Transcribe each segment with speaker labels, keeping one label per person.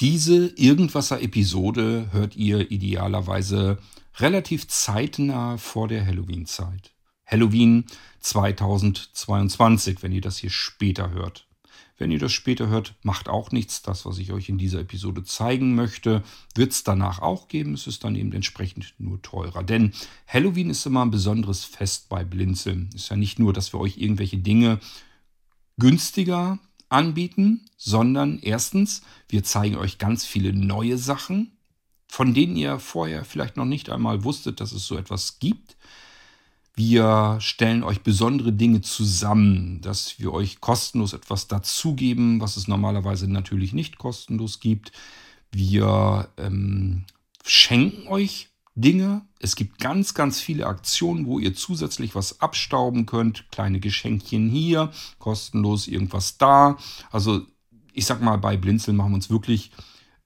Speaker 1: Diese Irgendwasser-Episode hört ihr idealerweise relativ zeitnah vor der Halloween-Zeit. Halloween 2022, wenn ihr das hier später hört. Wenn ihr das später hört, macht auch nichts. Das, was ich euch in dieser Episode zeigen möchte, wird es danach auch geben. Es ist dann eben entsprechend nur teurer. Denn Halloween ist immer ein besonderes Fest bei Blinzeln. Ist ja nicht nur, dass wir euch irgendwelche Dinge günstiger anbieten, sondern erstens, wir zeigen euch ganz viele neue Sachen, von denen ihr vorher vielleicht noch nicht einmal wusstet, dass es so etwas gibt. Wir stellen euch besondere Dinge zusammen, dass wir euch kostenlos etwas dazugeben, was es normalerweise natürlich nicht kostenlos gibt. Wir ähm, schenken euch Dinge. Es gibt ganz, ganz viele Aktionen, wo ihr zusätzlich was abstauben könnt. Kleine Geschenkchen hier, kostenlos irgendwas da. Also ich sag mal, bei Blinzeln machen wir uns wirklich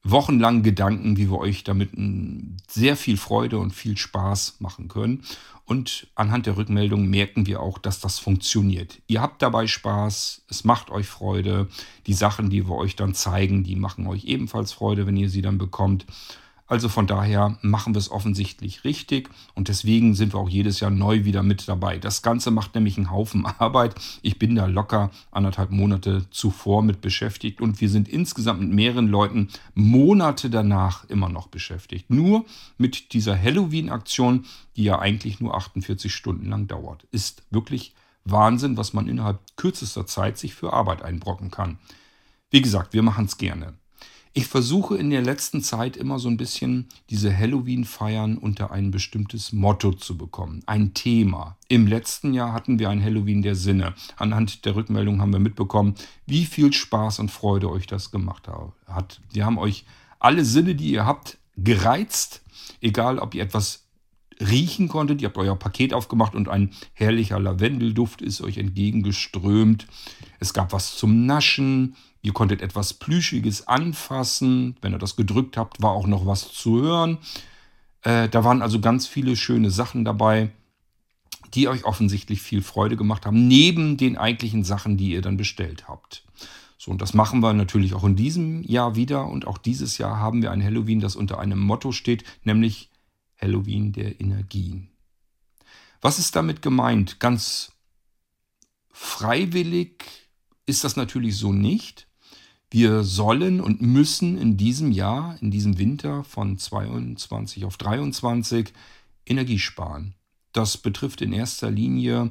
Speaker 1: wochenlang Gedanken, wie wir euch damit sehr viel Freude und viel Spaß machen können. Und anhand der Rückmeldung merken wir auch, dass das funktioniert. Ihr habt dabei Spaß, es macht euch Freude. Die Sachen, die wir euch dann zeigen, die machen euch ebenfalls Freude, wenn ihr sie dann bekommt. Also von daher machen wir es offensichtlich richtig und deswegen sind wir auch jedes Jahr neu wieder mit dabei. Das Ganze macht nämlich einen Haufen Arbeit. Ich bin da locker anderthalb Monate zuvor mit beschäftigt und wir sind insgesamt mit mehreren Leuten Monate danach immer noch beschäftigt. Nur mit dieser Halloween-Aktion, die ja eigentlich nur 48 Stunden lang dauert. Ist wirklich Wahnsinn, was man innerhalb kürzester Zeit sich für Arbeit einbrocken kann. Wie gesagt, wir machen es gerne. Ich versuche in der letzten Zeit immer so ein bisschen diese Halloween-Feiern unter ein bestimmtes Motto zu bekommen, ein Thema. Im letzten Jahr hatten wir ein Halloween der Sinne. Anhand der Rückmeldung haben wir mitbekommen, wie viel Spaß und Freude euch das gemacht hat. Wir haben euch alle Sinne, die ihr habt, gereizt, egal ob ihr etwas riechen konntet. Ihr habt euer Paket aufgemacht und ein herrlicher Lavendelduft ist euch entgegengeströmt. Es gab was zum Naschen. Ihr konntet etwas Plüschiges anfassen. Wenn ihr das gedrückt habt, war auch noch was zu hören. Äh, da waren also ganz viele schöne Sachen dabei, die euch offensichtlich viel Freude gemacht haben, neben den eigentlichen Sachen, die ihr dann bestellt habt. So, und das machen wir natürlich auch in diesem Jahr wieder. Und auch dieses Jahr haben wir ein Halloween, das unter einem Motto steht, nämlich Halloween der Energien. Was ist damit gemeint? Ganz freiwillig ist das natürlich so nicht. Wir sollen und müssen in diesem Jahr, in diesem Winter von 22 auf 23 Energie sparen. Das betrifft in erster Linie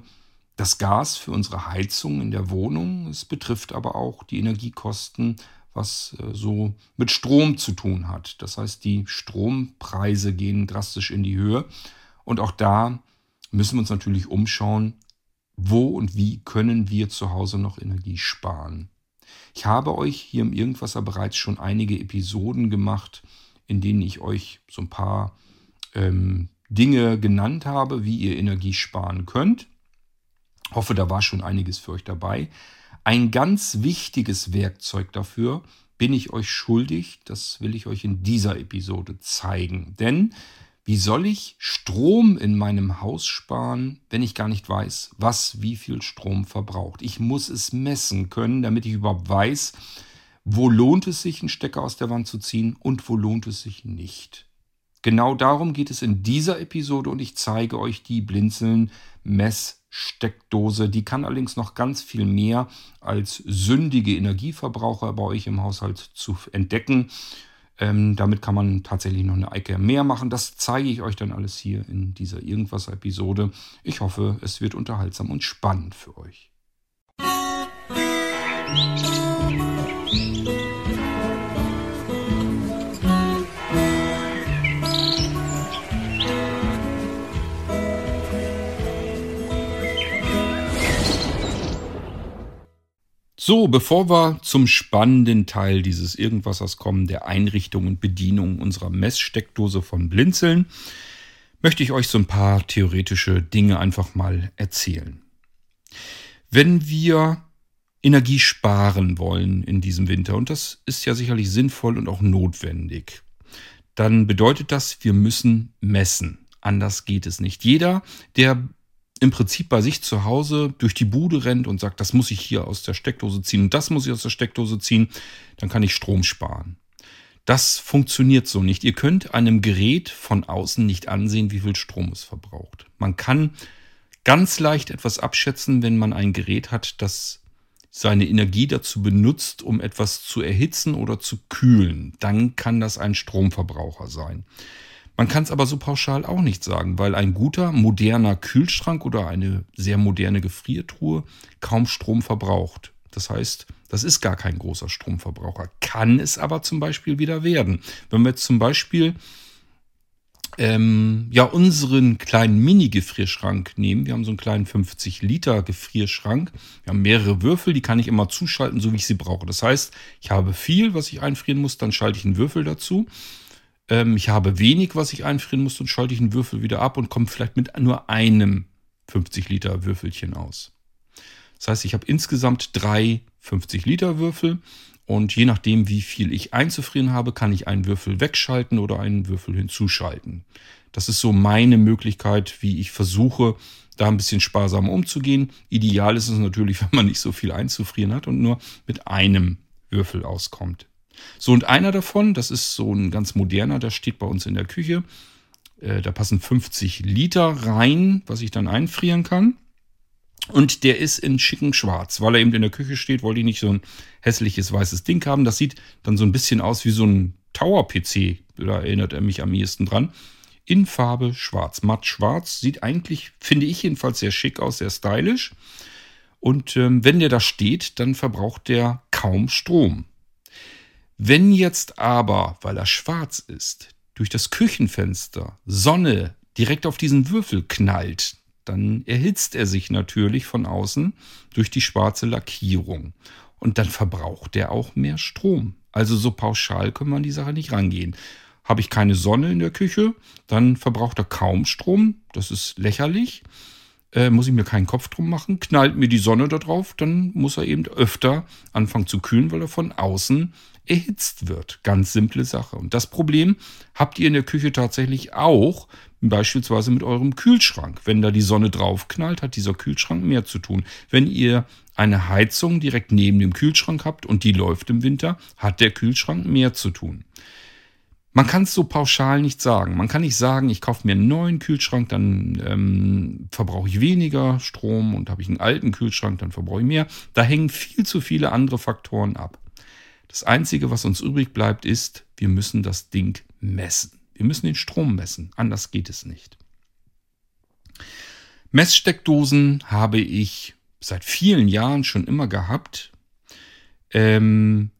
Speaker 1: das Gas für unsere Heizung in der Wohnung. Es betrifft aber auch die Energiekosten, was äh, so mit Strom zu tun hat. Das heißt, die Strompreise gehen drastisch in die Höhe. Und auch da müssen wir uns natürlich umschauen, wo und wie können wir zu Hause noch Energie sparen. Ich habe euch hier im Irgendwasser bereits schon einige Episoden gemacht, in denen ich euch so ein paar ähm, Dinge genannt habe, wie ihr Energie sparen könnt. Hoffe, da war schon einiges für euch dabei. Ein ganz wichtiges Werkzeug dafür bin ich euch schuldig. Das will ich euch in dieser Episode zeigen. Denn wie soll ich Strom in meinem Haus sparen, wenn ich gar nicht weiß, was wie viel Strom verbraucht? Ich muss es messen können, damit ich überhaupt weiß, wo lohnt es sich, einen Stecker aus der Wand zu ziehen und wo lohnt es sich nicht. Genau darum geht es in dieser Episode und ich zeige euch die Blinzeln Messsteckdose. Die kann allerdings noch ganz viel mehr als sündige Energieverbraucher bei euch im Haushalt zu entdecken. Ähm, damit kann man tatsächlich noch eine Ecke mehr machen. Das zeige ich euch dann alles hier in dieser Irgendwas-Episode. Ich hoffe, es wird unterhaltsam und spannend für euch. So, bevor wir zum spannenden Teil dieses Irgendwassers kommen, der Einrichtung und Bedienung unserer Messsteckdose von Blinzeln, möchte ich euch so ein paar theoretische Dinge einfach mal erzählen. Wenn wir Energie sparen wollen in diesem Winter, und das ist ja sicherlich sinnvoll und auch notwendig, dann bedeutet das, wir müssen messen. Anders geht es nicht. Jeder, der im Prinzip bei sich zu Hause durch die Bude rennt und sagt, das muss ich hier aus der Steckdose ziehen und das muss ich aus der Steckdose ziehen, dann kann ich Strom sparen. Das funktioniert so nicht. Ihr könnt einem Gerät von außen nicht ansehen, wie viel Strom es verbraucht. Man kann ganz leicht etwas abschätzen, wenn man ein Gerät hat, das seine Energie dazu benutzt, um etwas zu erhitzen oder zu kühlen. Dann kann das ein Stromverbraucher sein. Man kann es aber so pauschal auch nicht sagen, weil ein guter, moderner Kühlschrank oder eine sehr moderne Gefriertruhe kaum Strom verbraucht. Das heißt, das ist gar kein großer Stromverbraucher. Kann es aber zum Beispiel wieder werden. Wenn wir jetzt zum Beispiel ähm, ja unseren kleinen Mini-Gefrierschrank nehmen. Wir haben so einen kleinen 50 Liter Gefrierschrank. Wir haben mehrere Würfel, die kann ich immer zuschalten, so wie ich sie brauche. Das heißt, ich habe viel, was ich einfrieren muss, dann schalte ich einen Würfel dazu. Ähm, ich habe wenig, was ich einfrieren muss, dann schalte ich einen Würfel wieder ab und komme vielleicht mit nur einem 50 Liter Würfelchen aus. Das heißt, ich habe insgesamt drei 50 Liter Würfel und je nachdem, wie viel ich einzufrieren habe, kann ich einen Würfel wegschalten oder einen Würfel hinzuschalten. Das ist so meine Möglichkeit, wie ich versuche, da ein bisschen sparsamer umzugehen. Ideal ist es natürlich, wenn man nicht so viel einzufrieren hat und nur mit einem Würfel auskommt. So, und einer davon, das ist so ein ganz moderner, der steht bei uns in der Küche. Äh, da passen 50 Liter rein, was ich dann einfrieren kann. Und der ist in schicken Schwarz. Weil er eben in der Küche steht, wollte ich nicht so ein hässliches weißes Ding haben. Das sieht dann so ein bisschen aus wie so ein Tower-PC. Da erinnert er mich am ehesten dran. In Farbe schwarz, matt schwarz. Sieht eigentlich, finde ich jedenfalls, sehr schick aus, sehr stylisch. Und ähm, wenn der da steht, dann verbraucht der kaum Strom. Wenn jetzt aber, weil er schwarz ist, durch das Küchenfenster Sonne direkt auf diesen Würfel knallt, dann erhitzt er sich natürlich von außen durch die schwarze Lackierung. Und dann verbraucht er auch mehr Strom. Also so pauschal kann man die Sache nicht rangehen. Habe ich keine Sonne in der Küche, dann verbraucht er kaum Strom. Das ist lächerlich. Äh, muss ich mir keinen Kopf drum machen. Knallt mir die Sonne da drauf, dann muss er eben öfter anfangen zu kühlen, weil er von außen erhitzt wird. Ganz simple Sache. Und das Problem habt ihr in der Küche tatsächlich auch, Beispielsweise mit eurem Kühlschrank. Wenn da die Sonne drauf knallt, hat dieser Kühlschrank mehr zu tun. Wenn ihr eine Heizung direkt neben dem Kühlschrank habt und die läuft im Winter, hat der Kühlschrank mehr zu tun. Man kann es so pauschal nicht sagen. Man kann nicht sagen, ich kaufe mir einen neuen Kühlschrank, dann ähm, verbrauche ich weniger Strom und habe ich einen alten Kühlschrank, dann verbrauche ich mehr. Da hängen viel zu viele andere Faktoren ab. Das Einzige, was uns übrig bleibt, ist, wir müssen das Ding messen. Wir müssen den Strom messen, anders geht es nicht. Messsteckdosen habe ich seit vielen Jahren schon immer gehabt. Ähm,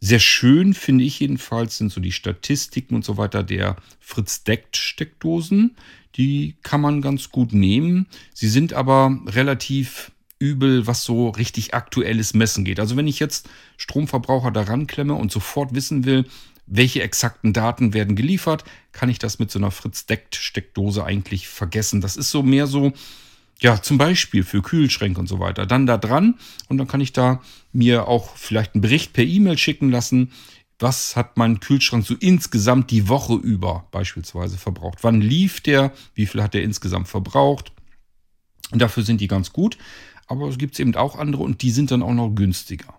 Speaker 1: sehr schön finde ich jedenfalls sind so die Statistiken und so weiter der Fritz Deckt Steckdosen. Die kann man ganz gut nehmen. Sie sind aber relativ übel, was so richtig aktuelles Messen geht. Also wenn ich jetzt Stromverbraucher daran klemme und sofort wissen will, welche exakten Daten werden geliefert, kann ich das mit so einer Fritz-Deckt-Steckdose eigentlich vergessen. Das ist so mehr so, ja, zum Beispiel für Kühlschränke und so weiter. Dann da dran und dann kann ich da mir auch vielleicht einen Bericht per E-Mail schicken lassen. Was hat mein Kühlschrank so insgesamt die Woche über beispielsweise verbraucht? Wann lief der? Wie viel hat der insgesamt verbraucht? Und dafür sind die ganz gut. Aber es gibt eben auch andere und die sind dann auch noch günstiger.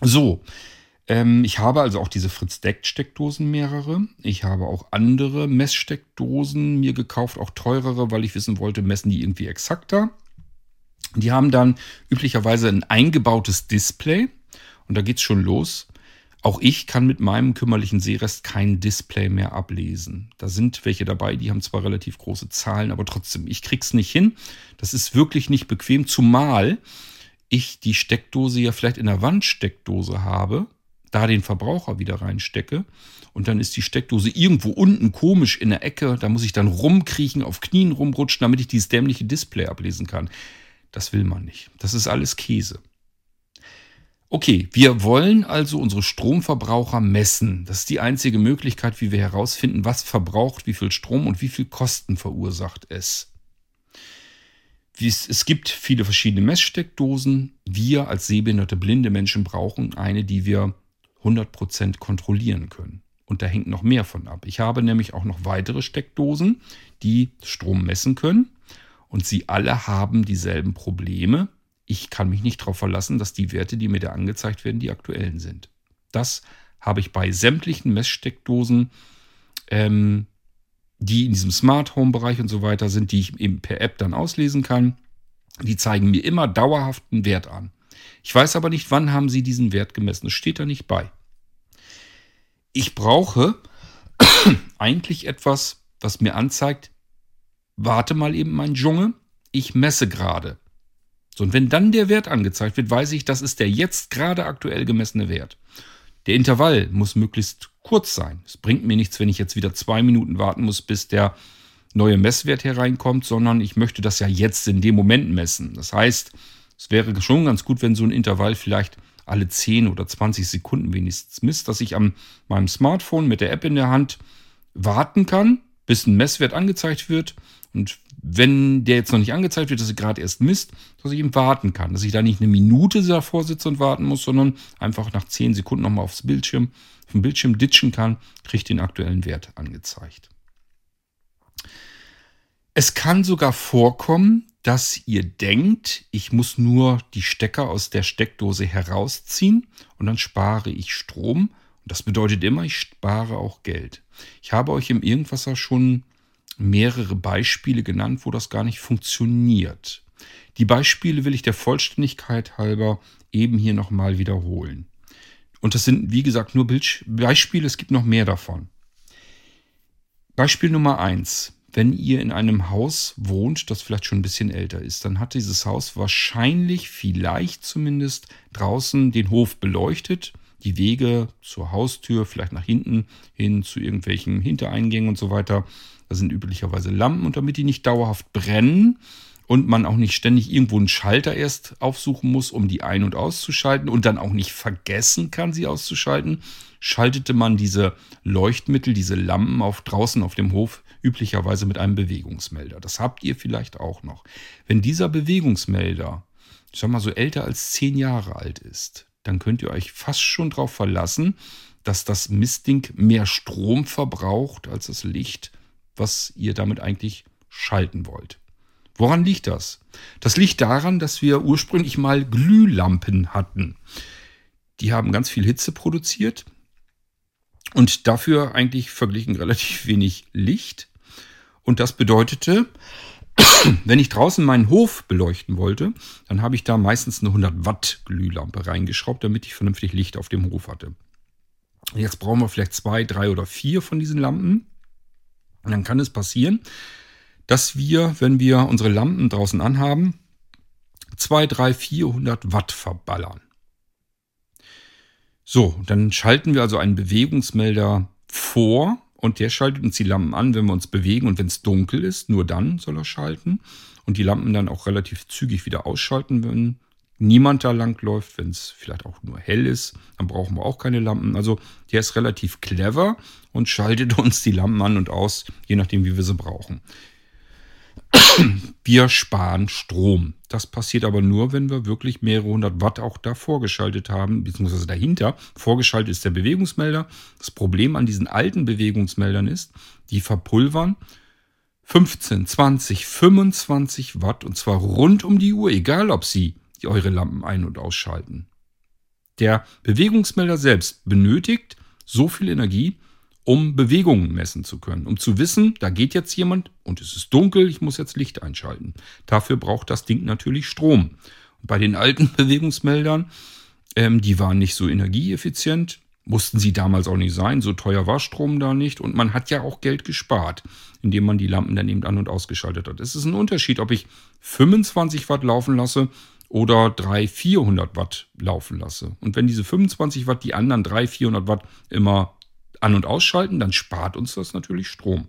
Speaker 1: So, ähm, ich habe also auch diese Fritz-Deckt-Steckdosen mehrere. Ich habe auch andere Messsteckdosen mir gekauft, auch teurere, weil ich wissen wollte, messen die irgendwie exakter. Die haben dann üblicherweise ein eingebautes Display und da geht es schon los. Auch ich kann mit meinem kümmerlichen Sehrest kein Display mehr ablesen. Da sind welche dabei, die haben zwar relativ große Zahlen, aber trotzdem, ich krieg's nicht hin. Das ist wirklich nicht bequem, zumal ich die Steckdose ja vielleicht in der Wandsteckdose habe da den Verbraucher wieder reinstecke und dann ist die Steckdose irgendwo unten komisch in der Ecke, da muss ich dann rumkriechen, auf Knien rumrutschen, damit ich dieses dämliche Display ablesen kann. Das will man nicht. Das ist alles Käse. Okay, wir wollen also unsere Stromverbraucher messen. Das ist die einzige Möglichkeit, wie wir herausfinden, was verbraucht, wie viel Strom und wie viel Kosten verursacht es. Es gibt viele verschiedene Messsteckdosen. Wir als sehbehinderte blinde Menschen brauchen eine, die wir 100% kontrollieren können. Und da hängt noch mehr von ab. Ich habe nämlich auch noch weitere Steckdosen, die Strom messen können. Und sie alle haben dieselben Probleme. Ich kann mich nicht darauf verlassen, dass die Werte, die mir da angezeigt werden, die aktuellen sind. Das habe ich bei sämtlichen Messsteckdosen, ähm, die in diesem Smart Home Bereich und so weiter sind, die ich eben per App dann auslesen kann. Die zeigen mir immer dauerhaften Wert an. Ich weiß aber nicht, wann haben sie diesen Wert gemessen. Es steht da nicht bei. Ich brauche eigentlich etwas, was mir anzeigt, warte mal eben mein Junge, ich messe gerade. So, und wenn dann der Wert angezeigt wird, weiß ich, das ist der jetzt gerade aktuell gemessene Wert. Der Intervall muss möglichst kurz sein. Es bringt mir nichts, wenn ich jetzt wieder zwei Minuten warten muss, bis der neue Messwert hereinkommt, sondern ich möchte das ja jetzt in dem Moment messen. Das heißt, es wäre schon ganz gut, wenn so ein Intervall vielleicht alle 10 oder 20 Sekunden wenigstens misst, dass ich an meinem Smartphone mit der App in der Hand warten kann, bis ein Messwert angezeigt wird. Und wenn der jetzt noch nicht angezeigt wird, dass er gerade erst misst, dass ich ihm warten kann. Dass ich da nicht eine Minute davor sitze und warten muss, sondern einfach nach 10 Sekunden nochmal aufs Bildschirm, auf dem Bildschirm ditchen kann, kriege ich den aktuellen Wert angezeigt. Es kann sogar vorkommen, dass ihr denkt, ich muss nur die Stecker aus der Steckdose herausziehen und dann spare ich Strom. Und das bedeutet immer, ich spare auch Geld. Ich habe euch im Irgendwasser schon mehrere Beispiele genannt, wo das gar nicht funktioniert. Die Beispiele will ich der Vollständigkeit halber eben hier nochmal wiederholen. Und das sind, wie gesagt, nur Beispiele, es gibt noch mehr davon. Beispiel Nummer eins wenn ihr in einem Haus wohnt, das vielleicht schon ein bisschen älter ist, dann hat dieses Haus wahrscheinlich, vielleicht zumindest, draußen den Hof beleuchtet, die Wege zur Haustür, vielleicht nach hinten hin zu irgendwelchen Hintereingängen und so weiter. Da sind üblicherweise Lampen und damit die nicht dauerhaft brennen und man auch nicht ständig irgendwo einen Schalter erst aufsuchen muss, um die ein- und auszuschalten und dann auch nicht vergessen kann, sie auszuschalten, schaltete man diese Leuchtmittel, diese Lampen auf draußen auf dem Hof üblicherweise mit einem Bewegungsmelder. Das habt ihr vielleicht auch noch. Wenn dieser Bewegungsmelder, ich sag mal so älter als zehn Jahre alt ist, dann könnt ihr euch fast schon darauf verlassen, dass das Mistding mehr Strom verbraucht als das Licht, was ihr damit eigentlich schalten wollt. Woran liegt das? Das liegt daran, dass wir ursprünglich mal Glühlampen hatten. Die haben ganz viel Hitze produziert und dafür eigentlich verglichen relativ wenig Licht. Und das bedeutete, wenn ich draußen meinen Hof beleuchten wollte, dann habe ich da meistens eine 100 Watt Glühlampe reingeschraubt, damit ich vernünftig Licht auf dem Hof hatte. Jetzt brauchen wir vielleicht zwei, drei oder vier von diesen Lampen. Und dann kann es passieren, dass wir, wenn wir unsere Lampen draußen anhaben, 2, 3, 400 Watt verballern. So, dann schalten wir also einen Bewegungsmelder vor und der schaltet uns die Lampen an, wenn wir uns bewegen und wenn es dunkel ist, nur dann soll er schalten und die Lampen dann auch relativ zügig wieder ausschalten, wenn niemand da lang läuft, wenn es vielleicht auch nur hell ist, dann brauchen wir auch keine Lampen. Also der ist relativ clever und schaltet uns die Lampen an und aus, je nachdem, wie wir sie brauchen. Wir sparen Strom. Das passiert aber nur, wenn wir wirklich mehrere hundert Watt auch da vorgeschaltet haben, beziehungsweise dahinter. Vorgeschaltet ist der Bewegungsmelder. Das Problem an diesen alten Bewegungsmeldern ist, die verpulvern 15, 20, 25 Watt und zwar rund um die Uhr, egal ob Sie eure Lampen ein- und ausschalten. Der Bewegungsmelder selbst benötigt so viel Energie, um Bewegungen messen zu können, um zu wissen, da geht jetzt jemand und es ist dunkel, ich muss jetzt Licht einschalten. Dafür braucht das Ding natürlich Strom. Und bei den alten Bewegungsmeldern, ähm, die waren nicht so energieeffizient, mussten sie damals auch nicht sein, so teuer war Strom da nicht und man hat ja auch Geld gespart, indem man die Lampen dann eben an und ausgeschaltet hat. Es ist ein Unterschied, ob ich 25 Watt laufen lasse oder 300, 400 Watt laufen lasse. Und wenn diese 25 Watt die anderen 300, 400 Watt immer an- und ausschalten, dann spart uns das natürlich Strom.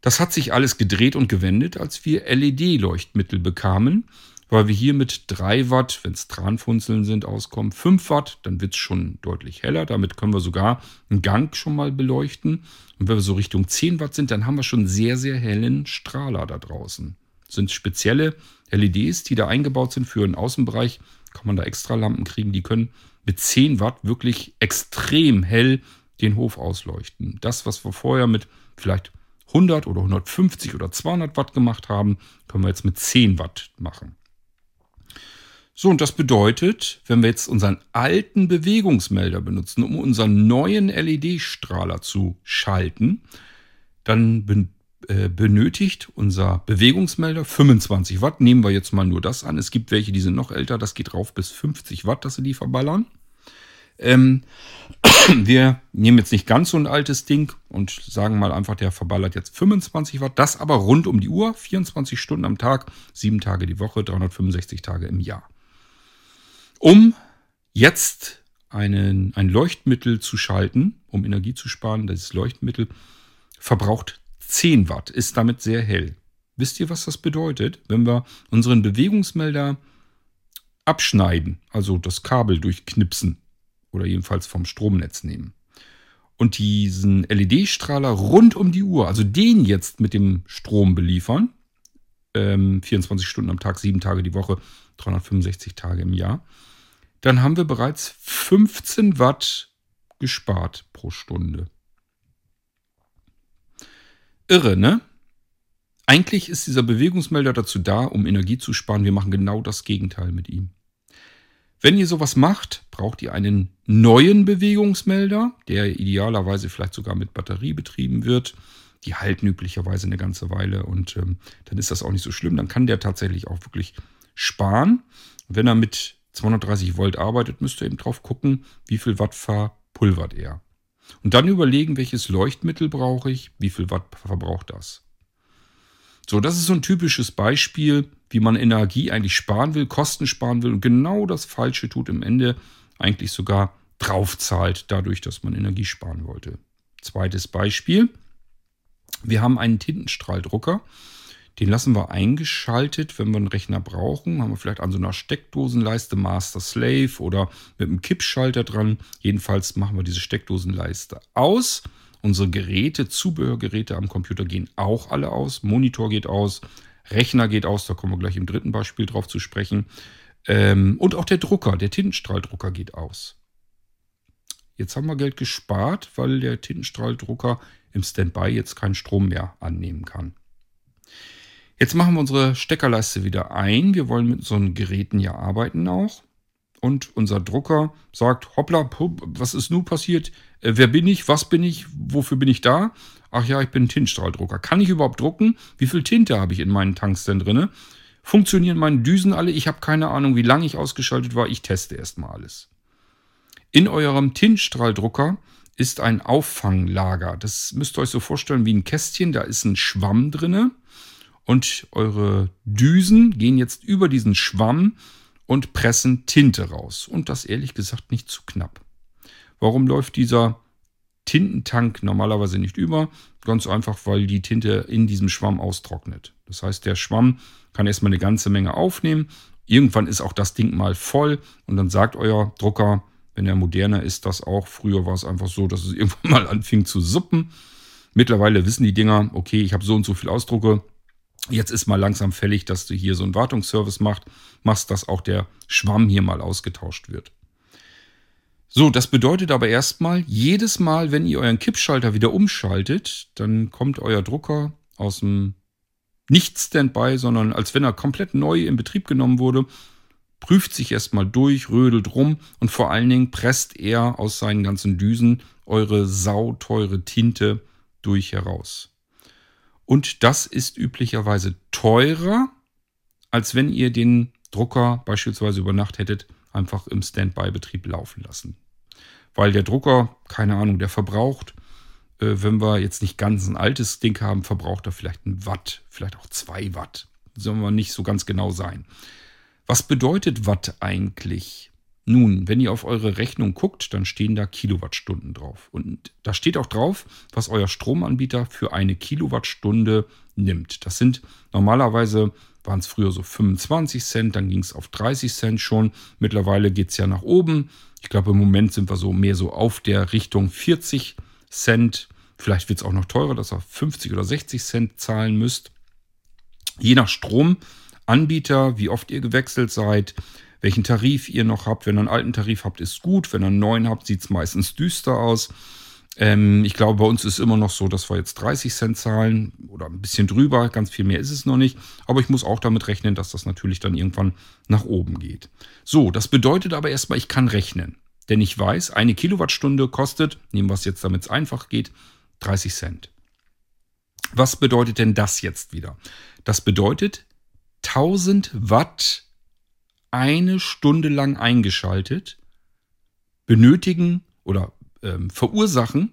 Speaker 1: Das hat sich alles gedreht und gewendet, als wir LED-Leuchtmittel bekamen, weil wir hier mit 3 Watt, wenn es Tranfunzeln sind, auskommen, 5 Watt, dann wird es schon deutlich heller. Damit können wir sogar einen Gang schon mal beleuchten. Und wenn wir so Richtung 10 Watt sind, dann haben wir schon sehr, sehr hellen Strahler da draußen. Sind spezielle LEDs, die da eingebaut sind für den Außenbereich. Kann man da extra Lampen kriegen, die können mit 10 Watt wirklich extrem hell den Hof ausleuchten. Das, was wir vorher mit vielleicht 100 oder 150 oder 200 Watt gemacht haben, können wir jetzt mit 10 Watt machen. So, und das bedeutet, wenn wir jetzt unseren alten Bewegungsmelder benutzen, um unseren neuen LED-Strahler zu schalten, dann benötigt unser Bewegungsmelder 25 Watt. Nehmen wir jetzt mal nur das an. Es gibt welche, die sind noch älter. Das geht rauf bis 50 Watt, dass sie die verballern. Ähm, wir nehmen jetzt nicht ganz so ein altes Ding und sagen mal einfach, der verballert jetzt 25 Watt. Das aber rund um die Uhr, 24 Stunden am Tag, 7 Tage die Woche, 365 Tage im Jahr um jetzt einen, ein Leuchtmittel zu schalten, um Energie zu sparen. Das Leuchtmittel verbraucht 10 Watt, ist damit sehr hell. Wisst ihr, was das bedeutet? Wenn wir unseren Bewegungsmelder abschneiden, also das Kabel durchknipsen oder jedenfalls vom Stromnetz nehmen und diesen LED-Strahler rund um die Uhr, also den jetzt mit dem Strom beliefern, ähm, 24 Stunden am Tag, 7 Tage die Woche, 365 Tage im Jahr, dann haben wir bereits 15 Watt gespart pro Stunde. Irre, ne? Eigentlich ist dieser Bewegungsmelder dazu da, um Energie zu sparen. Wir machen genau das Gegenteil mit ihm. Wenn ihr sowas macht, braucht ihr einen neuen Bewegungsmelder, der idealerweise vielleicht sogar mit Batterie betrieben wird. Die halten üblicherweise eine ganze Weile und ähm, dann ist das auch nicht so schlimm. Dann kann der tatsächlich auch wirklich sparen. Wenn er mit 230 Volt arbeitet, müsst ihr eben drauf gucken, wie viel Watt verpulvert er. Und dann überlegen, welches Leuchtmittel brauche ich, wie viel Watt verbraucht das. So, das ist so ein typisches Beispiel, wie man Energie eigentlich sparen will, Kosten sparen will und genau das Falsche tut im Ende eigentlich sogar draufzahlt, dadurch, dass man Energie sparen wollte. Zweites Beispiel. Wir haben einen Tintenstrahldrucker den lassen wir eingeschaltet, wenn wir einen Rechner brauchen. Haben wir vielleicht an so einer Steckdosenleiste Master Slave oder mit einem Kippschalter dran. Jedenfalls machen wir diese Steckdosenleiste aus. Unsere Geräte, Zubehörgeräte am Computer gehen auch alle aus. Monitor geht aus, Rechner geht aus, da kommen wir gleich im dritten Beispiel drauf zu sprechen. Ähm, und auch der Drucker, der Tintenstrahldrucker geht aus. Jetzt haben wir Geld gespart, weil der Tintenstrahldrucker im Standby jetzt keinen Strom mehr annehmen kann. Jetzt machen wir unsere Steckerleiste wieder ein. Wir wollen mit einen Geräten ja arbeiten auch. Und unser Drucker sagt, hoppla, was ist nun passiert? Äh, wer bin ich? Was bin ich? Wofür bin ich da? Ach ja, ich bin ein Tintstrahldrucker. Kann ich überhaupt drucken? Wie viel Tinte habe ich in meinen Tanks denn drin? Funktionieren meine Düsen alle? Ich habe keine Ahnung, wie lange ich ausgeschaltet war. Ich teste erstmal alles. In eurem Tintstrahldrucker ist ein Auffanglager. Das müsst ihr euch so vorstellen wie ein Kästchen. Da ist ein Schwamm drinne und eure Düsen gehen jetzt über diesen Schwamm und pressen Tinte raus. Und das ehrlich gesagt nicht zu knapp. Warum läuft dieser Tintentank normalerweise nicht über? Ganz einfach, weil die Tinte in diesem Schwamm austrocknet. Das heißt, der Schwamm kann erstmal eine ganze Menge aufnehmen. Irgendwann ist auch das Ding mal voll und dann sagt euer Drucker, wenn er moderner ist, das auch. Früher war es einfach so, dass es irgendwann mal anfing zu suppen. Mittlerweile wissen die Dinger, okay, ich habe so und so viel Ausdrucke, Jetzt ist mal langsam fällig, dass du hier so einen Wartungsservice macht, machst, dass auch der Schwamm hier mal ausgetauscht wird. So, das bedeutet aber erstmal, jedes Mal, wenn ihr euren Kippschalter wieder umschaltet, dann kommt euer Drucker aus dem nicht Standby, sondern als wenn er komplett neu in Betrieb genommen wurde, prüft sich erstmal durch, rödelt rum und vor allen Dingen presst er aus seinen ganzen Düsen eure sauteure Tinte durch heraus. Und das ist üblicherweise teurer, als wenn ihr den Drucker beispielsweise über Nacht hättet einfach im Standby-Betrieb laufen lassen. Weil der Drucker, keine Ahnung, der verbraucht, äh, wenn wir jetzt nicht ganz ein altes Ding haben, verbraucht er vielleicht ein Watt, vielleicht auch zwei Watt. Sollen wir nicht so ganz genau sein. Was bedeutet Watt eigentlich? Nun, wenn ihr auf eure Rechnung guckt, dann stehen da Kilowattstunden drauf. Und da steht auch drauf, was euer Stromanbieter für eine Kilowattstunde nimmt. Das sind normalerweise, waren es früher so 25 Cent, dann ging es auf 30 Cent schon. Mittlerweile geht es ja nach oben. Ich glaube, im Moment sind wir so mehr so auf der Richtung 40 Cent. Vielleicht wird es auch noch teurer, dass ihr 50 oder 60 Cent zahlen müsst. Je nach Stromanbieter, wie oft ihr gewechselt seid, welchen Tarif ihr noch habt. Wenn ihr einen alten Tarif habt, ist gut. Wenn ihr einen neuen habt, sieht es meistens düster aus. Ähm, ich glaube, bei uns ist immer noch so, dass wir jetzt 30 Cent zahlen oder ein bisschen drüber. Ganz viel mehr ist es noch nicht. Aber ich muss auch damit rechnen, dass das natürlich dann irgendwann nach oben geht. So, das bedeutet aber erstmal, ich kann rechnen. Denn ich weiß, eine Kilowattstunde kostet, nehmen wir es jetzt, damit es einfach geht, 30 Cent. Was bedeutet denn das jetzt wieder? Das bedeutet 1000 Watt eine Stunde lang eingeschaltet, benötigen oder ähm, verursachen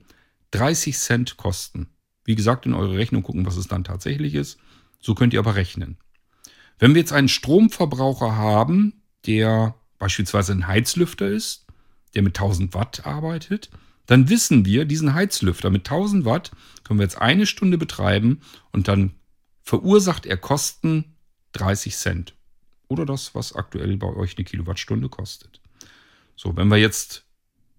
Speaker 1: 30 Cent Kosten. Wie gesagt, in eure Rechnung gucken, was es dann tatsächlich ist. So könnt ihr aber rechnen. Wenn wir jetzt einen Stromverbraucher haben, der beispielsweise ein Heizlüfter ist, der mit 1000 Watt arbeitet, dann wissen wir, diesen Heizlüfter mit 1000 Watt können wir jetzt eine Stunde betreiben und dann verursacht er Kosten 30 Cent. Oder das, was aktuell bei euch eine Kilowattstunde kostet. So, wenn wir jetzt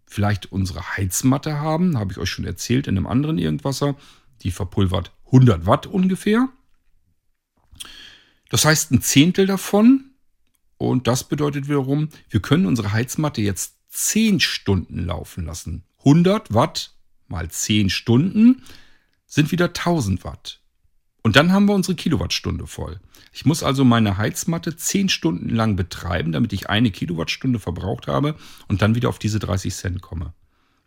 Speaker 1: vielleicht unsere Heizmatte haben, habe ich euch schon erzählt in einem anderen Irgendwasser, die verpulvert 100 Watt ungefähr. Das heißt ein Zehntel davon. Und das bedeutet wiederum, wir können unsere Heizmatte jetzt 10 Stunden laufen lassen. 100 Watt mal 10 Stunden sind wieder 1000 Watt. Und dann haben wir unsere Kilowattstunde voll. Ich muss also meine Heizmatte 10 Stunden lang betreiben, damit ich eine Kilowattstunde verbraucht habe und dann wieder auf diese 30 Cent komme.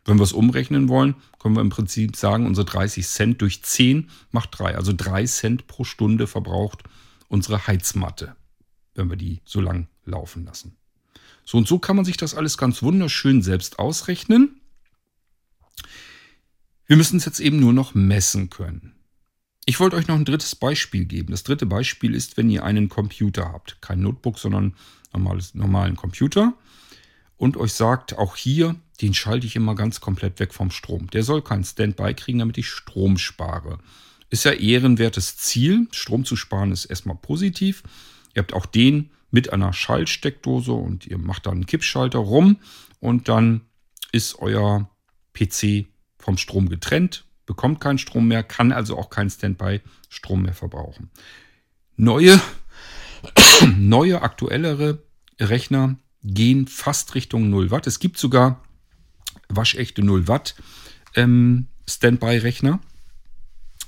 Speaker 1: Wenn wir es umrechnen wollen, können wir im Prinzip sagen, unsere 30 Cent durch 10 macht 3. Also 3 Cent pro Stunde verbraucht unsere Heizmatte, wenn wir die so lang laufen lassen. So und so kann man sich das alles ganz wunderschön selbst ausrechnen. Wir müssen es jetzt eben nur noch messen können. Ich wollte euch noch ein drittes Beispiel geben. Das dritte Beispiel ist, wenn ihr einen Computer habt. Kein Notebook, sondern normales, normalen Computer. Und euch sagt, auch hier, den schalte ich immer ganz komplett weg vom Strom. Der soll kein Standby kriegen, damit ich Strom spare. Ist ja ehrenwertes Ziel. Strom zu sparen ist erstmal positiv. Ihr habt auch den mit einer Schaltsteckdose und ihr macht da einen Kippschalter rum und dann ist euer PC vom Strom getrennt bekommt keinen Strom mehr, kann also auch keinen Standby-Strom mehr verbrauchen. Neue, neue, aktuellere Rechner gehen fast Richtung 0 Watt. Es gibt sogar waschechte 0 Watt ähm, Standby-Rechner.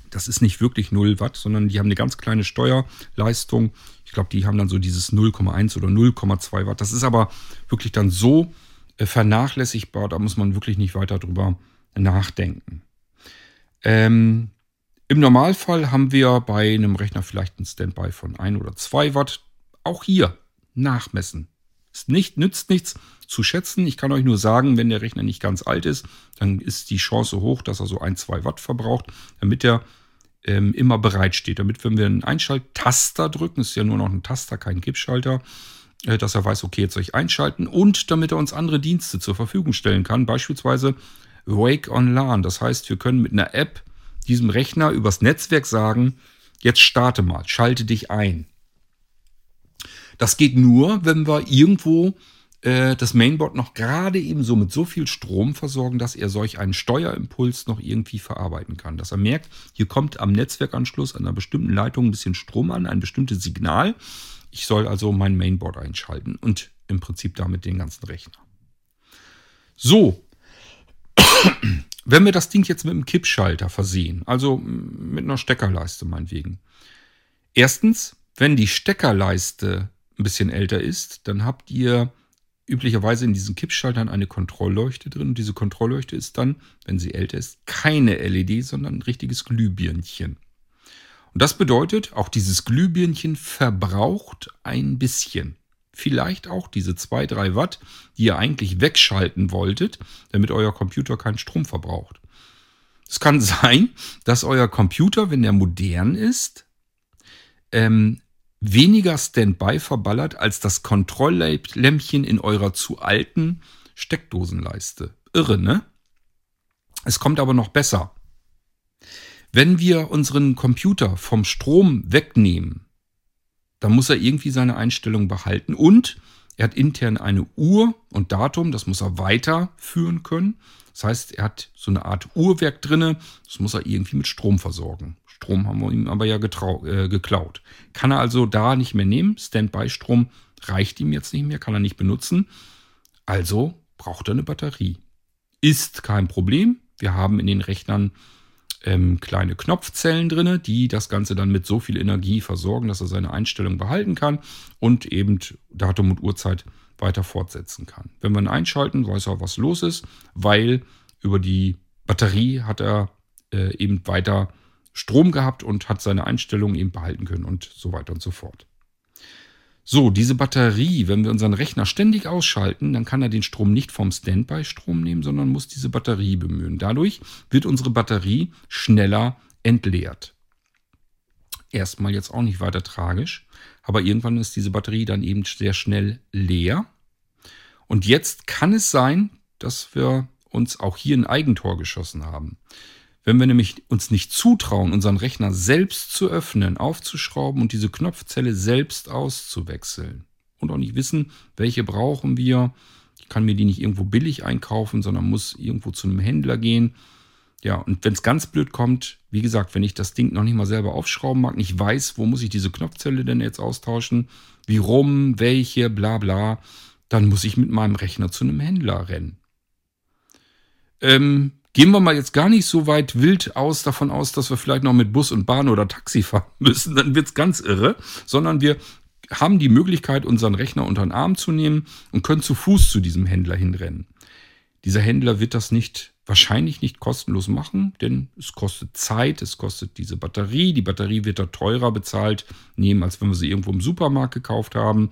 Speaker 1: Das ist nicht wirklich 0 Watt, sondern die haben eine ganz kleine Steuerleistung. Ich glaube, die haben dann so dieses 0,1 oder 0,2 Watt. Das ist aber wirklich dann so äh, vernachlässigbar, da muss man wirklich nicht weiter drüber nachdenken. Ähm, Im Normalfall haben wir bei einem Rechner vielleicht einen Standby von 1 oder 2 Watt. Auch hier nachmessen. Es nicht, nützt nichts zu schätzen. Ich kann euch nur sagen, wenn der Rechner nicht ganz alt ist, dann ist die Chance hoch, dass er so 1, 2 Watt verbraucht, damit er ähm, immer bereit steht. Damit, wenn wir einen Einschalttaster drücken, ist ja nur noch ein Taster, kein Kippschalter, äh, dass er weiß, okay, jetzt soll ich einschalten und damit er uns andere Dienste zur Verfügung stellen kann. Beispielsweise Wake on LAN. Das heißt, wir können mit einer App diesem Rechner übers Netzwerk sagen, jetzt starte mal, schalte dich ein. Das geht nur, wenn wir irgendwo äh, das Mainboard noch gerade eben so mit so viel Strom versorgen, dass er solch einen Steuerimpuls noch irgendwie verarbeiten kann. Dass er merkt, hier kommt am Netzwerkanschluss an einer bestimmten Leitung ein bisschen Strom an, ein bestimmtes Signal. Ich soll also mein Mainboard einschalten und im Prinzip damit den ganzen Rechner. So, wenn wir das Ding jetzt mit einem Kippschalter versehen, also mit einer Steckerleiste meinetwegen. Erstens, wenn die Steckerleiste ein bisschen älter ist, dann habt ihr üblicherweise in diesen Kippschaltern eine Kontrollleuchte drin. Und diese Kontrollleuchte ist dann, wenn sie älter ist, keine LED, sondern ein richtiges Glühbirnchen. Und das bedeutet, auch dieses Glühbirnchen verbraucht ein bisschen vielleicht auch diese 2, 3 Watt, die ihr eigentlich wegschalten wolltet, damit euer Computer keinen Strom verbraucht. Es kann sein, dass euer Computer, wenn er modern ist, ähm, weniger Standby verballert als das Kontrolllämpchen in eurer zu alten Steckdosenleiste. Irre, ne? Es kommt aber noch besser. Wenn wir unseren Computer vom Strom wegnehmen, dann muss er irgendwie seine Einstellung behalten und er hat intern eine Uhr und Datum, das muss er weiterführen können. Das heißt, er hat so eine Art Uhrwerk drinne, das muss er irgendwie mit Strom versorgen. Strom haben wir ihm aber ja äh, geklaut. Kann er also da nicht mehr nehmen. Standby-Strom reicht ihm jetzt nicht mehr, kann er nicht benutzen. Also braucht er eine Batterie. Ist kein Problem. Wir haben in den Rechnern ähm, kleine Knopfzellen drin, die das Ganze dann mit so viel Energie versorgen, dass er seine Einstellung behalten kann und eben Datum und Uhrzeit weiter fortsetzen kann. Wenn wir ihn einschalten, weiß er, was los ist, weil über die Batterie hat er äh, eben weiter Strom gehabt und hat seine Einstellungen eben behalten können und so weiter und so fort. So, diese Batterie, wenn wir unseren Rechner ständig ausschalten, dann kann er den Strom nicht vom Standby-Strom nehmen, sondern muss diese Batterie bemühen. Dadurch wird unsere Batterie schneller entleert. Erstmal jetzt auch nicht weiter tragisch, aber irgendwann ist diese Batterie dann eben sehr schnell leer. Und jetzt kann es sein, dass wir uns auch hier ein Eigentor geschossen haben. Wenn wir nämlich uns nicht zutrauen, unseren Rechner selbst zu öffnen, aufzuschrauben und diese Knopfzelle selbst auszuwechseln und auch nicht wissen, welche brauchen wir, ich kann mir die nicht irgendwo billig einkaufen, sondern muss irgendwo zu einem Händler gehen. Ja, und wenn es ganz blöd kommt, wie gesagt, wenn ich das Ding noch nicht mal selber aufschrauben mag, nicht weiß, wo muss ich diese Knopfzelle denn jetzt austauschen, wie rum, welche, bla bla, dann muss ich mit meinem Rechner zu einem Händler rennen. Ähm, Gehen wir mal jetzt gar nicht so weit wild aus davon aus, dass wir vielleicht noch mit Bus und Bahn oder Taxi fahren müssen, dann wird es ganz irre, sondern wir haben die Möglichkeit, unseren Rechner unter den Arm zu nehmen und können zu Fuß zu diesem Händler hinrennen. Dieser Händler wird das nicht, wahrscheinlich nicht kostenlos machen, denn es kostet Zeit, es kostet diese Batterie. Die Batterie wird da teurer bezahlt nehmen, als wenn wir sie irgendwo im Supermarkt gekauft haben.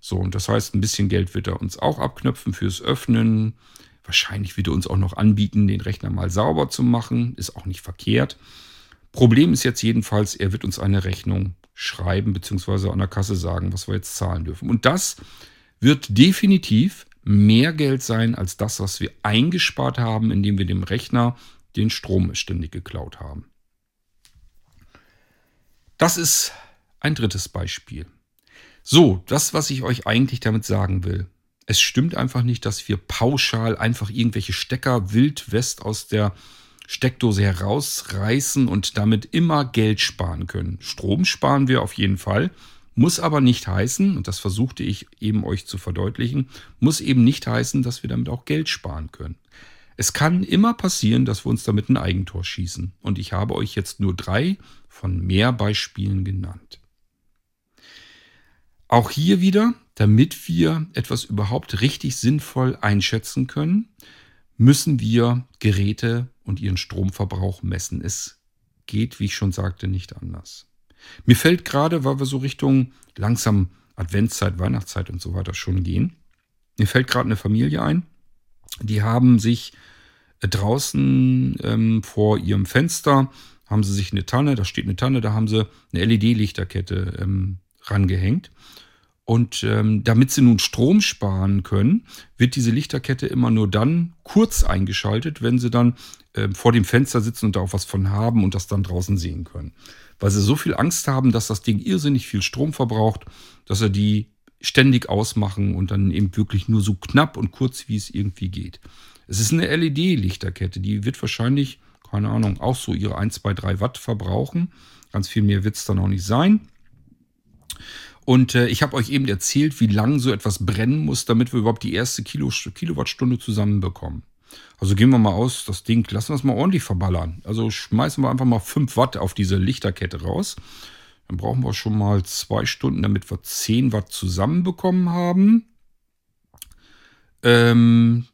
Speaker 1: So, und das heißt, ein bisschen Geld wird er uns auch abknöpfen fürs Öffnen, Wahrscheinlich wird er uns auch noch anbieten, den Rechner mal sauber zu machen. Ist auch nicht verkehrt. Problem ist jetzt jedenfalls, er wird uns eine Rechnung schreiben bzw. an der Kasse sagen, was wir jetzt zahlen dürfen. Und das wird definitiv mehr Geld sein als das, was wir eingespart haben, indem wir dem Rechner den Strom ständig geklaut haben. Das ist ein drittes Beispiel. So, das, was ich euch eigentlich damit sagen will es stimmt einfach nicht, dass wir pauschal einfach irgendwelche Stecker wild west aus der Steckdose herausreißen und damit immer Geld sparen können. Strom sparen wir auf jeden Fall, muss aber nicht heißen, und das versuchte ich eben euch zu verdeutlichen, muss eben nicht heißen, dass wir damit auch Geld sparen können. Es kann immer passieren, dass wir uns damit ein Eigentor schießen. Und ich habe euch jetzt nur drei von mehr Beispielen genannt. Auch hier wieder, damit wir etwas überhaupt richtig sinnvoll einschätzen können, müssen wir Geräte und ihren Stromverbrauch messen. Es geht, wie ich schon sagte, nicht anders. Mir fällt gerade, weil wir so Richtung langsam Adventszeit, Weihnachtszeit und so weiter schon gehen, mir fällt gerade eine Familie ein, die haben sich draußen ähm, vor ihrem Fenster, haben sie sich eine Tanne, da steht eine Tanne, da haben sie eine LED-Lichterkette ähm, rangehängt. Und ähm, damit sie nun Strom sparen können, wird diese Lichterkette immer nur dann kurz eingeschaltet, wenn sie dann äh, vor dem Fenster sitzen und da auch was von haben und das dann draußen sehen können. Weil sie so viel Angst haben, dass das Ding irrsinnig viel Strom verbraucht, dass sie die ständig ausmachen und dann eben wirklich nur so knapp und kurz, wie es irgendwie geht. Es ist eine LED-Lichterkette, die wird wahrscheinlich, keine Ahnung, auch so ihre 1, 2, 3 Watt verbrauchen. Ganz viel mehr wird es dann auch nicht sein. Und äh, ich habe euch eben erzählt, wie lang so etwas brennen muss, damit wir überhaupt die erste Kilo, Kilowattstunde zusammenbekommen. Also gehen wir mal aus, das Ding, lassen wir es mal ordentlich verballern. Also schmeißen wir einfach mal 5 Watt auf diese Lichterkette raus. Dann brauchen wir schon mal zwei Stunden, damit wir 10 Watt zusammenbekommen haben. Ähm,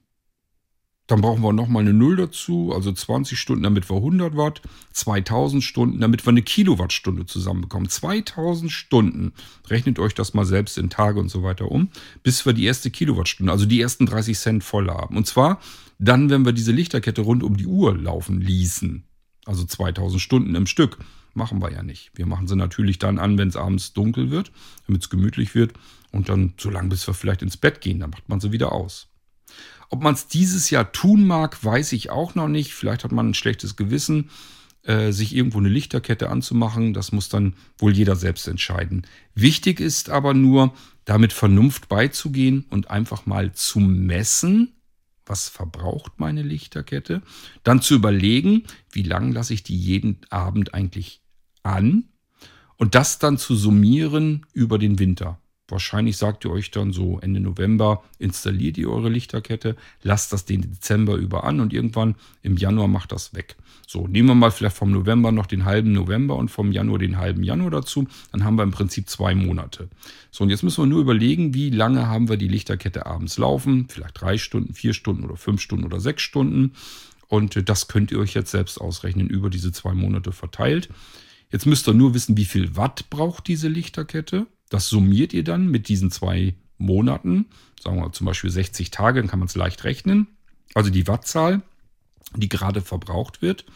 Speaker 1: dann brauchen wir nochmal eine Null dazu, also 20 Stunden, damit wir 100 Watt, 2000 Stunden, damit wir eine Kilowattstunde zusammenbekommen. 2000 Stunden, rechnet euch das mal selbst in Tage und so weiter um, bis wir die erste Kilowattstunde, also die ersten 30 Cent voll haben. Und zwar dann, wenn wir diese Lichterkette rund um die Uhr laufen ließen. Also 2000 Stunden im Stück. Machen wir ja nicht. Wir machen sie natürlich dann an, wenn es abends dunkel wird, damit es gemütlich wird. Und dann so lange, bis wir vielleicht ins Bett gehen, dann macht man sie wieder aus. Ob man es dieses Jahr tun mag, weiß ich auch noch nicht. Vielleicht hat man ein schlechtes Gewissen, äh, sich irgendwo eine Lichterkette anzumachen. Das muss dann wohl jeder selbst entscheiden. Wichtig ist aber nur, damit Vernunft beizugehen und einfach mal zu messen, was verbraucht meine Lichterkette, dann zu überlegen, wie lange lasse ich die jeden Abend eigentlich an und das dann zu summieren über den Winter Wahrscheinlich sagt ihr euch dann so Ende November, installiert ihr eure Lichterkette, lasst das den Dezember über an und irgendwann im Januar macht das weg. So, nehmen wir mal vielleicht vom November noch den halben November und vom Januar den halben Januar dazu. Dann haben wir im Prinzip zwei Monate. So, und jetzt müssen wir nur überlegen, wie lange haben wir die Lichterkette abends laufen. Vielleicht drei Stunden, vier Stunden oder fünf Stunden oder sechs Stunden. Und äh, das könnt ihr euch jetzt selbst ausrechnen über diese zwei Monate verteilt. Jetzt müsst ihr nur wissen, wie viel Watt braucht diese Lichterkette. Das summiert ihr dann mit diesen zwei Monaten, sagen wir zum Beispiel 60 Tage, dann kann man es leicht rechnen. Also die Wattzahl, die gerade verbraucht wird,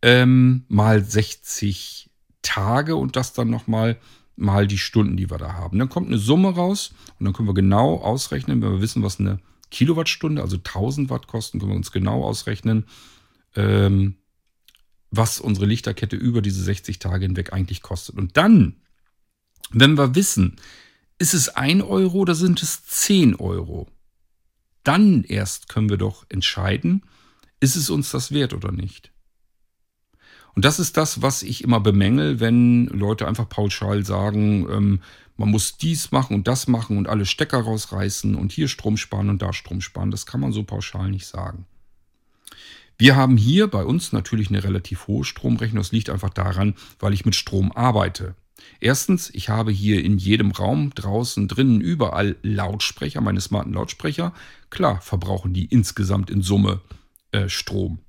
Speaker 1: ähm, mal 60 Tage und das dann nochmal mal die Stunden, die wir da haben. Dann kommt eine Summe raus und dann können wir genau ausrechnen, wenn wir wissen, was eine Kilowattstunde, also 1000 Watt kosten, können wir uns genau ausrechnen, ähm, was unsere Lichterkette über diese 60 Tage hinweg eigentlich kostet. Und dann wenn wir wissen, ist es 1 Euro oder sind es 10 Euro, dann erst können wir doch entscheiden, ist es uns das wert oder nicht. Und das ist das, was ich immer bemängel, wenn Leute einfach pauschal sagen, ähm, man muss dies machen und das machen und alle Stecker rausreißen und hier Strom sparen und da Strom sparen. Das kann man so pauschal nicht sagen. Wir haben hier bei uns natürlich eine relativ hohe Stromrechnung. Das liegt einfach daran, weil ich mit Strom arbeite. Erstens, ich habe hier in jedem Raum, draußen, drinnen, überall Lautsprecher, meine smarten Lautsprecher. Klar, verbrauchen die insgesamt in Summe äh, Strom.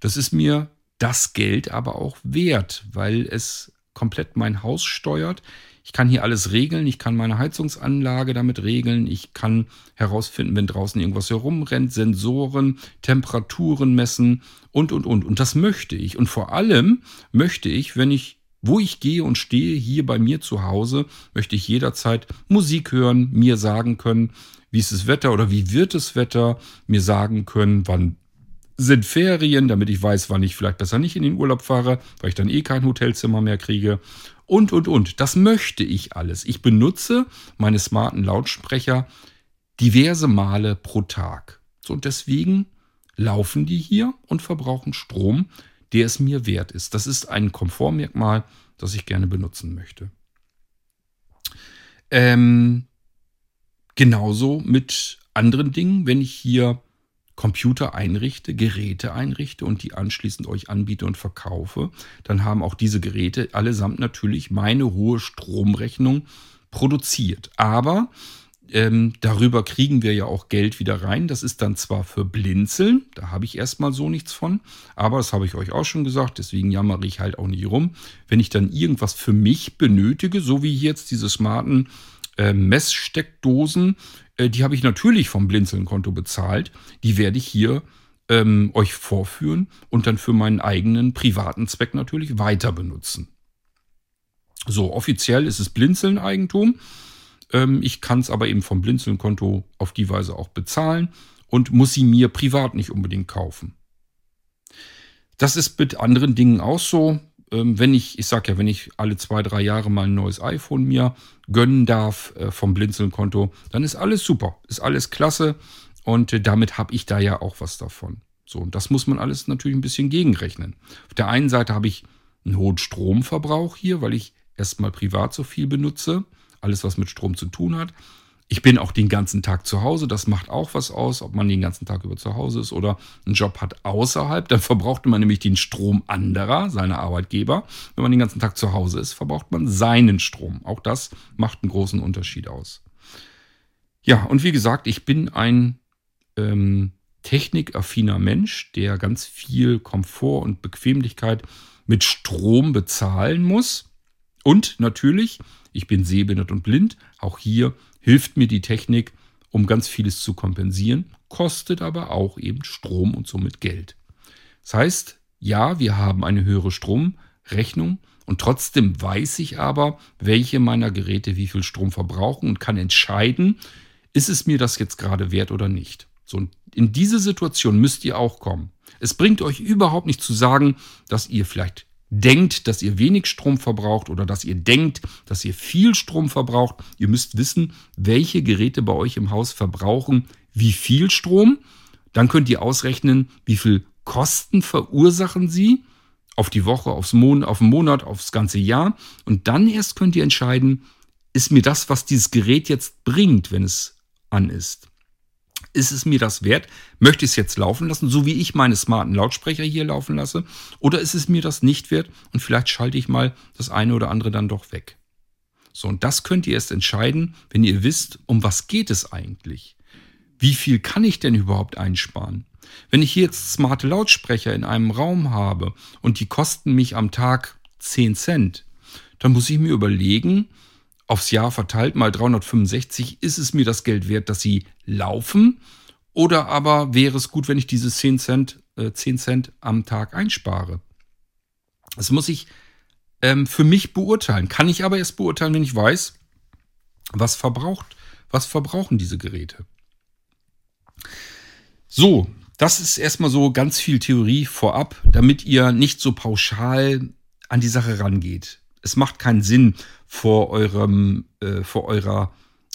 Speaker 1: Das ist mir das Geld aber auch wert, weil es komplett mein Haus steuert. Ich kann hier alles regeln, ich kann meine Heizungsanlage damit regeln, ich kann herausfinden, wenn draußen irgendwas herumrennt, Sensoren, Temperaturen messen und, und, und. Und das möchte ich. Und vor allem möchte ich, wenn ich wo ich gehe und stehe, hier bei mir zu Hause, möchte ich jederzeit Musik hören, mir sagen können, wie ist das Wetter oder wie wird das Wetter, mir sagen können, wann sind Ferien, damit ich weiß, wann ich vielleicht besser nicht in den Urlaub fahre, weil ich dann eh kein Hotelzimmer mehr kriege. Und, und, und. Das möchte ich alles. Ich benutze meine smarten Lautsprecher diverse Male pro Tag. So, und deswegen laufen die hier und verbrauchen Strom, der es mir wert ist. Das ist ein Komfortmerkmal, das ich gerne benutzen möchte. Ähm, genauso mit anderen Dingen, wenn ich hier Computer einrichte, Geräte einrichte und die anschließend euch anbiete und verkaufe, dann haben auch diese Geräte allesamt natürlich meine hohe Stromrechnung produziert. Aber ähm, darüber kriegen wir ja auch Geld wieder rein. Das ist dann zwar für Blinzeln, da habe ich erstmal so nichts von, aber das habe ich euch auch schon gesagt, deswegen jammere ich halt auch nicht rum. Wenn ich dann irgendwas für mich benötige, so wie jetzt diese smarten äh, Messsteckdosen, äh, die habe ich natürlich vom Blinzeln-Konto bezahlt. Die werde ich hier ähm, euch vorführen und dann für meinen eigenen privaten Zweck natürlich weiter benutzen. So, offiziell ist es Blinzeln-Eigentum. Ähm, ich kann es aber eben vom Blinzeln-Konto auf die Weise auch bezahlen und muss sie mir privat nicht unbedingt kaufen. Das ist mit anderen Dingen auch so. Ähm, wenn ich, ich sag ja, wenn ich alle zwei, drei Jahre mal ein neues iPhone mir gönnen darf äh, vom Blinzeln-Konto, dann ist alles super, ist alles klasse und äh, damit habe ich da ja auch was davon. So, und das muss man alles natürlich ein bisschen gegenrechnen. Auf der einen Seite habe ich einen hohen Stromverbrauch hier, weil ich erstmal privat so viel benutze alles, was mit Strom zu tun hat. Ich bin auch den ganzen Tag zu Hause, das macht auch was aus, ob man den ganzen Tag über zu Hause ist oder einen Job hat außerhalb. Dann verbraucht man nämlich den Strom anderer, seiner Arbeitgeber. Wenn man den ganzen Tag zu Hause ist, verbraucht man seinen Strom. Auch das macht einen großen Unterschied aus. Ja, und wie gesagt, ich bin ein ähm, technikaffiner Mensch, der ganz viel Komfort und Bequemlichkeit mit Strom bezahlen muss. Und natürlich ich bin sehbehindert und blind. Auch hier hilft mir die Technik, um ganz vieles zu kompensieren, kostet aber auch eben Strom und somit Geld. Das heißt, ja, wir haben eine höhere Stromrechnung und trotzdem weiß ich aber, welche meiner Geräte wie viel Strom verbrauchen und kann entscheiden, ist es mir das jetzt gerade wert oder nicht. So, in diese Situation müsst ihr auch kommen. Es bringt euch überhaupt nicht zu sagen, dass ihr vielleicht denkt, dass ihr wenig Strom verbraucht oder dass ihr denkt, dass ihr viel Strom verbraucht. Ihr müsst wissen, welche Geräte bei euch im Haus verbrauchen wie viel Strom. Dann könnt ihr ausrechnen, wie viel Kosten verursachen sie auf die Woche, aufs Mon auf den Monat, aufs ganze Jahr. Und dann erst könnt ihr entscheiden, ist mir das, was dieses Gerät jetzt bringt, wenn es an ist, ist es mir das wert? Möchte ich es jetzt laufen lassen, so wie ich meine smarten Lautsprecher hier laufen lasse? Oder ist es mir das nicht wert und vielleicht schalte ich mal das eine oder andere dann doch weg? So, und das könnt ihr erst entscheiden, wenn ihr wisst, um was geht es eigentlich? Wie viel kann ich denn überhaupt einsparen? Wenn ich hier jetzt smarte Lautsprecher in einem Raum habe und die kosten mich am Tag 10 Cent, dann muss ich mir überlegen, aufs Jahr verteilt mal 365, ist es mir das Geld wert, dass sie laufen? Oder aber wäre es gut, wenn ich diese 10 Cent, äh, 10 Cent am Tag einspare? Das muss ich ähm, für mich beurteilen. Kann ich aber erst beurteilen, wenn ich weiß, was verbraucht, was verbrauchen diese Geräte. So, das ist erstmal so ganz viel Theorie vorab, damit ihr nicht so pauschal an die Sache rangeht. Es macht keinen Sinn, vor eurem, äh, vor eurer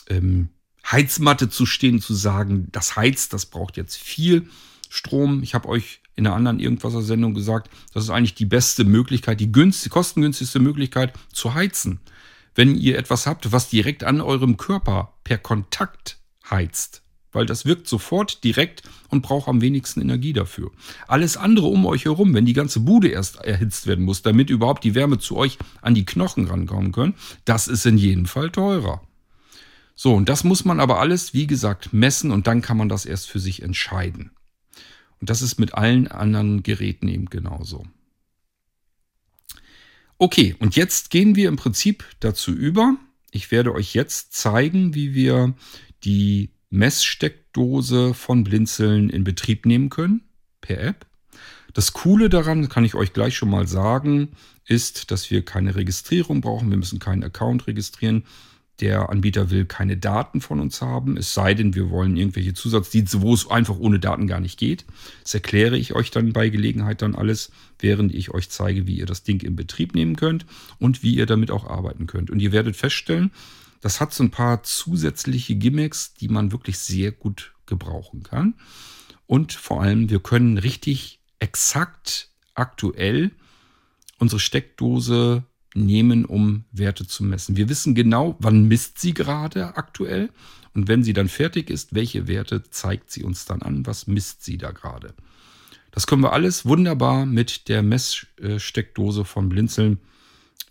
Speaker 1: ähm, Heizmatte zu stehen, zu sagen, das heizt, das braucht jetzt viel Strom. Ich habe euch in einer anderen Irgendwasser-Sendung gesagt, das ist eigentlich die beste Möglichkeit, die günstig, kostengünstigste Möglichkeit zu heizen. Wenn ihr etwas habt, was direkt an eurem Körper per Kontakt heizt, weil das wirkt sofort direkt und braucht am wenigsten Energie dafür. Alles andere um euch herum, wenn die ganze Bude erst erhitzt werden muss, damit überhaupt die Wärme zu euch an die Knochen rankommen können, das ist in jedem Fall teurer. So, und das muss man aber alles, wie gesagt, messen und dann kann man das erst für sich entscheiden. Und das ist mit allen anderen Geräten eben genauso. Okay, und jetzt gehen wir im Prinzip dazu über. Ich werde euch jetzt zeigen, wie wir die Messsteckdose von Blinzeln in Betrieb nehmen können per App. Das Coole daran, kann ich euch gleich schon mal sagen, ist, dass wir keine Registrierung brauchen. Wir müssen keinen Account registrieren. Der Anbieter will keine Daten von uns haben, es sei denn, wir wollen irgendwelche Zusatzdienste, wo es einfach ohne Daten gar nicht geht. Das erkläre ich euch dann bei Gelegenheit dann alles, während ich euch zeige, wie ihr das Ding in Betrieb nehmen könnt und wie ihr damit auch arbeiten könnt. Und ihr werdet feststellen, das hat so ein paar zusätzliche Gimmicks, die man wirklich sehr gut gebrauchen kann. Und vor allem, wir können richtig exakt aktuell unsere Steckdose nehmen, um Werte zu messen. Wir wissen genau, wann misst sie gerade aktuell und wenn sie dann fertig ist, welche Werte zeigt sie uns dann an, was misst sie da gerade. Das können wir alles wunderbar mit der Messsteckdose von Blinzeln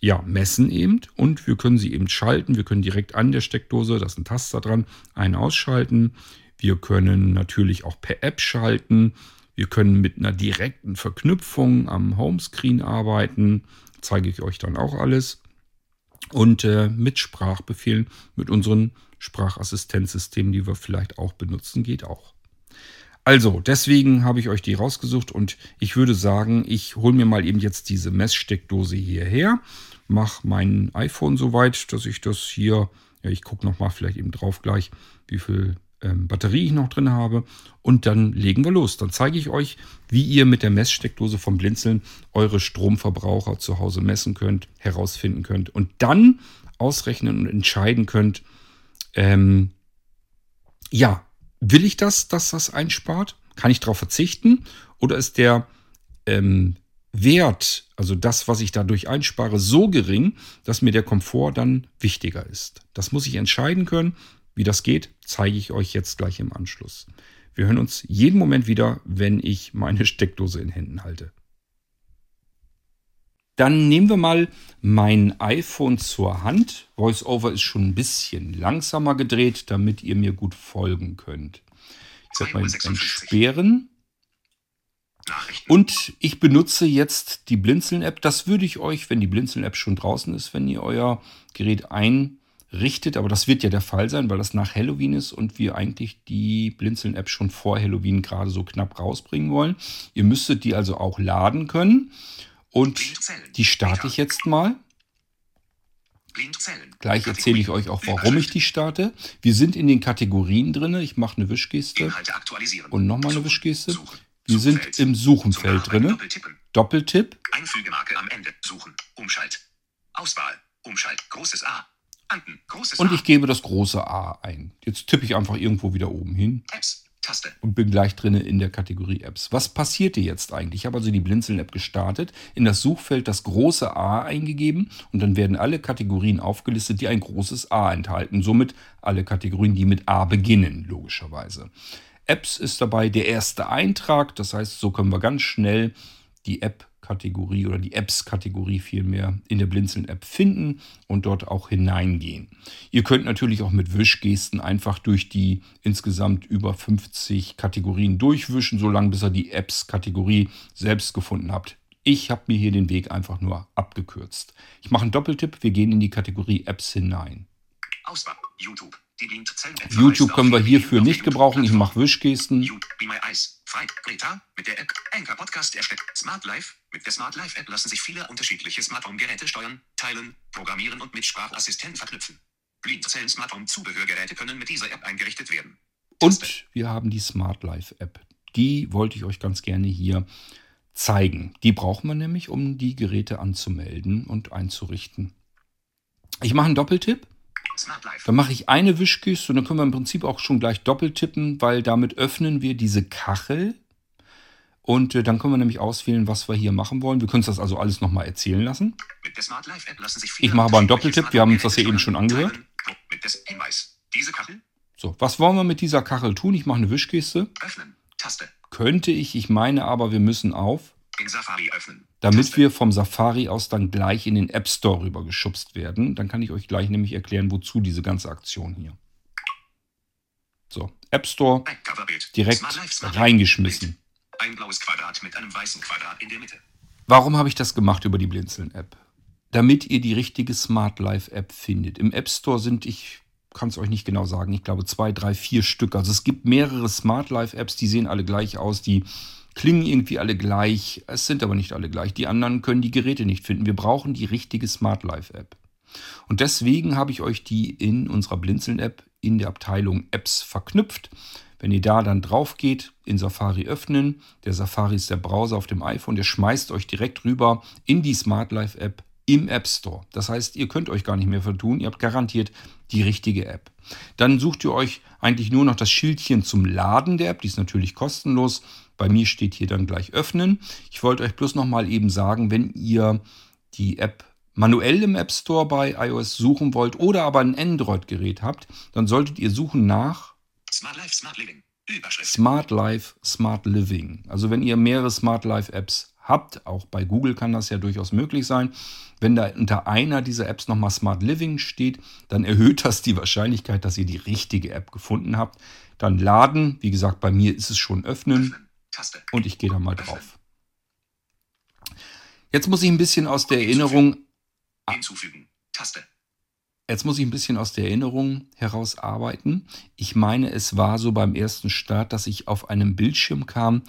Speaker 1: ja, messen eben und wir können sie eben schalten. Wir können direkt an der Steckdose, da ist ein Taster dran, ein ausschalten. Wir können natürlich auch per App schalten. Wir können mit einer direkten Verknüpfung am Homescreen arbeiten. Zeige ich euch dann auch alles. Und äh, mit Sprachbefehlen, mit unseren Sprachassistenzsystemen, die wir vielleicht auch benutzen, geht auch. Also, deswegen habe ich euch die rausgesucht und ich würde sagen, ich hole mir mal eben jetzt diese Messsteckdose hierher mache mein iPhone so weit, dass ich das hier, ja, ich gucke nochmal vielleicht eben drauf gleich, wie viel ähm, Batterie ich noch drin habe. Und dann legen wir los. Dann zeige ich euch, wie ihr mit der Messsteckdose vom Blinzeln eure Stromverbraucher zu Hause messen könnt, herausfinden könnt und dann ausrechnen und entscheiden könnt, ähm, ja, will ich das, dass das einspart? Kann ich darauf verzichten? Oder ist der ähm, Wert, also das, was ich dadurch einspare, so gering, dass mir der Komfort dann wichtiger ist. Das muss ich entscheiden können. Wie das geht, zeige ich euch jetzt gleich im Anschluss. Wir hören uns jeden Moment wieder, wenn ich meine Steckdose in Händen halte. Dann nehmen wir mal mein iPhone zur Hand. VoiceOver ist schon ein bisschen langsamer gedreht, damit ihr mir gut folgen könnt. Ich werde mal entsperren. Und ich benutze jetzt die Blinzeln-App. Das würde ich euch, wenn die Blinzeln-App schon draußen ist, wenn ihr euer Gerät einrichtet, aber das wird ja der Fall sein, weil das nach Halloween ist und wir eigentlich die Blinzeln-App schon vor Halloween gerade so knapp rausbringen wollen. Ihr müsstet die also auch laden können. Und die starte ich jetzt mal. Gleich erzähle ich euch auch, warum ich die starte. Wir sind in den Kategorien drin. Ich mache eine Wischgeste und nochmal eine Wischgeste. Wir sind im Suchenfeld drin. Doppeltipp. Einfügemarke am Ende. Suchen. Umschalt. Auswahl. Umschalt. Großes A. Anten. Großes Und ich gebe das große A ein. Jetzt tippe ich einfach irgendwo wieder oben hin. Apps.
Speaker 2: Taste.
Speaker 1: und bin gleich drinne in der Kategorie Apps. Was passierte jetzt eigentlich? Ich habe also die Blinzeln-App gestartet, in das Suchfeld das große A eingegeben und dann werden alle Kategorien aufgelistet, die ein großes A enthalten. Somit alle Kategorien, die mit A beginnen, logischerweise. Apps ist dabei der erste Eintrag, das heißt, so können wir ganz schnell die App-Kategorie oder die Apps-Kategorie vielmehr in der Blinzeln-App finden und dort auch hineingehen. Ihr könnt natürlich auch mit Wischgesten einfach durch die insgesamt über 50 Kategorien durchwischen, solange bis ihr die Apps-Kategorie selbst gefunden habt. Ich habe mir hier den Weg einfach nur abgekürzt. Ich mache einen Doppeltipp, wir gehen in die Kategorie Apps hinein.
Speaker 2: Auswahl. YouTube.
Speaker 1: YouTube können wir hierfür nicht gebrauchen. Ich mache Wischgesten.
Speaker 2: Smart Life. Mit der Smart Life App lassen sich viele unterschiedliche Smart Home Geräte steuern, teilen, programmieren und mit Sprachassistenten verknüpfen. Blindzellen Smart Home Zubehörgeräte können mit dieser App eingerichtet werden.
Speaker 1: Und wir haben die Smart Life App. Die wollte ich euch ganz gerne hier zeigen. Die brauchen wir nämlich, um die Geräte anzumelden und einzurichten. Ich mache einen Doppeltipp. Dann mache ich eine Wischgeste und dann können wir im Prinzip auch schon gleich doppeltippen, weil damit öffnen wir diese Kachel. Und äh, dann können wir nämlich auswählen, was wir hier machen wollen. Wir können uns das also alles nochmal erzählen lassen.
Speaker 2: Lassen
Speaker 1: Ich mache aber einen Doppeltipp. Wir haben uns das ja eben schon angehört. So, was wollen wir mit dieser Kachel tun? Ich mache eine Wischgeste.
Speaker 2: öffnen. Taste.
Speaker 1: Könnte ich, ich meine aber, wir müssen auf,
Speaker 2: In Safari öffnen.
Speaker 1: Damit wir vom Safari aus dann gleich in den App Store rüber geschubst werden. Dann kann ich euch gleich nämlich erklären, wozu diese ganze Aktion hier. So, App Store direkt reingeschmissen.
Speaker 2: Ein blaues Quadrat mit einem weißen Quadrat in der Mitte.
Speaker 1: Warum habe ich das gemacht über die Blinzeln-App? Damit ihr die richtige Smart Life-App findet. Im App Store sind, ich kann es euch nicht genau sagen, ich glaube zwei, drei, vier Stück. Also es gibt mehrere Smart Life-Apps, die sehen alle gleich aus, die klingen irgendwie alle gleich. Es sind aber nicht alle gleich. Die anderen können die Geräte nicht finden. Wir brauchen die richtige Smart Life-App. Und deswegen habe ich euch die in unserer Blinzeln-App in der Abteilung Apps verknüpft. Wenn ihr da dann drauf geht, in Safari öffnen, der Safari ist der Browser auf dem iPhone, der schmeißt euch direkt rüber in die Smart Life App im App Store. Das heißt, ihr könnt euch gar nicht mehr vertun, ihr habt garantiert die richtige App. Dann sucht ihr euch eigentlich nur noch das Schildchen zum Laden der App, die ist natürlich kostenlos. Bei mir steht hier dann gleich öffnen. Ich wollte euch bloß noch mal eben sagen, wenn ihr die App manuell im App Store bei iOS suchen wollt oder aber ein Android-Gerät habt, dann solltet ihr suchen nach
Speaker 2: Smart Life, Smart Living. Überschrift.
Speaker 1: Smart Life, Smart Living. Also wenn ihr mehrere Smart Life Apps habt, auch bei Google kann das ja durchaus möglich sein, wenn da unter einer dieser Apps nochmal Smart Living steht, dann erhöht das die Wahrscheinlichkeit, dass ihr die richtige App gefunden habt. Dann laden, wie gesagt, bei mir ist es schon öffnen und ich gehe da mal drauf. Jetzt muss ich ein bisschen aus der Erinnerung
Speaker 2: Hinzufügen. Taste.
Speaker 1: Jetzt muss ich ein bisschen aus der Erinnerung herausarbeiten. Ich meine, es war so beim ersten Start, dass ich auf einem Bildschirm kam,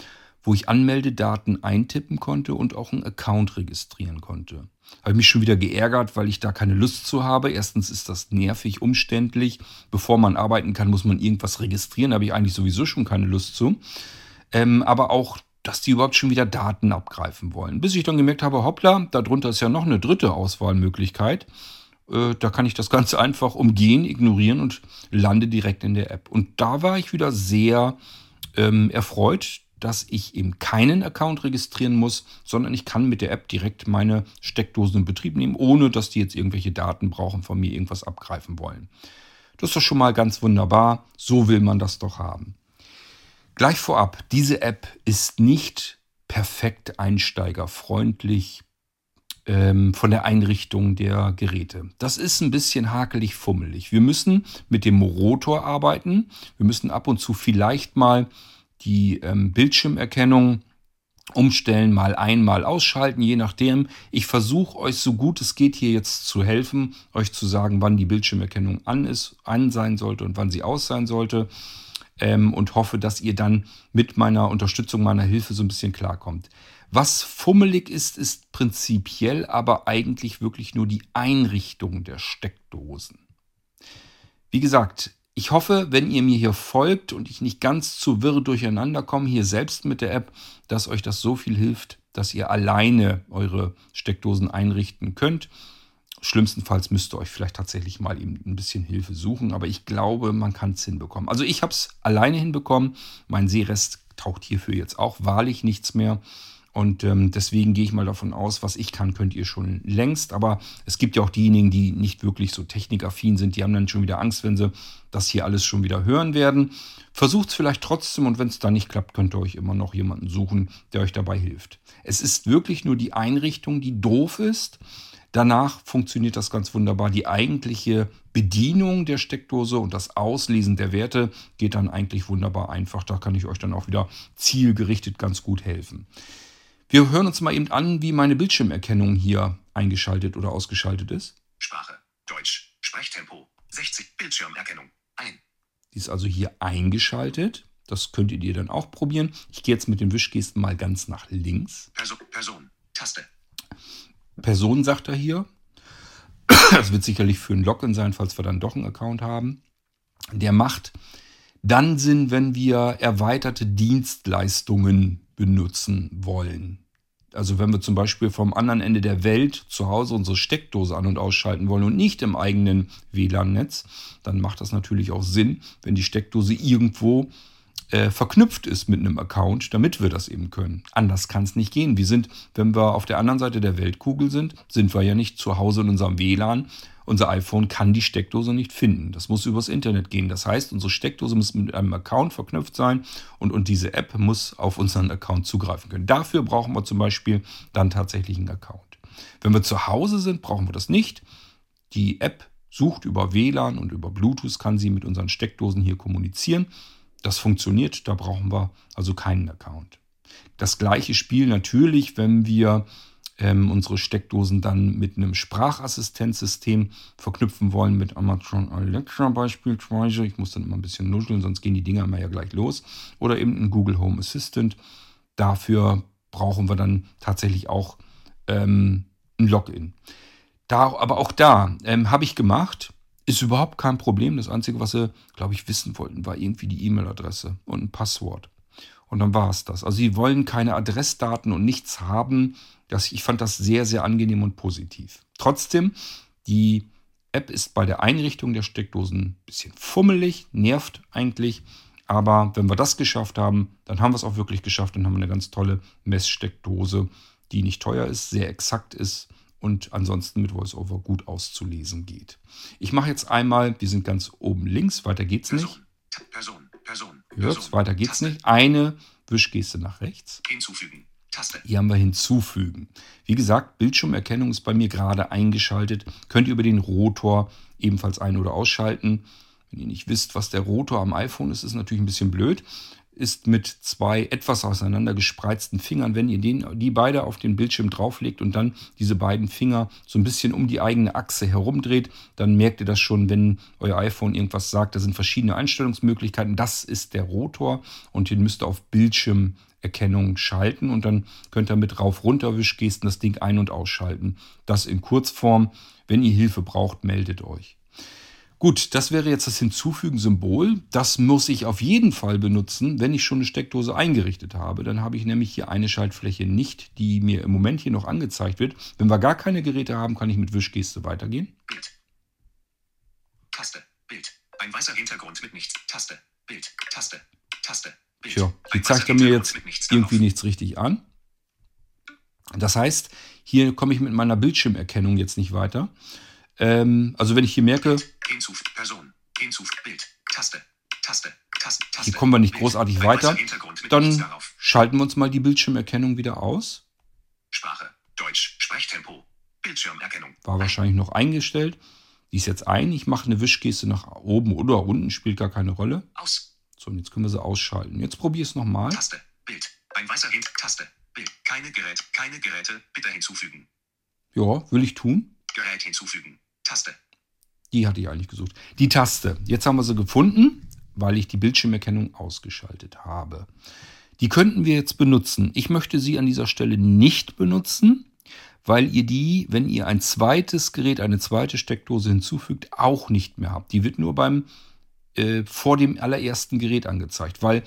Speaker 1: wo ich Anmeldedaten eintippen konnte und auch einen Account registrieren konnte. Habe ich mich schon wieder geärgert, weil ich da keine Lust zu habe. Erstens ist das nervig, umständlich. Bevor man arbeiten kann, muss man irgendwas registrieren. Da habe ich eigentlich sowieso schon keine Lust zu. Ähm, aber auch, dass die überhaupt schon wieder Daten abgreifen wollen. Bis ich dann gemerkt habe, hoppla, darunter ist ja noch eine dritte Auswahlmöglichkeit. Äh, da kann ich das Ganze einfach umgehen, ignorieren und lande direkt in der App. Und da war ich wieder sehr ähm, erfreut, dass ich eben keinen Account registrieren muss, sondern ich kann mit der App direkt meine Steckdosen in Betrieb nehmen, ohne dass die jetzt irgendwelche Daten brauchen, von mir irgendwas abgreifen wollen. Das ist doch schon mal ganz wunderbar. So will man das doch haben. Gleich vorab, diese App ist nicht perfekt einsteigerfreundlich ähm, von der Einrichtung der Geräte. Das ist ein bisschen hakelig fummelig. Wir müssen mit dem Rotor arbeiten. Wir müssen ab und zu vielleicht mal die ähm, Bildschirmerkennung umstellen, mal ein, mal ausschalten, je nachdem. Ich versuche euch so gut es geht hier jetzt zu helfen, euch zu sagen, wann die Bildschirmerkennung an ist, an sein sollte und wann sie aus sein sollte. Ähm, und hoffe, dass ihr dann mit meiner Unterstützung, meiner Hilfe so ein bisschen klarkommt. Was fummelig ist, ist prinzipiell aber eigentlich wirklich nur die Einrichtung der Steckdosen. Wie gesagt, ich hoffe, wenn ihr mir hier folgt und ich nicht ganz zu wirr durcheinander komme, hier selbst mit der App, dass euch das so viel hilft, dass ihr alleine eure Steckdosen einrichten könnt. Schlimmstenfalls müsst ihr euch vielleicht tatsächlich mal eben ein bisschen Hilfe suchen, aber ich glaube, man kann es hinbekommen. Also ich habe es alleine hinbekommen. Mein Seerest taucht hierfür jetzt auch wahrlich nichts mehr. Und ähm, deswegen gehe ich mal davon aus, was ich kann, könnt ihr schon längst. Aber es gibt ja auch diejenigen, die nicht wirklich so technikaffin sind, die haben dann schon wieder Angst, wenn sie das hier alles schon wieder hören werden. Versucht es vielleicht trotzdem und wenn es dann nicht klappt, könnt ihr euch immer noch jemanden suchen, der euch dabei hilft. Es ist wirklich nur die Einrichtung, die doof ist. Danach funktioniert das ganz wunderbar. Die eigentliche Bedienung der Steckdose und das Auslesen der Werte geht dann eigentlich wunderbar einfach. Da kann ich euch dann auch wieder zielgerichtet ganz gut helfen. Wir hören uns mal eben an, wie meine Bildschirmerkennung hier eingeschaltet oder ausgeschaltet ist.
Speaker 2: Sprache. Deutsch. Sprechtempo. 60. Bildschirmerkennung. Ein.
Speaker 1: Die ist also hier eingeschaltet. Das könnt ihr dann auch probieren. Ich gehe jetzt mit den Wischgesten mal ganz nach links.
Speaker 2: Person. Person. Taste.
Speaker 1: Person sagt er hier. Das wird sicherlich für ein Login sein, falls wir dann doch einen Account haben. Der macht dann Sinn, wenn wir erweiterte Dienstleistungen benutzen wollen. Also wenn wir zum Beispiel vom anderen Ende der Welt zu Hause unsere Steckdose an und ausschalten wollen und nicht im eigenen WLAN-Netz, dann macht das natürlich auch Sinn, wenn die Steckdose irgendwo äh, verknüpft ist mit einem Account, damit wir das eben können. Anders kann es nicht gehen. Wir sind, wenn wir auf der anderen Seite der Weltkugel sind, sind wir ja nicht zu Hause in unserem WLAN, unser iPhone kann die Steckdose nicht finden. Das muss übers Internet gehen. Das heißt, unsere Steckdose muss mit einem Account verknüpft sein und, und diese App muss auf unseren Account zugreifen können. Dafür brauchen wir zum Beispiel dann tatsächlich einen Account. Wenn wir zu Hause sind, brauchen wir das nicht. Die App sucht über WLAN und über Bluetooth, kann sie mit unseren Steckdosen hier kommunizieren. Das funktioniert, da brauchen wir also keinen Account. Das gleiche Spiel natürlich, wenn wir ähm, unsere Steckdosen dann mit einem Sprachassistenzsystem verknüpfen wollen, mit Amazon Alexa beispielsweise. Ich muss dann immer ein bisschen nuscheln, sonst gehen die Dinger immer ja gleich los. Oder eben ein Google Home Assistant. Dafür brauchen wir dann tatsächlich auch ähm, ein Login. Da, aber auch da ähm, habe ich gemacht. Ist überhaupt kein Problem. Das Einzige, was sie, glaube ich, wissen wollten, war irgendwie die E-Mail-Adresse und ein Passwort. Und dann war es das. Also sie wollen keine Adressdaten und nichts haben. Das, ich fand das sehr, sehr angenehm und positiv. Trotzdem, die App ist bei der Einrichtung der Steckdosen ein bisschen fummelig, nervt eigentlich. Aber wenn wir das geschafft haben, dann haben wir es auch wirklich geschafft. Dann haben wir eine ganz tolle Messsteckdose, die nicht teuer ist, sehr exakt ist und ansonsten mit VoiceOver gut auszulesen geht. Ich mache jetzt einmal, wir sind ganz oben links, weiter geht's nicht.
Speaker 2: Person. Person.
Speaker 1: Hört, weiter geht's Taste. nicht. Eine Wischgeste nach rechts.
Speaker 2: Hinzufügen. Taste.
Speaker 1: Hier haben wir hinzufügen. Wie gesagt, Bildschirmerkennung ist bei mir gerade eingeschaltet. Könnt ihr über den Rotor ebenfalls ein- oder ausschalten. Wenn ihr nicht wisst, was der Rotor am iPhone ist, ist natürlich ein bisschen blöd ist mit zwei etwas auseinander gespreizten Fingern. Wenn ihr den, die beide auf den Bildschirm drauflegt und dann diese beiden Finger so ein bisschen um die eigene Achse herumdreht, dann merkt ihr das schon, wenn euer iPhone irgendwas sagt. Da sind verschiedene Einstellungsmöglichkeiten. Das ist der Rotor und den müsst ihr auf Bildschirmerkennung schalten und dann könnt ihr mit rauf-runter-Wischgesten das Ding ein- und ausschalten. Das in Kurzform. Wenn ihr Hilfe braucht, meldet euch. Gut, das wäre jetzt das Hinzufügen-Symbol. Das muss ich auf jeden Fall benutzen, wenn ich schon eine Steckdose eingerichtet habe. Dann habe ich nämlich hier eine Schaltfläche nicht, die mir im Moment hier noch angezeigt wird. Wenn wir gar keine Geräte haben, kann ich mit Wischgeste weitergehen.
Speaker 2: Bild. Taste. Bild. Ein weißer Hintergrund mit nichts. Taste. Bild. Taste. Taste. Bild.
Speaker 1: Tja, die zeigt er mir jetzt irgendwie nichts richtig an. Das heißt, hier komme ich mit meiner Bildschirmerkennung jetzt nicht weiter. Ähm, also wenn ich hier merke,
Speaker 2: Hinzuf, Person, Hinzuf, Bild, Taste, Taste, Taste, Taste.
Speaker 1: Hier kommen wir nicht großartig weiter. Dann schalten wir uns mal die Bildschirmerkennung wieder aus.
Speaker 2: Sprache, Deutsch, Sprechtempo, Bildschirmerkennung.
Speaker 1: War wahrscheinlich noch eingestellt. Die ist jetzt ein. Ich mache eine Wischgeste nach oben oder unten, spielt gar keine Rolle.
Speaker 2: Aus.
Speaker 1: So, und jetzt können wir sie ausschalten. Jetzt probiere ich es nochmal.
Speaker 2: Taste, Bild. Ein weißer Hint, Taste, Bild. Keine Gerät, keine Geräte, bitte hinzufügen.
Speaker 1: Ja, will ich tun.
Speaker 2: Gerät hinzufügen. Taste.
Speaker 1: Die hatte ich eigentlich gesucht. Die Taste. Jetzt haben wir sie gefunden, weil ich die Bildschirmerkennung ausgeschaltet habe. Die könnten wir jetzt benutzen. Ich möchte sie an dieser Stelle nicht benutzen, weil ihr die, wenn ihr ein zweites Gerät, eine zweite Steckdose hinzufügt, auch nicht mehr habt. Die wird nur beim äh, vor dem allerersten Gerät angezeigt, weil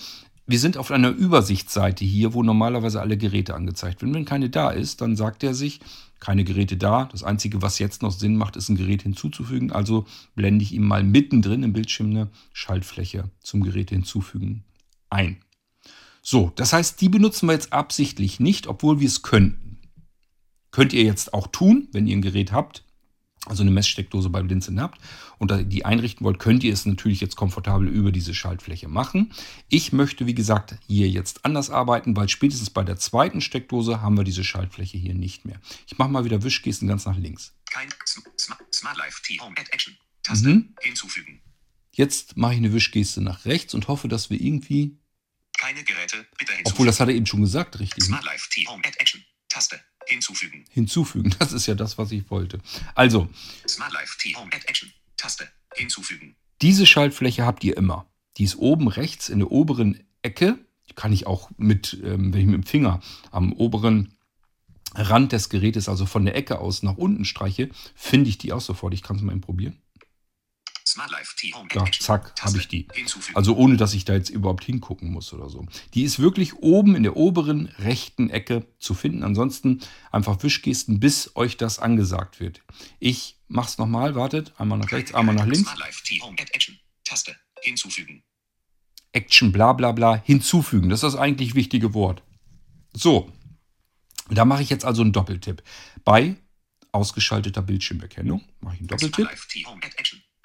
Speaker 1: wir sind auf einer Übersichtsseite hier, wo normalerweise alle Geräte angezeigt werden. Wenn keine da ist, dann sagt er sich, keine Geräte da. Das Einzige, was jetzt noch Sinn macht, ist ein Gerät hinzuzufügen. Also blende ich ihm mal mittendrin im Bildschirm eine Schaltfläche zum Gerät hinzufügen ein. So, das heißt, die benutzen wir jetzt absichtlich nicht, obwohl wir es könnten. Könnt ihr jetzt auch tun, wenn ihr ein Gerät habt, also eine Messsteckdose bei Blinzeln habt und die einrichten wollt, könnt ihr es natürlich jetzt komfortabel über diese Schaltfläche machen. Ich möchte, wie gesagt, hier jetzt anders arbeiten, weil spätestens bei der zweiten Steckdose haben wir diese Schaltfläche hier nicht mehr. Ich mache mal wieder Wischgesten ganz nach links.
Speaker 2: Kein Smart, Life T-Home Add Action. Taste
Speaker 1: Mhm.
Speaker 2: hinzufügen.
Speaker 1: Jetzt mache ich eine Wischgeste nach rechts und hoffe, dass wir irgendwie,
Speaker 2: Keine Geräte. Bitte hinzufügen.
Speaker 1: obwohl das hat er eben schon gesagt, richtig. ne?
Speaker 2: Smart Life T-Home Add Action. Taste hinzufügen.
Speaker 1: Hinzufügen. Das ist ja das, was ich wollte. Also,
Speaker 2: Smart Life T-Home Add Action. Taste hinzufügen.
Speaker 1: Diese Schaltfläche habt ihr immer. Die ist oben rechts in der oberen Ecke. Die kann ich auch mit, ähm, wenn ich mit dem Finger am oberen Rand des Gerätes, also von der Ecke aus nach unten streiche, finde ich die auch sofort. Ich kann es mal eben probieren.
Speaker 2: Action.
Speaker 1: zack, habe ich die. Also ohne, dass ich da jetzt überhaupt hingucken muss oder so. Die ist wirklich oben in der oberen rechten Ecke zu finden. Ansonsten einfach Wischgesten, bis euch das angesagt wird. Ich mache es nochmal. Wartet. Einmal nach rechts, einmal nach links.
Speaker 2: Taste hinzufügen.
Speaker 1: Action, bla bla bla, hinzufügen. Das ist das eigentlich wichtige Wort. So, da mache ich jetzt also einen Doppeltipp. Bei ausgeschalteter Bildschirmerkennung mache ich einen Doppeltipp.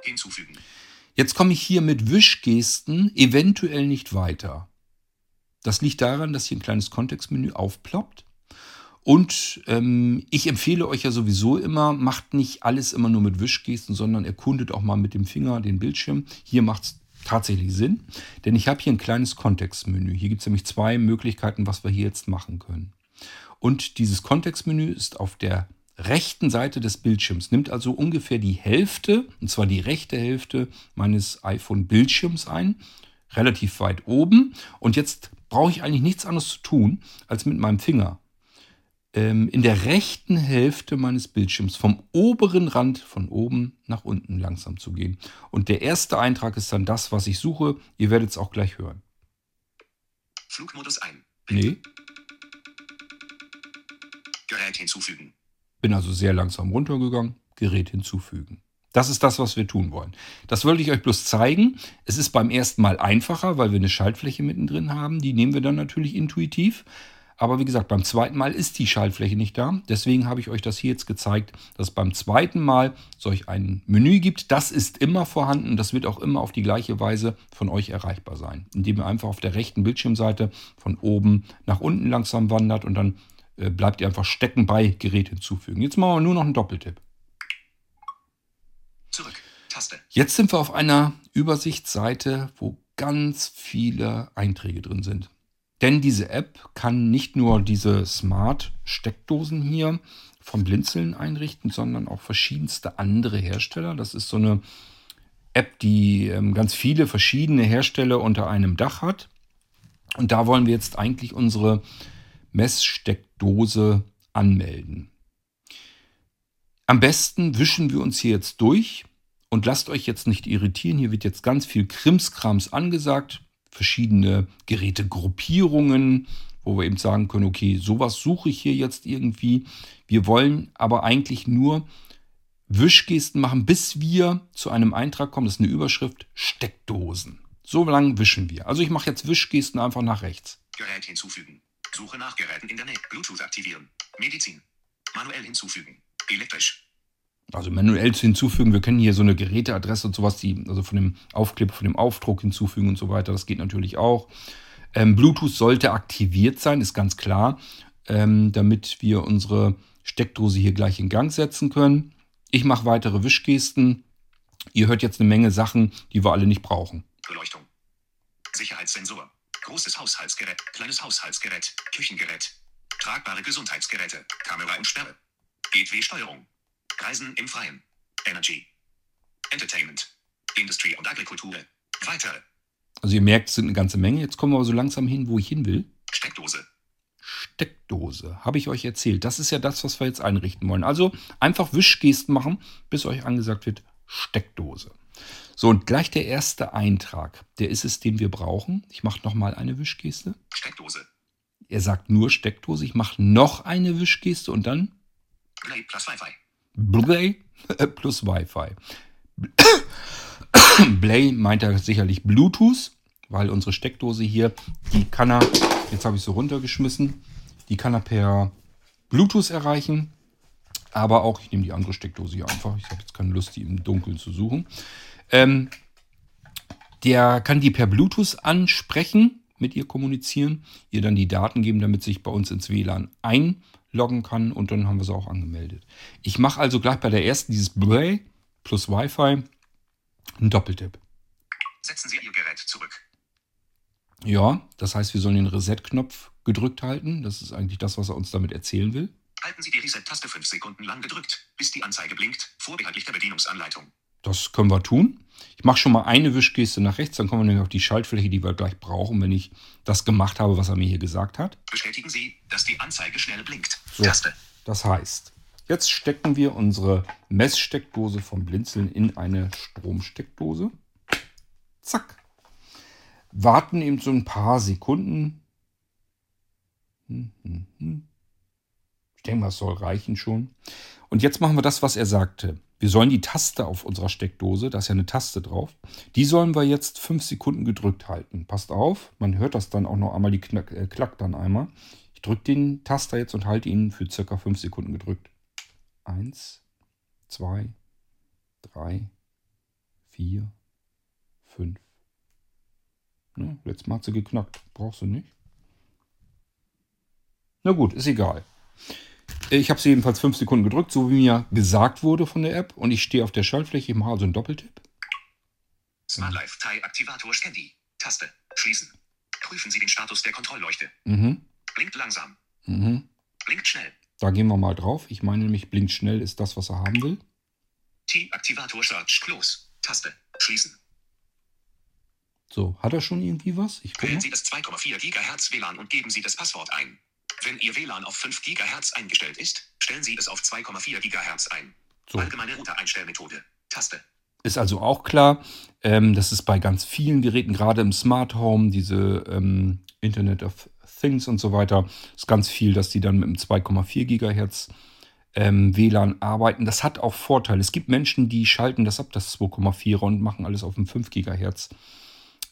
Speaker 2: Hinzufügen.
Speaker 1: Jetzt komme ich hier mit Wischgesten eventuell nicht weiter. Das liegt daran, dass hier ein kleines Kontextmenü aufploppt. Und ähm, ich empfehle euch ja sowieso immer, macht nicht alles immer nur mit Wischgesten, sondern erkundet auch mal mit dem Finger den Bildschirm. Hier macht es tatsächlich Sinn, denn ich habe hier ein kleines Kontextmenü. Hier gibt es nämlich zwei Möglichkeiten, was wir hier jetzt machen können. Und dieses Kontextmenü ist auf der rechten Seite des Bildschirms, nimmt also ungefähr die Hälfte, und zwar die rechte Hälfte meines iPhone-Bildschirms ein, relativ weit oben. Und jetzt brauche ich eigentlich nichts anderes zu tun, als mit meinem Finger ähm, in der rechten Hälfte meines Bildschirms vom oberen Rand von oben nach unten langsam zu gehen. Und der erste Eintrag ist dann das, was ich suche. Ihr werdet es auch gleich hören.
Speaker 2: Flugmodus ein.
Speaker 1: Nee,
Speaker 2: Gerät hinzufügen.
Speaker 1: Bin also sehr langsam runtergegangen. Gerät hinzufügen. Das ist das, was wir tun wollen. Das wollte ich euch bloß zeigen. Es ist beim ersten Mal einfacher, weil wir eine Schaltfläche mittendrin haben. Die nehmen wir dann natürlich intuitiv. Aber wie gesagt, beim zweiten Mal ist die Schaltfläche nicht da. Deswegen habe ich euch das hier jetzt gezeigt, dass beim zweiten Mal solch ein Menü gibt. Das ist immer vorhanden. Das wird auch immer auf die gleiche Weise von euch erreichbar sein. Indem ihr einfach auf der rechten Bildschirmseite von oben nach unten langsam wandert und dann bleibt ihr einfach stecken bei Gerät hinzufügen. Jetzt machen wir nur noch einen Doppeltipp.
Speaker 2: Zurück. Taste.
Speaker 1: Jetzt sind wir auf einer Übersichtsseite, wo ganz viele Einträge drin sind. Denn diese App kann nicht nur diese Smart-Steckdosen hier vom Blinzeln einrichten, sondern auch verschiedenste andere Hersteller. Das ist so eine App, die ähm, ganz viele verschiedene Hersteller unter einem Dach hat. Und da wollen wir jetzt eigentlich unsere Messsteckdose anmelden. Am besten wischen wir uns hier jetzt durch und lasst euch jetzt nicht irritieren. Hier wird jetzt ganz viel Krimskrams angesagt, verschiedene Gerätegruppierungen, wo wir eben sagen können, okay, sowas suche ich hier jetzt irgendwie. Wir wollen aber eigentlich nur Wischgesten machen, bis wir zu einem Eintrag kommen. Das ist eine Überschrift Steckdosen. So lange wischen wir. Also ich mache jetzt Wischgesten einfach nach rechts.
Speaker 2: Gerät hinzufügen. Suche nach Geräten in der Nähe. Bluetooth aktivieren. Medizin. Manuell hinzufügen. Elektrisch.
Speaker 1: Also manuell zu hinzufügen. Wir können hier so eine Geräteadresse und sowas, die, also von dem Aufkleber, von dem Aufdruck hinzufügen und so weiter. Das geht natürlich auch. Ähm, Bluetooth sollte aktiviert sein, ist ganz klar, ähm, damit wir unsere Steckdose hier gleich in Gang setzen können. Ich mache weitere Wischgesten. Ihr hört jetzt eine Menge Sachen, die wir alle nicht brauchen.
Speaker 2: Beleuchtung. Sicherheitssensor. Großes Haushaltsgerät. Kleines Haushaltsgerät. Küchengerät. Tragbare Gesundheitsgeräte. Kamera und Sperre. Gateway-Steuerung. Reisen im Freien. Energy. Entertainment. Industrie und Agrikultur. Weitere.
Speaker 1: Also ihr merkt, es sind eine ganze Menge. Jetzt kommen wir aber so langsam hin, wo ich hin will.
Speaker 2: Steckdose.
Speaker 1: Steckdose, habe ich euch erzählt. Das ist ja das, was wir jetzt einrichten wollen. Also einfach Wischgesten machen, bis euch angesagt wird, Steckdose. So, und gleich der erste Eintrag, der ist es, den wir brauchen. Ich mache nochmal eine Wischgeste.
Speaker 2: Steckdose.
Speaker 1: Er sagt nur Steckdose. Ich mache noch eine Wischgeste und dann
Speaker 2: Play plus Wi-Fi.
Speaker 1: Blay äh, plus Wi-Fi. Blay meint er sicherlich Bluetooth, weil unsere Steckdose hier, die kann er, jetzt habe ich so runtergeschmissen, die kann er per Bluetooth erreichen. Aber auch, ich nehme die andere Steckdose hier einfach. Ich habe jetzt keine Lust, die im Dunkeln zu suchen. Ähm, der kann die per Bluetooth ansprechen, mit ihr kommunizieren, ihr dann die Daten geben, damit sich bei uns ins WLAN einloggen kann und dann haben wir sie auch angemeldet. Ich mache also gleich bei der ersten dieses Bray plus Wi-Fi einen Doppeltipp.
Speaker 2: Setzen Sie Ihr Gerät zurück.
Speaker 1: Ja, das heißt, wir sollen den Reset-Knopf gedrückt halten. Das ist eigentlich das, was er uns damit erzählen will.
Speaker 2: Halten Sie die Reset-Taste 5 Sekunden lang gedrückt, bis die Anzeige blinkt, vorbehaltlich der Bedienungsanleitung.
Speaker 1: Das können wir tun. Ich mache schon mal eine Wischgeste nach rechts, dann kommen wir nämlich auf die Schaltfläche, die wir gleich brauchen, wenn ich das gemacht habe, was er mir hier gesagt hat.
Speaker 2: Bestätigen Sie, dass die Anzeige schnell blinkt.
Speaker 1: So.
Speaker 2: Taste.
Speaker 1: Das heißt, jetzt stecken wir unsere Messsteckdose vom Blinzeln in eine Stromsteckdose. Zack. Warten eben so ein paar Sekunden. Hm, hm, hm. Ich denke mal, es soll reichen schon. Und jetzt machen wir das, was er sagte. Wir sollen die Taste auf unserer Steckdose, da ist ja eine Taste drauf, die sollen wir jetzt fünf Sekunden gedrückt halten. Passt auf, man hört das dann auch noch einmal, die knack, äh, klackt dann einmal. Ich drücke den Taster jetzt und halte ihn für circa fünf Sekunden gedrückt. Eins, zwei, drei, vier, fünf. Ne, letztes Mal hat sie geknackt. Brauchst du nicht? Na gut, ist egal. Ich habe sie jedenfalls fünf Sekunden gedrückt, so wie mir gesagt wurde von der App. Und ich stehe auf der Schaltfläche, ich mache also einen Doppeltipp.
Speaker 2: Smart Life Thai Aktivator Scandy. Taste. Schließen. Prüfen Sie den Status der Kontrollleuchte.
Speaker 1: Mhm.
Speaker 2: Blinkt langsam.
Speaker 1: Mhm.
Speaker 2: Blinkt schnell.
Speaker 1: Da gehen wir mal drauf. Ich meine nämlich, blinkt schnell ist das, was er haben will.
Speaker 2: T-Aktivator Search Close. Taste. Schließen.
Speaker 1: So, hat er schon irgendwie was? Ich
Speaker 2: Wählen. Sie das 2,4 GHz WLAN und geben Sie das Passwort ein. Wenn Ihr WLAN auf 5 GHz eingestellt ist, stellen Sie es auf 2,4 GHz ein.
Speaker 1: So.
Speaker 2: Allgemeine Router-Einstellmethode. Taste.
Speaker 1: Ist also auch klar, ähm, das ist bei ganz vielen Geräten, gerade im Smart Home, diese ähm, Internet of Things und so weiter, ist ganz viel, dass die dann mit einem 2,4 Gigahertz ähm, WLAN arbeiten. Das hat auch Vorteile. Es gibt Menschen, die schalten das ab, das 2,4 und machen alles auf dem 5 Gigahertz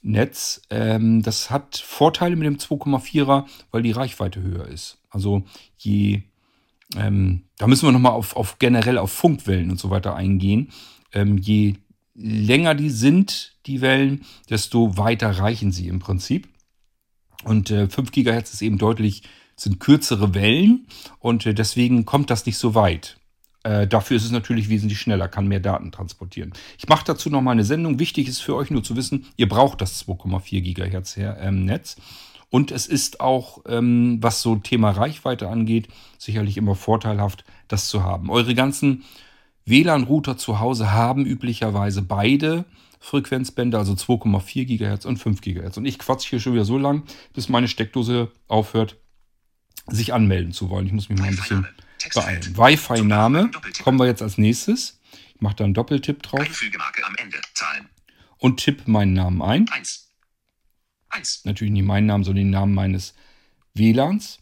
Speaker 1: Netz. Ähm, das hat Vorteile mit dem 2,4er, weil die Reichweite höher ist. Also je, ähm, da müssen wir nochmal auf, auf generell auf Funkwellen und so weiter eingehen. Ähm, je länger die sind, die Wellen, desto weiter reichen sie im Prinzip. Und äh, 5 GHz ist eben deutlich, sind kürzere Wellen und äh, deswegen kommt das nicht so weit. Äh, dafür ist es natürlich wesentlich schneller, kann mehr Daten transportieren. Ich mache dazu noch mal eine Sendung. Wichtig ist für euch nur zu wissen, ihr braucht das 2,4 GHz ähm, Netz. Und es ist auch, ähm, was so Thema Reichweite angeht, sicherlich immer vorteilhaft, das zu haben. Eure ganzen WLAN-Router zu Hause haben üblicherweise beide Frequenzbänder, also 2,4 GHz und 5 GHz. Und ich quatsch hier schon wieder so lang, bis meine Steckdose aufhört, sich anmelden zu wollen. Ich muss mich mal ein bisschen
Speaker 2: Textfeld.
Speaker 1: beeilen. Wi-Fi-Name kommen wir jetzt als nächstes. Ich mache da einen Doppeltipp drauf
Speaker 2: Einfügemarke am Ende. Zahlen.
Speaker 1: und tippe meinen Namen ein.
Speaker 2: 1. 1.
Speaker 1: Natürlich nicht meinen Namen, sondern den Namen meines WLANs.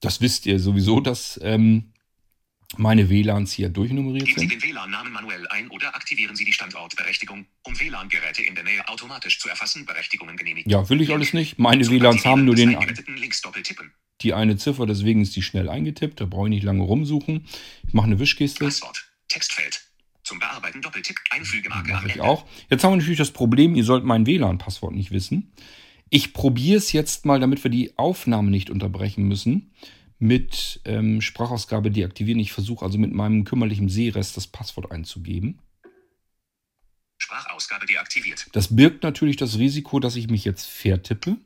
Speaker 1: Das wisst ihr sowieso, dass ähm, meine WLANs hier durchnummeriert
Speaker 2: Geben Sie
Speaker 1: sind.
Speaker 2: den WLAN-Namen manuell ein oder aktivieren Sie die Standortberechtigung, um WLAN-Geräte in der Nähe automatisch zu erfassen. Berechtigungen genehmigen.
Speaker 1: Ja, will ich alles nicht. Meine
Speaker 2: Zum
Speaker 1: WLANs haben nur den,
Speaker 2: Links doppeltippen.
Speaker 1: Die eine Ziffer, deswegen ist die schnell eingetippt. Da brauche ich nicht lange rumsuchen. Ich mache eine Wischgeste.
Speaker 2: Passwort. Textfeld. Zum Bearbeiten Doppeltipp. Einfügemarke
Speaker 1: Mache ich auch. Jetzt haben wir natürlich das Problem, ihr sollt mein WLAN-Passwort nicht wissen. Ich probiere es jetzt mal, damit wir die Aufnahme nicht unterbrechen müssen, mit ähm, Sprachausgabe deaktivieren. Ich versuche also mit meinem kümmerlichen Sehrest das Passwort einzugeben.
Speaker 2: Sprachausgabe deaktiviert.
Speaker 1: Das birgt natürlich das Risiko, dass ich mich jetzt vertippe,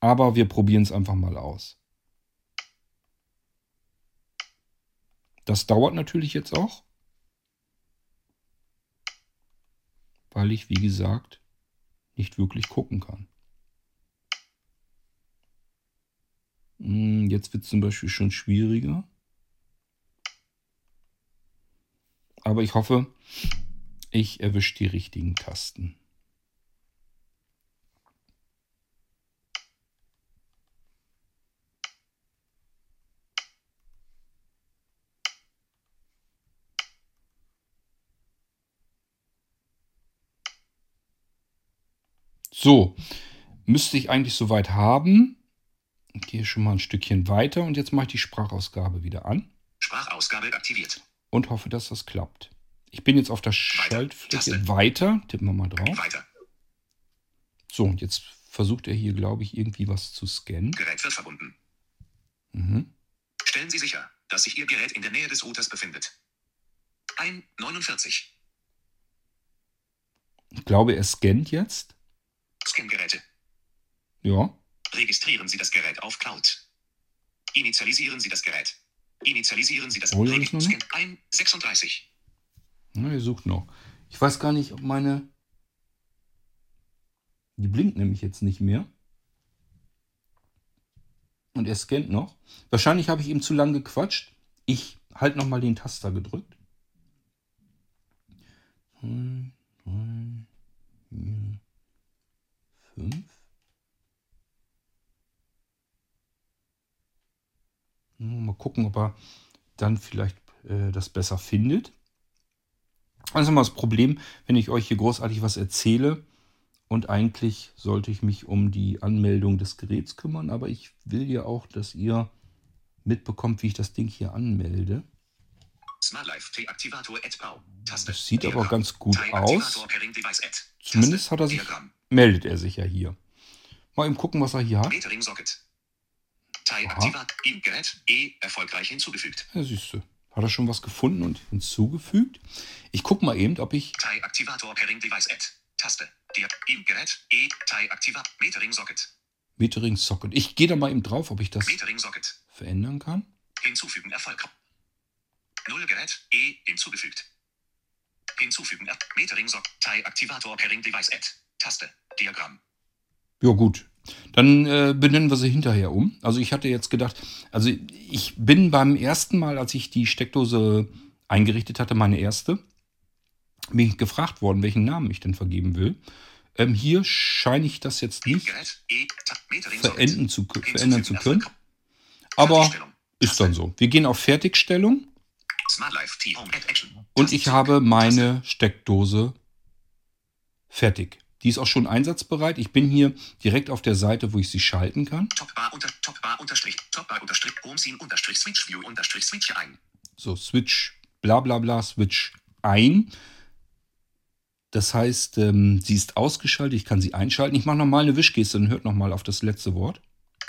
Speaker 1: aber wir probieren es einfach mal aus. Das dauert natürlich jetzt auch, weil ich, wie gesagt, nicht wirklich gucken kann. Hm, Jetzt wird es zum Beispiel schon schwieriger. Aber ich hoffe, ich erwische die richtigen Tasten. So, müsste ich eigentlich soweit haben. Ich gehe schon mal ein Stückchen weiter und jetzt mache ich die Sprachausgabe wieder an
Speaker 2: Sprachausgabe aktiviert.
Speaker 1: und hoffe, dass das klappt. Ich bin jetzt auf der Schaltfläche weiter. Tippen wir mal drauf.
Speaker 2: Weiter.
Speaker 1: So, und jetzt versucht er hier, glaube ich, irgendwie was zu scannen.
Speaker 2: Gerät wird verbunden.
Speaker 1: Mhm.
Speaker 2: Stellen Sie sicher, dass sich Ihr Gerät in der Nähe des Routers befindet. Ein 49.
Speaker 1: Ich glaube, er scannt jetzt.
Speaker 2: Scangeräte.
Speaker 1: Ja.
Speaker 2: Registrieren Sie das Gerät auf Cloud. Initialisieren Sie das Gerät. Initialisieren Sie das
Speaker 1: Oh, nicht.
Speaker 2: Scan ein 36.
Speaker 1: Na, er sucht noch. Ich weiß gar nicht, ob meine. Die blinkt nämlich jetzt nicht mehr. Und er scannt noch. Wahrscheinlich habe ich ihm zu lang gequatscht. Ich halte nochmal den Taster gedrückt. Zwei, drei, vier, fünf. Nur Mal gucken, ob er dann vielleicht äh, das besser findet. Das ist immer das Problem, wenn ich euch hier großartig was erzähle und eigentlich sollte ich mich um die Anmeldung des Geräts kümmern, aber ich will ja auch, dass ihr mitbekommt, wie ich das Ding hier anmelde. Das sieht aber ganz gut aus. Zumindest hat er sich. Meldet er sich ja hier. Mal eben gucken, was er hier hat.
Speaker 2: Metering Socket. T-Aktivat. Im Gerät. E. Erfolgreich hinzugefügt.
Speaker 1: Ja, siehst du. Hat er schon was gefunden und hinzugefügt? Ich gucke mal eben, ob ich.
Speaker 2: T-Aktivator Pairing Device Add. Taste. Im Gerät. E. T-Aktivat. Metering Socket.
Speaker 1: Metering Socket. Ich gehe da mal eben drauf, ob ich das verändern kann.
Speaker 2: Hinzufügen Erfolg. Null Gerät. E. Hinzugefügt. Hinzufügen. Er- Metering Socket. T-Aktivator Pairing Device Add. Taste. Diagramm.
Speaker 1: Ja, gut. Dann äh, benennen wir sie hinterher um. Also ich hatte jetzt gedacht, also ich bin beim ersten Mal, als ich die Steckdose eingerichtet hatte, meine erste, bin ich gefragt worden, welchen Namen ich denn vergeben will. Ähm, hier scheine ich das jetzt nicht.
Speaker 2: E.
Speaker 1: Verändern zu, verändern zu können. Aber ist dann so. Wir gehen auf Fertigstellung und ich habe meine Steckdose fertig. Die ist auch schon einsatzbereit. Ich bin hier direkt auf der Seite, wo ich sie schalten kann.
Speaker 2: Topbar unter Topbar unterstrich Topbar unterstrich Homescene unterstrich Switch View unterstrich Switch ein.
Speaker 1: So, Switch, bla bla bla, Switch ein. Das heißt, ähm, sie ist ausgeschaltet, ich kann sie einschalten. Ich mache nochmal eine Wischgeste und hört nochmal auf das letzte Wort.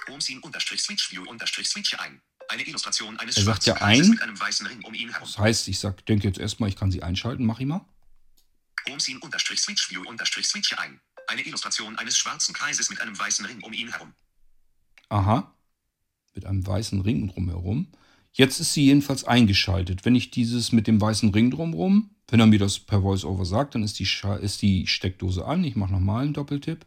Speaker 2: Homescene unterstrich Switch View unterstrich Switch ein. Eine Illustration eines
Speaker 1: Er sagt ja ein.
Speaker 2: mit einem weißen Ring um ihn herum.
Speaker 1: Das heißt, ich sag, denke jetzt erstmal, ich kann sie einschalten, mach ich mal.
Speaker 2: Homescene unterstrich Switch View unterstrich Switch ein. Eine Illustration eines schwarzen Kreises mit einem weißen Ring um ihn herum.
Speaker 1: Aha. Mit einem weißen Ring drumherum. Jetzt ist sie jedenfalls eingeschaltet. Wenn ich dieses mit dem weißen Ring drumherum, wenn er mir das per VoiceOver sagt, dann ist die, Scha ist die Steckdose an. Ich mache nochmal einen Doppeltipp.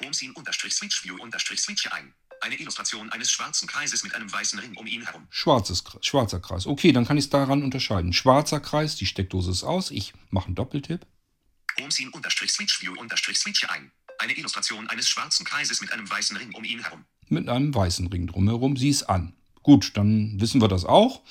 Speaker 2: Homescene unterstrich Switch View unterstrich Switch ein. Eine Illustration eines schwarzen Kreises mit einem weißen Ring um ihn herum.
Speaker 1: Schwarzes, schwarzer Kreis. Okay, dann kann ich es daran unterscheiden. Schwarzer Kreis, die Steckdose ist aus. Ich mache einen Doppeltipp.
Speaker 2: Homescene unterstrich Switch View unterstrich Switch ein. Eine Illustration eines schwarzen Kreises mit einem weißen Ring um ihn herum.
Speaker 1: mit einem weißen Ring drumherum. Sie ist an. Gut, dann wissen wir das auch.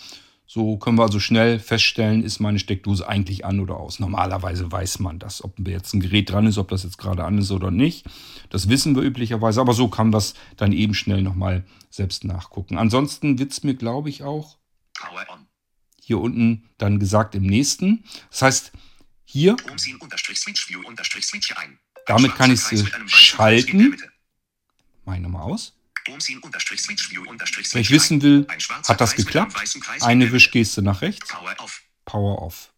Speaker 1: So können wir also schnell feststellen, ist meine Steckdose eigentlich an oder aus. Normalerweise weiß man das, ob jetzt ein Gerät dran ist, ob das jetzt gerade an ist oder nicht. Das wissen wir üblicherweise, aber so kann man es dann eben schnell nochmal selbst nachgucken. Ansonsten wird es mir, glaube ich, auch hier unten dann gesagt im nächsten. Das heißt, hier, Damit kann ich
Speaker 2: in der
Speaker 1: schalten. Mache ich nochmal aus. Wenn ich wissen will, hat das geklappt? Eine. Wischgeste nach rechts.
Speaker 2: Power off.
Speaker 1: Power Off.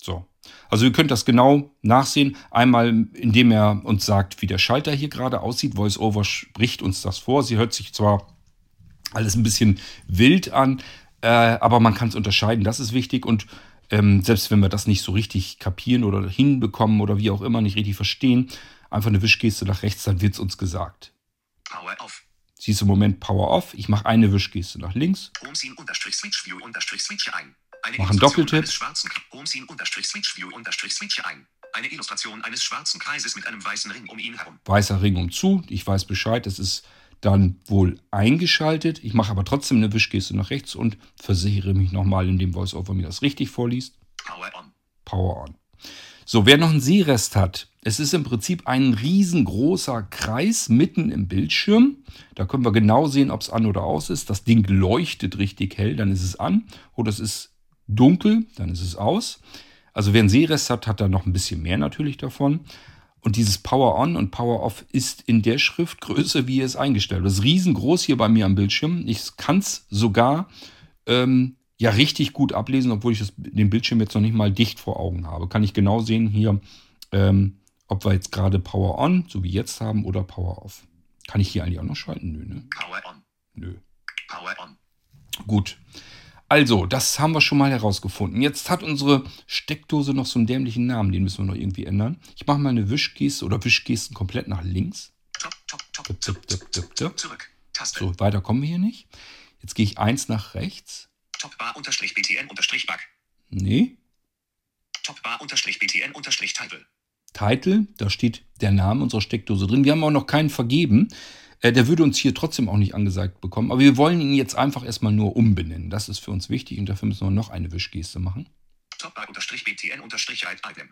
Speaker 1: So. Also ihr könnt das genau nachsehen. Einmal, indem er uns sagt, wie der Schalter hier gerade aussieht. VoiceOver spricht uns das vor. Sie hört sich zwar alles ein bisschen wild an, äh, aber man kann es unterscheiden. Das ist wichtig. Und ähm, selbst wenn wir das nicht so richtig kapieren oder hinbekommen oder wie auch immer nicht richtig verstehen, einfach eine Wischgeste nach rechts, dann wird es uns gesagt.
Speaker 2: Power off.
Speaker 1: Sie ist im Moment Power Off. Ich mache eine Wischgeste nach links.
Speaker 2: Homescene unterstrich Switch View unterstrich Switch ein. Eine
Speaker 1: Mach einen Doppeltipp.
Speaker 2: Eine Illustration eines schwarzen Kreises mit einem weißen Ring um ihn herum.
Speaker 1: weißer Ring um zu. Ich weiß Bescheid, es ist dann wohl eingeschaltet. Ich mache aber trotzdem eine Wischgeste nach rechts und versichere mich nochmal, indem VoiceOver mir das richtig vorliest.
Speaker 2: Power on.
Speaker 1: Power on. So, wer noch einen Sehrest hat, es ist im Prinzip ein riesengroßer Kreis mitten im Bildschirm. Da können wir genau sehen, ob es an oder aus ist. Das Ding leuchtet richtig hell, dann ist es an. Oder es ist dunkel, dann ist es aus. Also wer einen Sehrest hat, hat da noch ein bisschen mehr natürlich davon. Und dieses Power On und Power Off ist in der Schriftgröße, wie ihr es eingestellt habt. Das ist riesengroß hier bei mir am Bildschirm. Ich kann es sogar ähm, ja richtig gut ablesen, obwohl ich das, den Bildschirm jetzt noch nicht mal dicht vor Augen habe. Kann ich genau sehen hier, ähm, ob wir jetzt gerade Power On, so wie jetzt haben, oder Power Off. Kann ich hier eigentlich auch noch schalten? Nö, ne?
Speaker 2: Power on.
Speaker 1: Nö.
Speaker 2: Power on.
Speaker 1: Gut. Also, das haben wir schon mal herausgefunden. Jetzt hat unsere Steckdose noch so einen dämlichen Namen, den müssen wir noch irgendwie ändern. Ich mache mal eine Wischgeste oder Wischgesten komplett nach links.
Speaker 2: Top, top, top, zurück. Taste.
Speaker 1: So, weiter kommen wir hier nicht. Jetzt gehe ich eins nach rechts.
Speaker 2: Topbar unterstrich BTN unterstrich Bug.
Speaker 1: Nee.
Speaker 2: Topbar unterstrich BTN unterstrich Title.
Speaker 1: Title, da steht der Name unserer Steckdose drin. Wir haben auch noch keinen vergeben. Äh, der würde uns hier trotzdem auch nicht angesagt bekommen. Aber wir wollen ihn jetzt einfach erstmal nur umbenennen. Das ist für uns wichtig und dafür müssen wir noch eine Wischgeste machen.
Speaker 2: Topbar unterstrich BTN unterstrich Item.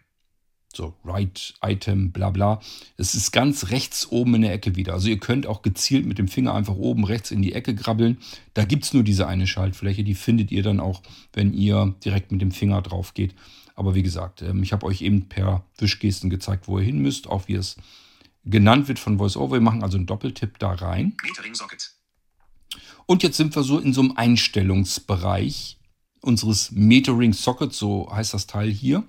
Speaker 1: So, Right Item, bla bla. Es ist ganz rechts oben in der Ecke wieder. Also ihr könnt auch gezielt mit dem Finger einfach oben rechts in die Ecke krabbeln. Da gibt es nur diese eine Schaltfläche. Die findet ihr dann auch, wenn ihr direkt mit dem Finger drauf geht. Aber wie gesagt, ähm, ich habe euch eben per Wischgesten gezeigt, wo ihr hin müsst, auch wie es genannt wird von VoiceOver. Wir machen also einen Doppeltipp da rein.
Speaker 2: Metering Socket.
Speaker 1: Und jetzt sind wir so in so einem Einstellungsbereich unseres Metering Sockets, so heißt das Teil hier.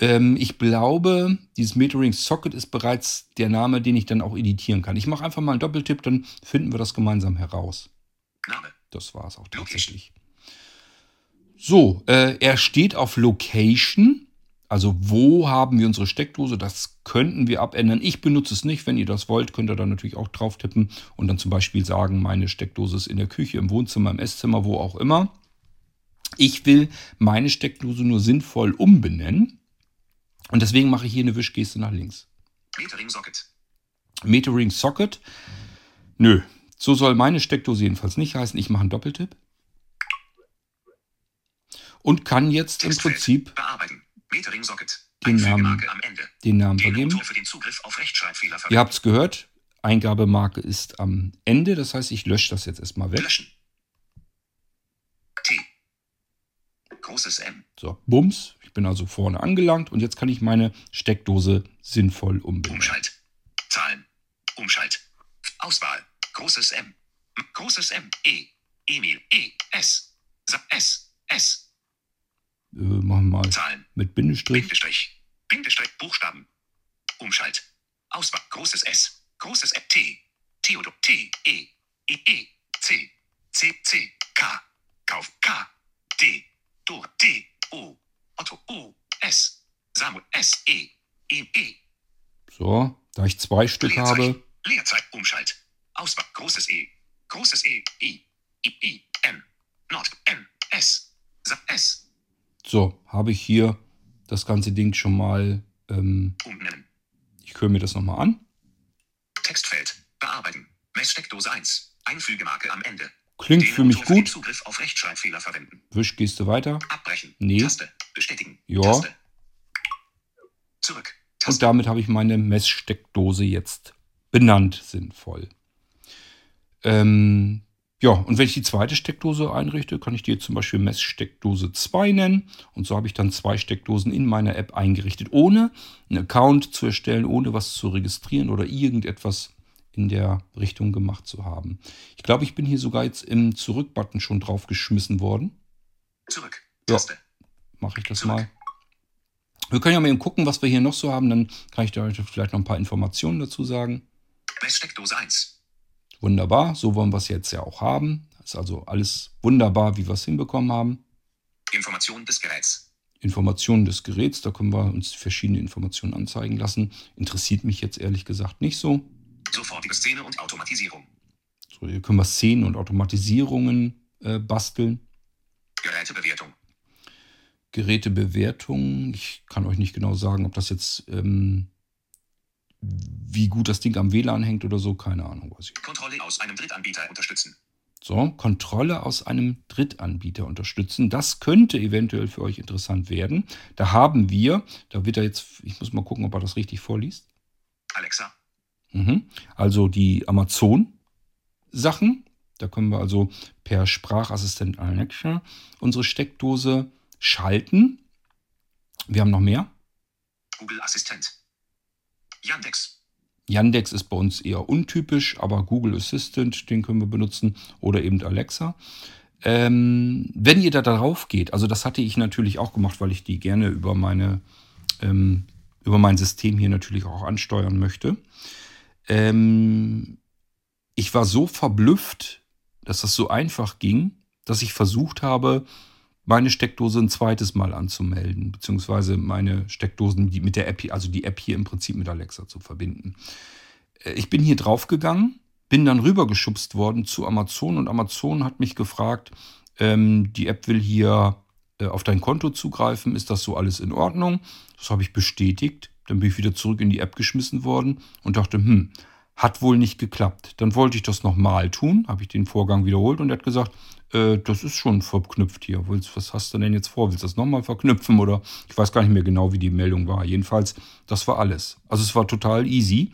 Speaker 1: Ähm, ich glaube, dieses Metering Socket ist bereits der Name, den ich dann auch editieren kann. Ich mache einfach mal einen Doppeltipp, dann finden wir das gemeinsam heraus.
Speaker 2: Name.
Speaker 1: Das war es auch
Speaker 2: Location.
Speaker 1: tatsächlich. So, äh, er steht auf Location. Also wo haben wir unsere Steckdose? Das könnten wir abändern. Ich benutze es nicht. Wenn ihr das wollt, könnt ihr da natürlich auch drauf tippen und dann zum Beispiel sagen, meine Steckdose ist in der Küche, im Wohnzimmer, im Esszimmer, wo auch immer. Ich will meine Steckdose nur sinnvoll umbenennen. Und deswegen mache ich hier eine Wischgeste nach links.
Speaker 2: Metering Socket.
Speaker 1: Metering Socket. Nö, so soll meine Steckdose jedenfalls nicht heißen. Ich mache einen Doppeltipp. Und kann jetzt im. Prinzip
Speaker 2: Bearbeiten. Metering Socket.
Speaker 1: Den
Speaker 2: Ende.
Speaker 1: den Namen vergeben.
Speaker 2: Motor für den Zugriff auf Rechtschreibfehler
Speaker 1: Ihr habt es gehört, Eingabemarke ist am Ende. Das heißt, ich lösche das jetzt erstmal weg.
Speaker 2: Löschen. T. Großes M.
Speaker 1: So, Bums. Ich bin also vorne angelangt und jetzt kann ich meine Steckdose sinnvoll umbenennen.
Speaker 2: Umschalt. Zahlen. Umschalt. Auswahl. Großes M. Großes M. E. Emil. E. S. S. S.
Speaker 1: Äh, machen wir mal
Speaker 2: Zahlen.
Speaker 1: mit Bindestrich.
Speaker 2: Bindestrich. Bindestrich. Buchstaben. Umschalt. Auswahl. Großes S. Großes M. T. Theodor. T. E. E. E. C. C. C. K. Kauf. K. D. Dor. D. O. Otto. O. S. Samuel. S. E. E. E.
Speaker 1: So, da ich zwei Stück habe,
Speaker 2: Leerzeit. Umschalt. Auswahl. Großes E. Großes E. I. I. I. M. Nord. M. S. S.
Speaker 1: so, habe ich hier das ganze Ding schon mal. Ähm, ich höre mir das nochmal an.
Speaker 2: Textfeld. Bearbeiten. Messsteckdose 1. Einfügemarke am Ende.
Speaker 1: Klingt für mich gut.
Speaker 2: Zugriff auf Rechtschreibfehler verwenden.
Speaker 1: Wischgeste weiter.
Speaker 2: Abbrechen.
Speaker 1: Nee.
Speaker 2: Taste. Bestätigen.
Speaker 1: Ja.
Speaker 2: Taste. Zurück.
Speaker 1: Und
Speaker 2: Taste.
Speaker 1: damit habe ich meine Messsteckdose jetzt benannt, sinnvoll. Ähm, ja, und wenn ich die zweite Steckdose einrichte, kann ich die jetzt zum Beispiel Messsteckdose 2 nennen. Und so habe ich dann zwei Steckdosen in meiner App eingerichtet, ohne einen Account zu erstellen, ohne was zu registrieren oder irgendetwas in der Richtung gemacht zu haben. Ich glaube, ich bin hier sogar jetzt im Zurück-Button schon draufgeschmissen worden.
Speaker 2: Zurück.
Speaker 1: Ja.
Speaker 2: Taste.
Speaker 1: Mache ich das
Speaker 2: Zurück.
Speaker 1: mal. Wir können ja mal eben gucken, was wir hier noch so haben. Dann kann ich da euch vielleicht noch ein paar Informationen dazu sagen.
Speaker 2: Messsteckdose 1.
Speaker 1: Wunderbar, so wollen wir es jetzt ja auch haben. Das ist also alles wunderbar, wie wir es hinbekommen haben.
Speaker 2: Information des Geräts.
Speaker 1: Informationen des Geräts, da können wir uns verschiedene Informationen anzeigen lassen. Interessiert mich jetzt ehrlich gesagt nicht so.
Speaker 2: Sofortige Szene und Automatisierung.
Speaker 1: So, hier können wir Szenen und Automatisierungen äh, basteln.
Speaker 2: Gerätebewertung.
Speaker 1: Gerätebewertung, ich kann euch nicht genau sagen, ob das jetzt, ähm, wie gut das Ding am WLAN hängt oder so, keine Ahnung, weiß ich.
Speaker 2: Kontrolle aus einem Drittanbieter unterstützen.
Speaker 1: So, Kontrolle aus einem Drittanbieter unterstützen. Das könnte eventuell für euch interessant werden. Da haben wir, da wird er jetzt, ich muss mal gucken, ob er das richtig vorliest.
Speaker 2: Alexa,
Speaker 1: Mhm. Also die Amazon-Sachen. Da können wir also per Sprachassistent Alexa unsere Steckdose schalten. Wir haben noch mehr.
Speaker 2: Google Assistent. Yandex,
Speaker 1: Yandex ist bei uns eher untypisch, aber Google Assistant, den können wir benutzen oder eben Alexa. Ähm, wenn ihr da darauf geht, also das hatte ich natürlich auch gemacht, weil ich die gerne über meine ähm, über mein System hier natürlich auch ansteuern möchte. Ähm, ich war so verblüfft, dass das so einfach ging, dass ich versucht habe, meine Steckdose ein zweites Mal anzumelden, beziehungsweise meine Steckdosen mit der App, also die App hier im Prinzip mit Alexa zu verbinden. Äh, Ich bin hier draufgegangen, bin dann rübergeschubst worden zu Amazon und Amazon hat mich gefragt, ähm, die App will hier äh, auf dein Konto zugreifen, ist das so alles in Ordnung? Das habe ich bestätigt, dann bin ich wieder zurück in die App geschmissen worden und dachte, hm, hat wohl nicht geklappt. Dann wollte ich das nochmal tun, habe ich den Vorgang wiederholt und er hat gesagt, äh, das ist schon verknüpft hier. Willst, was hast du denn jetzt vor? Willst du das nochmal verknüpfen oder ich weiß gar nicht mehr genau, wie die Meldung war. Jedenfalls, das war alles. Also es war total easy.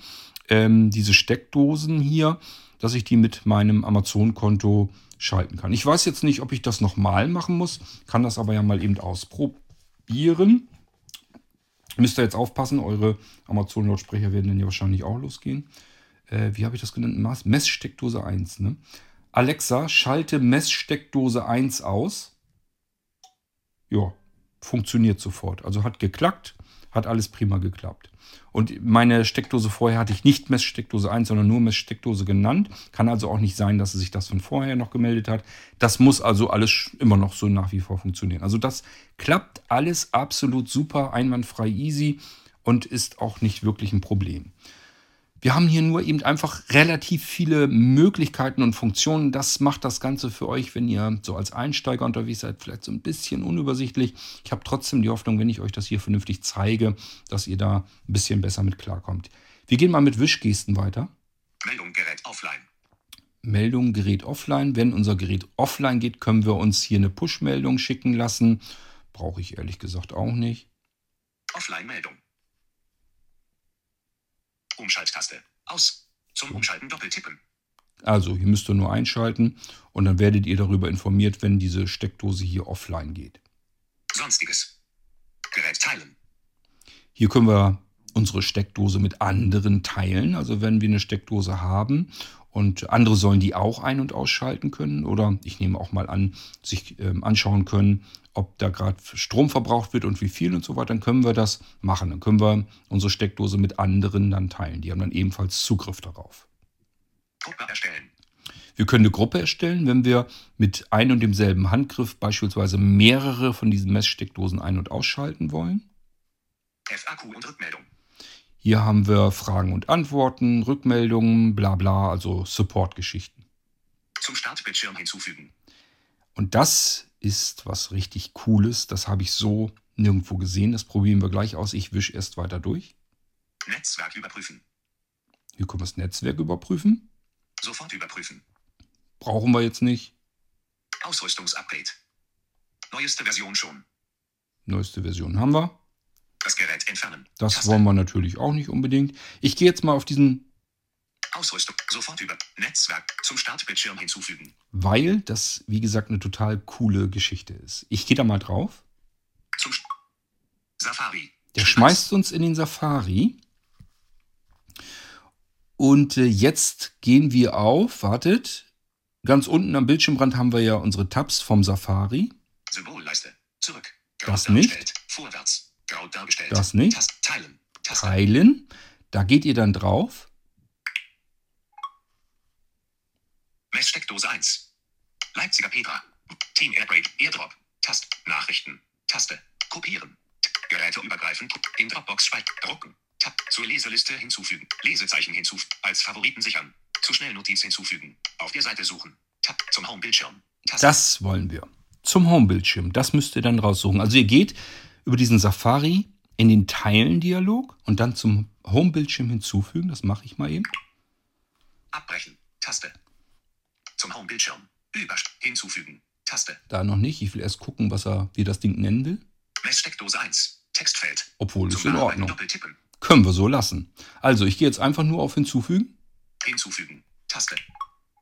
Speaker 1: Ähm, diese Steckdosen hier, dass ich die mit meinem Amazon-Konto schalten kann. Ich weiß jetzt nicht, ob ich das nochmal machen muss, kann das aber ja mal eben ausprobieren. Müsst ihr jetzt aufpassen, eure Amazon-Lautsprecher werden dann ja wahrscheinlich auch losgehen. Äh, wie habe ich das genannt? Maß- Messsteckdose 1. Ne? Alexa, schalte Messsteckdose 1 aus. Ja, funktioniert sofort. Also hat geklackt, hat alles prima geklappt. Und meine Steckdose vorher hatte ich nicht Messsteckdose 1, sondern nur Messsteckdose genannt. Kann also auch nicht sein, dass sich das von vorher noch gemeldet hat. Das muss also alles immer noch so nach wie vor funktionieren. Also das klappt alles absolut super, einwandfrei, easy und ist auch nicht wirklich ein Problem. Wir haben hier nur eben einfach relativ viele Möglichkeiten und Funktionen. Das macht das Ganze für euch, wenn ihr so als Einsteiger unterwegs seid, vielleicht so ein bisschen unübersichtlich. Ich habe trotzdem die Hoffnung, wenn ich euch das hier vernünftig zeige, dass ihr da ein bisschen besser mit klarkommt. Wir gehen mal mit Wischgesten weiter.
Speaker 2: Meldung Gerät offline.
Speaker 1: Meldung Gerät offline. Wenn unser Gerät offline geht, können wir uns hier eine Push-Meldung schicken lassen. Brauche ich ehrlich gesagt auch nicht.
Speaker 2: Offline-Meldung. Umschalttaste. Aus. Zum Umschalten doppeltippen.
Speaker 1: Also hier müsst ihr nur einschalten und dann werdet ihr darüber informiert, wenn diese Steckdose hier offline geht.
Speaker 2: Sonstiges. Gerät teilen.
Speaker 1: Hier können wir unsere Steckdose mit anderen teilen. Also wenn wir eine Steckdose haben und andere sollen die auch ein- und ausschalten können oder ich nehme auch mal an, sich ähm, anschauen können, ob da gerade Strom verbraucht wird und wie viel und so weiter, dann können wir das machen. Dann können wir unsere Steckdose mit anderen dann teilen. Die haben dann ebenfalls Zugriff darauf.
Speaker 2: Gruppe erstellen.
Speaker 1: Wir können eine Gruppe erstellen, wenn wir mit ein und demselben Handgriff beispielsweise mehrere von diesen Messsteckdosen ein- und ausschalten wollen.
Speaker 2: FAQ und Rückmeldung.
Speaker 1: Hier haben wir Fragen und Antworten, Rückmeldungen, bla bla, also Support-Geschichten.
Speaker 2: Zum Startbildschirm hinzufügen.
Speaker 1: Und das ist was richtig Cooles. Das habe ich so nirgendwo gesehen. Das probieren wir gleich aus. Ich wische erst weiter durch.
Speaker 2: Netzwerk überprüfen.
Speaker 1: Hier können wir das Netzwerk überprüfen.
Speaker 2: Sofort überprüfen.
Speaker 1: Brauchen wir jetzt nicht.
Speaker 2: Ausrüstungsupgrade. Neueste Version schon.
Speaker 1: Neueste Version haben wir.
Speaker 2: Das Gerät entfernen.
Speaker 1: Das
Speaker 2: Taste.
Speaker 1: wollen wir natürlich auch nicht unbedingt. Ich gehe jetzt mal auf diesen,
Speaker 2: Ausrüstung. Sofort über. Netzwerk. Zum Startbildschirm hinzufügen.
Speaker 1: weil das, wie gesagt, eine total coole Geschichte ist. Ich gehe da mal drauf.
Speaker 2: Zum St Safari.
Speaker 1: Der
Speaker 2: Schritt
Speaker 1: schmeißt uns in den Safari. Und äh, jetzt gehen wir auf, wartet, ganz unten am Bildschirmrand haben wir ja unsere Tabs vom Safari.
Speaker 2: Symbolleiste. Zurück.
Speaker 1: Das nicht.
Speaker 2: Vorwärts. Dargestellt.
Speaker 1: Das nicht.
Speaker 2: Teilen.
Speaker 1: Teilen. Da geht ihr dann drauf.
Speaker 2: Messsteckdose 1. Leipziger Petra. Team Airgrade. Airdrop. Taste. Nachrichten. Taste. Kopieren. T Geräteübergreifend. In Dropbox speichern. Drucken. Tab. Zur Leseliste hinzufügen. Lesezeichen hinzufügen. Als Favoriten sichern. Zu Schnellnotiz hinzufügen. Auf der Seite suchen. Tab. Zum Homebildschirm.
Speaker 1: Das wollen wir. Zum Homebildschirm. Das müsst ihr dann raussuchen. Also ihr geht über diesen Safari in den Teilen-Dialog und dann zum Homebildschirm hinzufügen. Das mache ich mal eben.
Speaker 2: Abbrechen. Taste. Zum Homebildschirm. Über hinzufügen. Taste.
Speaker 1: Da noch nicht. Ich will erst gucken, was er, wie das Ding nennen will.
Speaker 2: Messsteckdose 1. Textfeld.
Speaker 1: Obwohl, ist in Ordnung. Können wir so lassen. Also, ich gehe jetzt einfach nur auf Hinzufügen.
Speaker 2: Hinzufügen. Taste.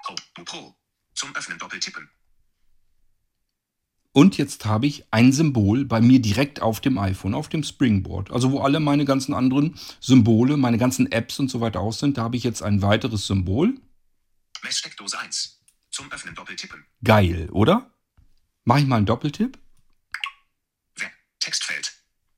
Speaker 2: Pro. Pro. Zum Öffnen doppeltippen.
Speaker 1: Und jetzt habe ich ein Symbol bei mir direkt auf dem iPhone, auf dem Springboard. Also wo alle meine ganzen anderen Symbole, meine ganzen Apps und so weiter aus sind, da habe ich jetzt ein weiteres Symbol.
Speaker 2: Messsteckdose 1. Zum Öffnen doppeltippen.
Speaker 1: Geil, oder? Mache ich mal einen Doppeltipp.
Speaker 2: Textfeld.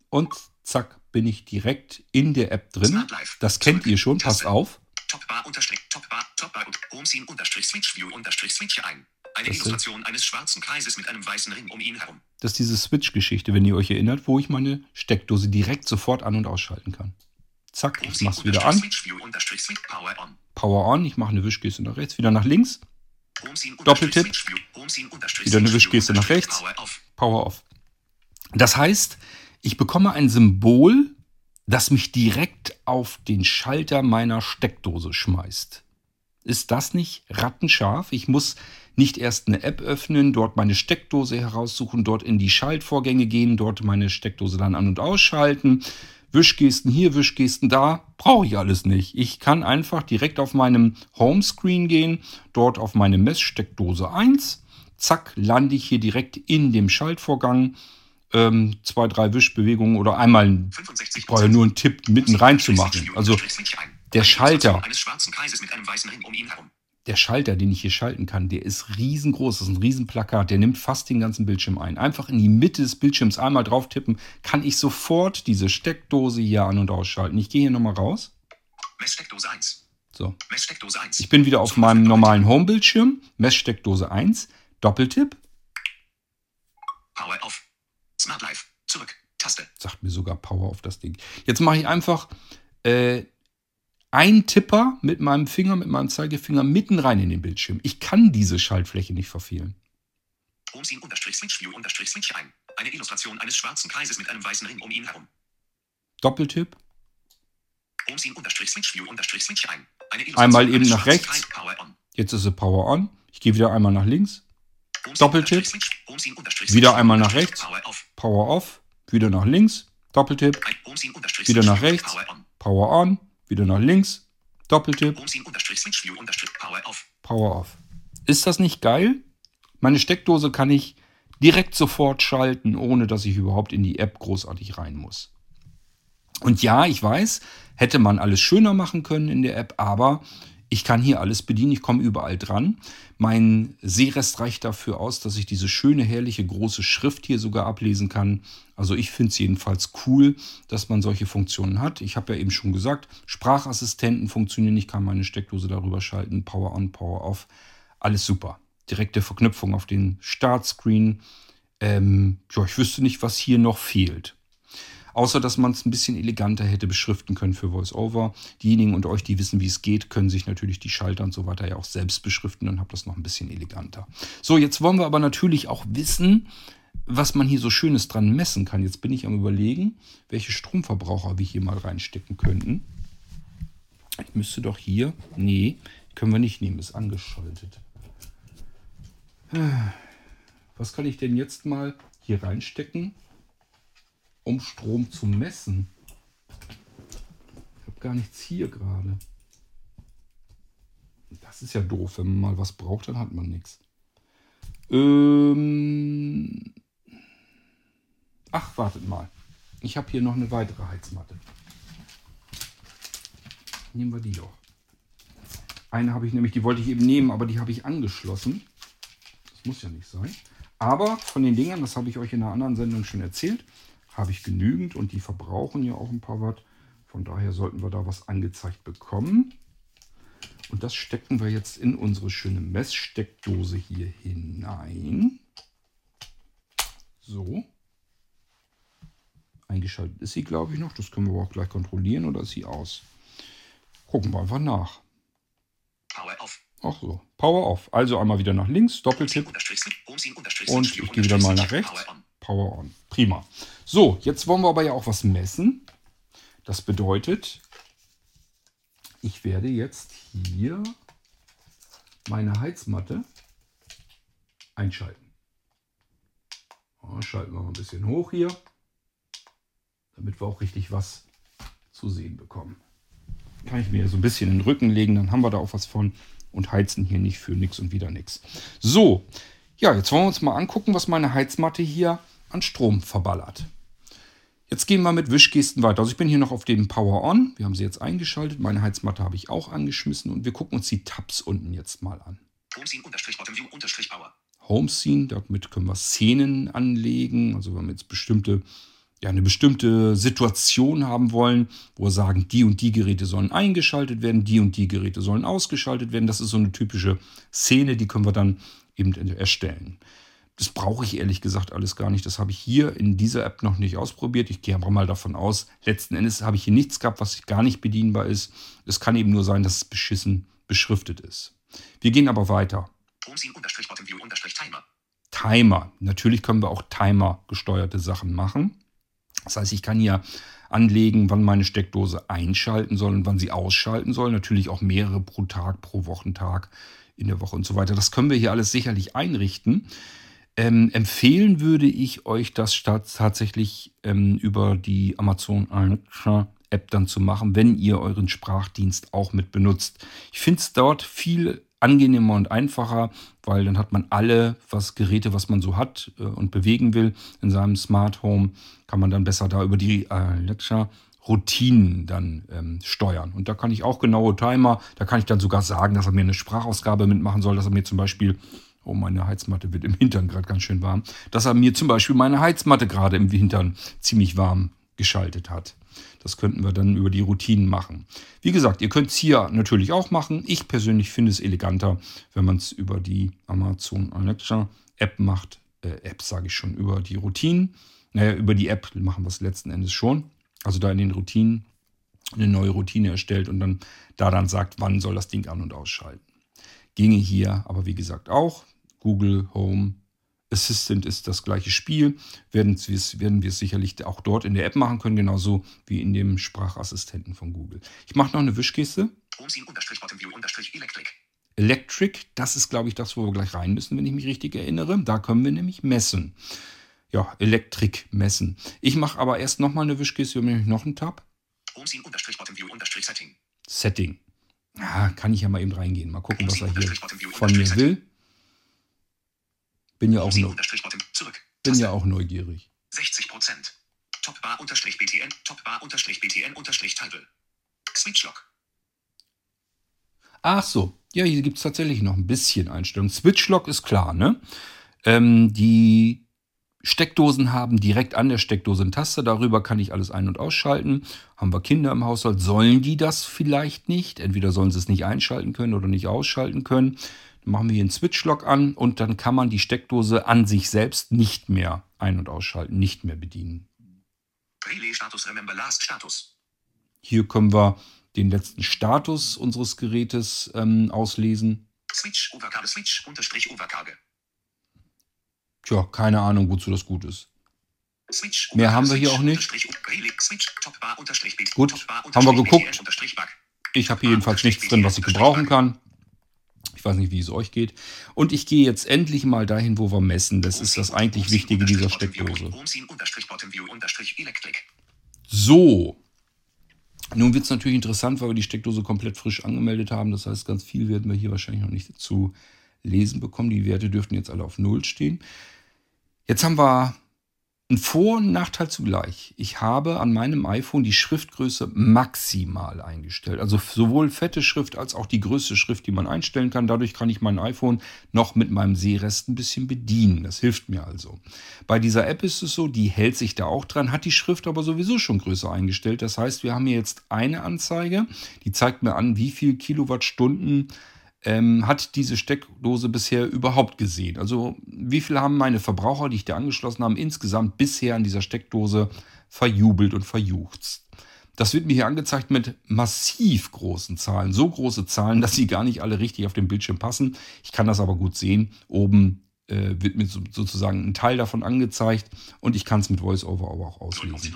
Speaker 1: und zack, bin ich direkt in der App drin. Das kennt
Speaker 2: Zurück.
Speaker 1: ihr schon, passt
Speaker 2: Taste.
Speaker 1: auf.
Speaker 2: Topbar unterstrich Topbar Topbar und Homescene unterstrich Switch View unterstrich Switch ein. Eine
Speaker 1: Das
Speaker 2: Illustration eines schwarzen Kreises mit einem weißen Ring um ihn herum.
Speaker 1: Das ist diese Switch-Geschichte, wenn ihr euch erinnert, wo ich meine Steckdose direkt sofort an- und ausschalten kann. Zack, ich mach's wieder an.
Speaker 2: Power on.
Speaker 1: Power on, ich mache eine Wischgeste nach rechts, wieder nach links. Doppeltipp. Wieder eine Wischgeste nach rechts.
Speaker 2: Power off.
Speaker 1: Power off. Das heißt, ich bekomme ein Symbol, das mich direkt auf den Schalter meiner Steckdose schmeißt. Ist das nicht rattenscharf? Ich muss nicht erst eine App öffnen, dort meine Steckdose heraussuchen, dort in die Schaltvorgänge gehen, dort meine Steckdose dann an- und ausschalten. Wischgesten hier, Wischgesten da, brauche ich alles nicht. Ich kann einfach direkt auf meinem Homescreen gehen, dort auf meine Messsteckdose 1. Zack, lande ich hier direkt in dem Schaltvorgang. Ähm, zwei, drei Wischbewegungen oder einmal,
Speaker 2: 65
Speaker 1: ich brauche ja nur einen Tipp mitten reinzumachen. Also der Schalter.
Speaker 2: Eines schwarzen Kreises mit einem weißen Ring um ihn herum.
Speaker 1: Der Schalter, den ich hier schalten kann, der ist riesengroß. Das ist ein Riesenplakat. Der nimmt fast den ganzen Bildschirm ein. Einfach in die Mitte des Bildschirms einmal drauf tippen, kann ich sofort diese Steckdose hier an- und ausschalten. Ich gehe hier nochmal raus.
Speaker 2: Messsteckdose 1.
Speaker 1: So.
Speaker 2: Messsteckdose 1.
Speaker 1: Ich bin wieder auf
Speaker 2: Zum
Speaker 1: meinem normalen Home-Bildschirm. Messsteckdose 1. Doppeltipp.
Speaker 2: Power off. Smart Life. Zurück. Taste.
Speaker 1: Sagt mir sogar Power auf das Ding. Jetzt mache ich einfach äh, einen Tipper mit meinem Finger, mit meinem Zeigefinger mitten rein in den Bildschirm. Ich kann diese Schaltfläche nicht verfehlen.
Speaker 2: Homescene unterstrich Switch View unterstrich Switch ein. Eine Illustration eines schwarzen Kreises mit einem weißen Ring um ihn herum.
Speaker 1: Doppeltipp.
Speaker 2: Homescene unterstrich Switch View unterstrich Switch ein. Eine
Speaker 1: Einmal eben nach rechts. Jetzt ist sie Power on. Ich gehe wieder einmal nach links. Doppeltipp. Wieder einmal nach rechts.
Speaker 2: Power off.
Speaker 1: Wieder nach links. Doppeltipp.
Speaker 2: Ein
Speaker 1: Wieder nach rechts.
Speaker 2: Power on.
Speaker 1: Wieder nach links. Doppeltipp.
Speaker 2: Power off.
Speaker 1: Ist das nicht geil? Meine Steckdose kann ich direkt sofort schalten, ohne dass ich überhaupt in die App großartig rein muss. Und ja, ich weiß, hätte man alles schöner machen können in der App, aber ich kann hier alles bedienen, ich komme überall dran. Mein Sehrest reicht dafür aus, dass ich diese schöne, herrliche, große Schrift hier sogar ablesen kann. Also ich finde es jedenfalls cool, dass man solche Funktionen hat. Ich habe ja eben schon gesagt, Sprachassistenten funktionieren, ich kann meine Steckdose darüber schalten, Power on, Power off, alles super. Direkte Verknüpfung auf den Startscreen. Ähm, ja, ich wüsste nicht, was hier noch fehlt. Außer, dass man es ein bisschen eleganter hätte beschriften können für VoiceOver. Diejenigen unter euch, die wissen, wie es geht, können sich natürlich die Schalter und so weiter ja auch selbst beschriften und habt das noch ein bisschen eleganter. So, jetzt wollen wir aber natürlich auch wissen, was man hier so Schönes dran messen kann. Jetzt bin ich am Überlegen, welche Stromverbraucher wir hier mal reinstecken könnten. Ich müsste doch hier. Nee, können wir nicht nehmen, ist angeschaltet. Was kann ich denn jetzt mal hier reinstecken? Um Strom zu messen. Ich habe gar nichts hier gerade. Das ist ja doof. Wenn man mal was braucht, dann hat man nichts. Ähm Ach, wartet mal. Ich habe hier noch eine weitere Heizmatte. Nehmen wir die doch. Eine habe ich nämlich, die wollte ich eben nehmen, aber die habe ich angeschlossen. Das muss ja nicht sein. Aber von den Dingern, das habe ich euch in einer anderen Sendung schon erzählt, habe ich genügend und die verbrauchen ja auch ein paar Watt. Von daher sollten wir da was angezeigt bekommen. Und das stecken wir jetzt in unsere schöne Messsteckdose hier hinein. So. Eingeschaltet ist sie, glaube ich, noch. Das können wir aber auch gleich kontrollieren oder ist sie aus? Gucken wir einfach nach.
Speaker 2: Power off.
Speaker 1: Ach so. Power off. Also einmal wieder nach links, Doppeltipp. Und ich gehe wieder mal nach rechts.
Speaker 2: Power on.
Speaker 1: Prima. So, jetzt wollen wir aber ja auch was messen. Das bedeutet, ich werde jetzt hier meine Heizmatte einschalten. Schalten wir mal ein bisschen hoch hier, damit wir auch richtig was zu sehen bekommen. Kann ich mir so ein bisschen in den Rücken legen, dann haben wir da auch was von und heizen hier nicht für nichts und wieder nichts. So, ja, jetzt wollen wir uns mal angucken, was meine Heizmatte hier an Strom verballert. Jetzt gehen wir mit Wischgesten weiter. Also ich bin hier noch auf dem Power On. Wir haben sie jetzt eingeschaltet. Meine Heizmatte habe ich auch angeschmissen und wir gucken uns die Tabs unten jetzt mal an.
Speaker 2: Homescene-Power.
Speaker 1: Homescene, damit können wir Szenen anlegen. Also wenn wir jetzt bestimmte, ja, eine bestimmte Situation haben wollen, wo wir sagen, die und die Geräte sollen eingeschaltet werden, die und die Geräte sollen ausgeschaltet werden. Das ist so eine typische Szene, die können wir dann eben erstellen. Das brauche ich ehrlich gesagt alles gar nicht. Das habe ich hier in dieser App noch nicht ausprobiert. Ich gehe aber mal davon aus, letzten Endes habe ich hier nichts gehabt, was gar nicht bedienbar ist. Es kann eben nur sein, dass es beschissen beschriftet ist. Wir gehen aber weiter.
Speaker 2: Timer.
Speaker 1: Timer. Natürlich können wir auch Timer gesteuerte Sachen machen. Das heißt, ich kann hier anlegen, wann meine Steckdose einschalten soll und wann sie ausschalten soll. Natürlich auch mehrere pro Tag, pro Wochentag, in der Woche und so weiter. Das können wir hier alles sicherlich einrichten. Ähm, empfehlen würde ich euch das statt tatsächlich ähm, über die Amazon Alexa App dann zu machen, wenn ihr euren Sprachdienst auch mit benutzt. Ich finde es dort viel angenehmer und einfacher, weil dann hat man alle was Geräte, was man so hat äh, und bewegen will in seinem Smart Home, kann man dann besser da über die Alexa Routinen dann ähm, steuern. Und da kann ich auch genaue Timer, da kann ich dann sogar sagen, dass er mir eine Sprachausgabe mitmachen soll, dass er mir zum Beispiel Oh, meine Heizmatte wird im Hintern gerade ganz schön warm. Dass er mir zum Beispiel meine Heizmatte gerade im Hintern ziemlich warm geschaltet hat. Das könnten wir dann über die Routinen machen. Wie gesagt, ihr könnt es hier natürlich auch machen. Ich persönlich finde es eleganter, wenn man es über die Amazon Alexa App macht. Äh, App sage ich schon, über die Routinen. Naja, über die App machen wir es letzten Endes schon. Also da in den Routinen eine neue Routine erstellt und dann da dann sagt, wann soll das Ding an- und ausschalten. Ginge hier aber wie gesagt auch. Google Home Assistant ist das gleiche Spiel. Werden wir, es, werden wir es sicherlich auch dort in der App machen können, genauso wie in dem Sprachassistenten von Google. Ich mache noch eine Wischgeste.
Speaker 2: Electric.
Speaker 1: Electric, das ist, glaube ich, das, wo wir gleich rein müssen, wenn ich mich richtig erinnere. Da können wir nämlich messen. Ja, Elektrik messen. Ich mache aber erst nochmal eine Wischgeste, nämlich noch einen Tab.
Speaker 2: Setting.
Speaker 1: Setting. Ja, kann ich ja mal eben reingehen. Mal gucken, was er hier von mir will. Bin ja auch, neu, bin ja auch neugierig.
Speaker 2: 60 Prozent. Topbar unterstrich BTN, Topbar unterstrich BTN unterstrich Table. Switchlock.
Speaker 1: Ach so, ja, hier gibt es tatsächlich noch ein bisschen Einstellung. Switchlock ist klar, ne? Ähm, die Steckdosen haben direkt an der Steckdose eine Taste. Darüber kann ich alles ein- und ausschalten. Haben wir Kinder im Haushalt, sollen die das vielleicht nicht? Entweder sollen sie es nicht einschalten können oder nicht ausschalten können. Machen wir hier einen Switch-Lock an und dann kann man die Steckdose an sich selbst nicht mehr ein- und ausschalten, nicht mehr bedienen.
Speaker 2: Relay Status Remember Last Status.
Speaker 1: Hier können wir den letzten Status unseres Gerätes ähm, auslesen.
Speaker 2: Switch Overkage Switch unterstrich Overkage.
Speaker 1: Tja, keine Ahnung, wozu das gut ist.
Speaker 2: Switch
Speaker 1: Mehr haben wir hier auch nicht. Gut, haben wir geguckt. Ich habe hier jedenfalls nichts drin, was ich gebrauchen kann. Ich weiß nicht, wie es euch geht. Und ich gehe jetzt endlich mal dahin, wo wir messen. Das ist das eigentlich Wichtige dieser Steckdose. So. Nun wird es natürlich interessant, weil wir die Steckdose komplett frisch angemeldet haben. Das heißt, ganz viel werden wir hier wahrscheinlich noch nicht zu lesen bekommen. Die Werte dürften jetzt alle auf Null stehen. Jetzt haben wir einen Vor- und Nachteil zugleich. Ich habe an meinem iPhone die Schriftgröße maximal eingestellt. Also sowohl fette Schrift als auch die größte Schrift, die man einstellen kann. Dadurch kann ich mein iPhone noch mit meinem Sehrest ein bisschen bedienen. Das hilft mir also. Bei dieser App ist es so, die hält sich da auch dran, hat die Schrift aber sowieso schon größer eingestellt. Das heißt, wir haben hier jetzt eine Anzeige, die zeigt mir an, wie viel Kilowattstunden ähm, hat diese Steckdose bisher überhaupt gesehen? Also wie viel haben meine Verbraucher, die ich da angeschlossen habe, insgesamt bisher an dieser Steckdose verjubelt und verjuchzt? Das wird mir hier angezeigt mit massiv großen Zahlen. So große Zahlen, dass sie gar nicht alle richtig auf dem Bildschirm passen. Ich kann das aber gut sehen. Oben äh, wird mir so, sozusagen ein Teil davon angezeigt und ich kann es mit VoiceOver aber auch auslesen.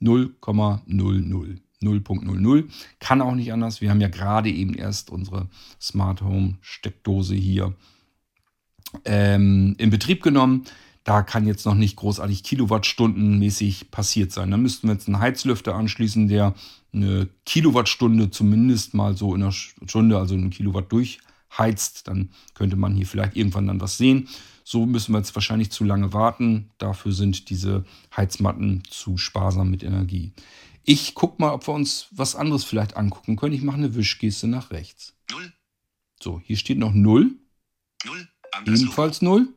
Speaker 2: 0,00.
Speaker 1: 0,00. 0.00. Kann auch nicht anders. Wir haben ja gerade eben erst unsere Smart Home Steckdose hier ähm, in Betrieb genommen. Da kann jetzt noch nicht großartig Kilowattstundenmäßig passiert sein. Da müssten wir jetzt einen Heizlüfter anschließen, der eine Kilowattstunde zumindest mal so in einer Stunde, also einen Kilowatt durchheizt. Dann könnte man hier vielleicht irgendwann dann was sehen. So müssen wir jetzt wahrscheinlich zu lange warten. Dafür sind diese Heizmatten zu sparsam mit Energie. Ich guck mal, ob wir uns was anderes vielleicht angucken können. Ich mache eine Wischgeste nach rechts.
Speaker 2: Null.
Speaker 1: So, hier steht noch 0.
Speaker 2: Null. Anderes
Speaker 1: Ebenfalls 0.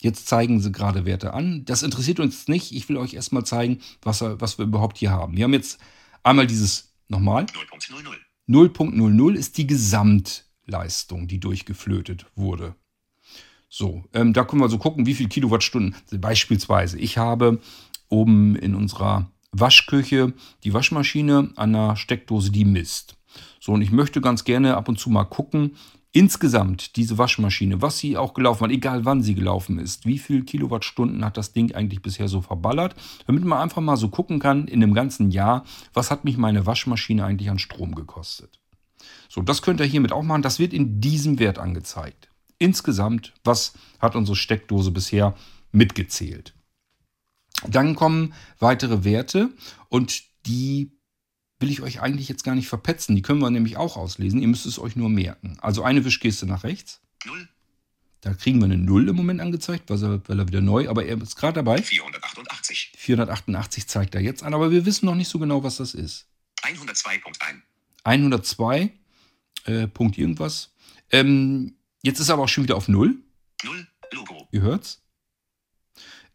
Speaker 1: Jetzt zeigen sie gerade Werte an. Das interessiert uns nicht. Ich will euch erstmal zeigen, was, was wir überhaupt hier haben. Wir haben jetzt einmal dieses nochmal.
Speaker 2: Logo. 0.00.
Speaker 1: 0.00 ist die Gesamtleistung, die durchgeflötet wurde. So, ähm, da können wir so gucken, wie viel Kilowattstunden. Beispielsweise, ich habe oben in unserer Waschküche die Waschmaschine an einer Steckdose, die misst. So, und ich möchte ganz gerne ab und zu mal gucken, insgesamt diese Waschmaschine, was sie auch gelaufen hat, egal wann sie gelaufen ist, wie viel Kilowattstunden hat das Ding eigentlich bisher so verballert, damit man einfach mal so gucken kann in einem ganzen Jahr, was hat mich meine Waschmaschine eigentlich an Strom gekostet. So, das könnt ihr hiermit auch machen. Das wird in diesem Wert angezeigt. Insgesamt, was hat unsere Steckdose bisher mitgezählt? Dann kommen weitere Werte und die will ich euch eigentlich jetzt gar nicht verpetzen. Die können wir nämlich auch auslesen. Ihr müsst es euch nur merken. Also eine Wischgeste nach rechts.
Speaker 2: Null.
Speaker 1: Da kriegen wir eine 0 im Moment angezeigt, weil er, weil er wieder neu, aber er ist gerade dabei.
Speaker 2: 488.
Speaker 1: 488 zeigt er jetzt an, aber wir wissen noch nicht so genau, was das ist.
Speaker 2: 102.1.
Speaker 1: 102 äh, Punkt irgendwas. Ähm, jetzt ist er aber auch schon wieder auf 0.
Speaker 2: Null. Logo.
Speaker 1: Ihr hört's.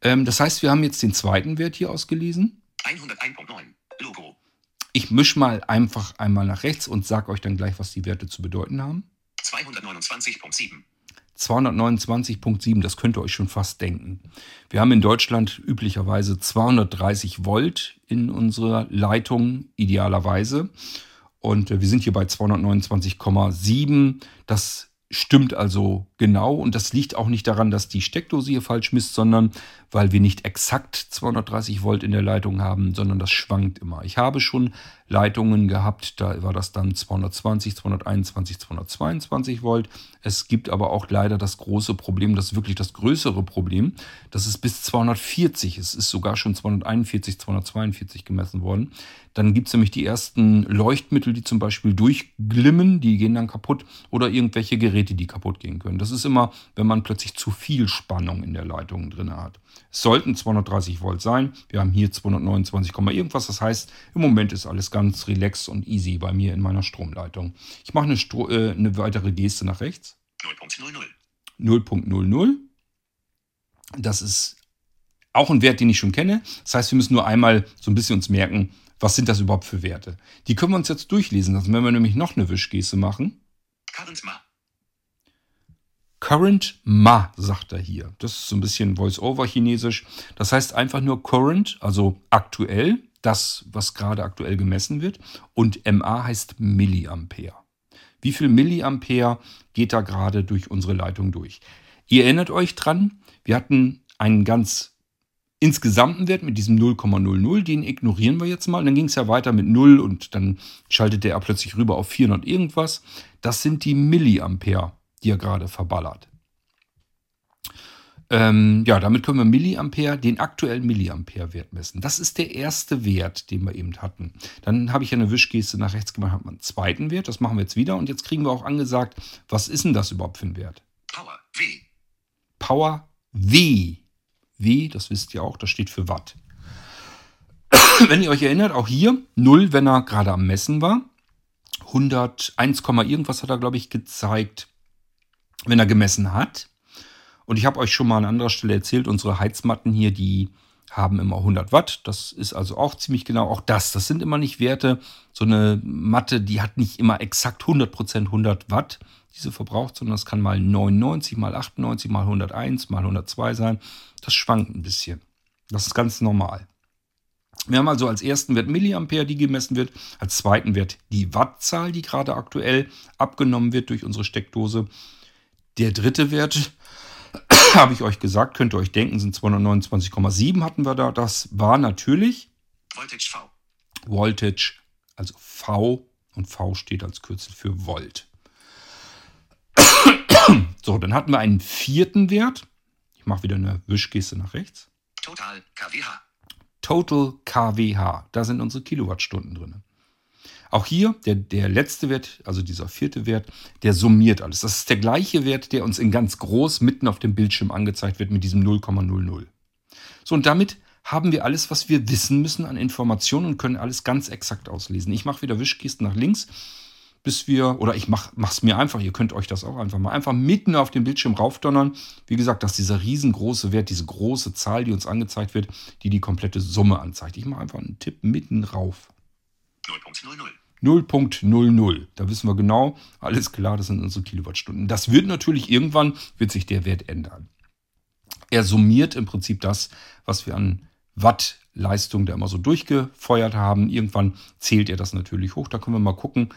Speaker 1: Ähm, das heißt, wir haben jetzt den zweiten Wert hier ausgelesen.
Speaker 2: 101.9. Logo.
Speaker 1: Ich mische mal einfach einmal nach rechts und sage euch dann gleich, was die Werte zu bedeuten haben.
Speaker 2: 229.7.
Speaker 1: 229.7, das könnt ihr euch schon fast denken. Wir haben in Deutschland üblicherweise 230 Volt in unserer Leitung, idealerweise. Und äh, wir sind hier bei 229,7. Das stimmt also genau und das liegt auch nicht daran, dass die Steckdose hier falsch misst, sondern weil wir nicht exakt 230 Volt in der Leitung haben, sondern das schwankt immer. Ich habe schon Leitungen gehabt, da war das dann 220, 221, 222 Volt. Es gibt aber auch leider das große Problem, das ist wirklich das größere Problem, das ist bis 240, es ist sogar schon 241, 242 gemessen worden. Dann gibt es nämlich die ersten Leuchtmittel, die zum Beispiel durchglimmen, die gehen dann kaputt oder irgendwelche Geräte, die kaputt gehen können. Das ist immer, wenn man plötzlich zu viel Spannung in der Leitung drin hat. Es sollten 230 Volt sein. Wir haben hier 229, irgendwas. Das heißt, im Moment ist alles ganz relax und easy bei mir in meiner Stromleitung. Ich mache eine, Stro äh, eine weitere Geste nach rechts.
Speaker 2: 0.00.
Speaker 1: 0.00. Das ist auch ein Wert, den ich schon kenne. Das heißt, wir müssen nur einmal so ein bisschen uns merken, was sind das überhaupt für Werte. Die können wir uns jetzt durchlesen lassen, wenn wir nämlich noch eine Wischgeste machen.
Speaker 2: Current Ma.
Speaker 1: Current Ma, sagt er hier. Das ist so ein bisschen Voice-Over-Chinesisch. Das heißt einfach nur Current, also aktuell, das, was gerade aktuell gemessen wird. Und MA heißt Milliampere. Wie viel Milliampere geht da gerade durch unsere Leitung durch? Ihr erinnert euch dran, wir hatten einen ganz insgesamten Wert mit diesem 0,00, den ignorieren wir jetzt mal. dann ging es ja weiter mit 0 und dann schaltet der plötzlich rüber auf 400 irgendwas. Das sind die Milliampere die er gerade verballert. Ähm, ja, damit können wir Milliampere, den aktuellen Milliampere-Wert messen. Das ist der erste Wert, den wir eben hatten. Dann habe ich eine Wischgeste nach rechts gemacht, hat man einen zweiten Wert. Das machen wir jetzt wieder. Und jetzt kriegen wir auch angesagt, was ist denn das überhaupt für ein Wert?
Speaker 2: Power. W.
Speaker 1: Power W. W, das wisst ihr auch, das steht für Watt. wenn ihr euch erinnert, auch hier 0, wenn er gerade am Messen war. 101, irgendwas hat er, glaube ich, gezeigt wenn er gemessen hat. Und ich habe euch schon mal an anderer Stelle erzählt, unsere Heizmatten hier, die haben immer 100 Watt. Das ist also auch ziemlich genau. Auch das, das sind immer nicht Werte. So eine Matte, die hat nicht immer exakt 100% 100 Watt, die sie verbraucht, sondern das kann mal 99, mal 98, mal 101, mal 102 sein. Das schwankt ein bisschen. Das ist ganz normal. Wir haben also als ersten Wert Milliampere, die gemessen wird, als zweiten Wert die Wattzahl, die gerade aktuell abgenommen wird durch unsere Steckdose. Der dritte Wert, habe ich euch gesagt, könnt ihr euch denken, sind 229,7 hatten wir da. Das war natürlich
Speaker 2: Voltage V.
Speaker 1: Voltage, also V und V steht als Kürzel für Volt. So, dann hatten wir einen vierten Wert. Ich mache wieder eine Wischgeste nach rechts.
Speaker 2: Total KWH.
Speaker 1: Total KWH. Da sind unsere Kilowattstunden drin. Auch hier, der, der letzte Wert, also dieser vierte Wert, der summiert alles. Das ist der gleiche Wert, der uns in ganz groß mitten auf dem Bildschirm angezeigt wird mit diesem 0,00. So, und damit haben wir alles, was wir wissen müssen an Informationen und können alles ganz exakt auslesen. Ich mache wieder Wischkisten nach links, bis wir, oder ich mache es mir einfach, ihr könnt euch das auch einfach mal, einfach mitten auf den Bildschirm raufdonnern. Wie gesagt, dass dieser riesengroße Wert, diese große Zahl, die uns angezeigt wird, die die komplette Summe anzeigt. Ich mache einfach einen Tipp mitten rauf.
Speaker 2: 0.00.
Speaker 1: 0.00. Da wissen wir genau, alles klar, das sind unsere Kilowattstunden. Das wird natürlich irgendwann, wird sich der Wert ändern. Er summiert im Prinzip das, was wir an Wattleistung da immer so durchgefeuert haben. Irgendwann zählt er das natürlich hoch. Da können wir mal gucken,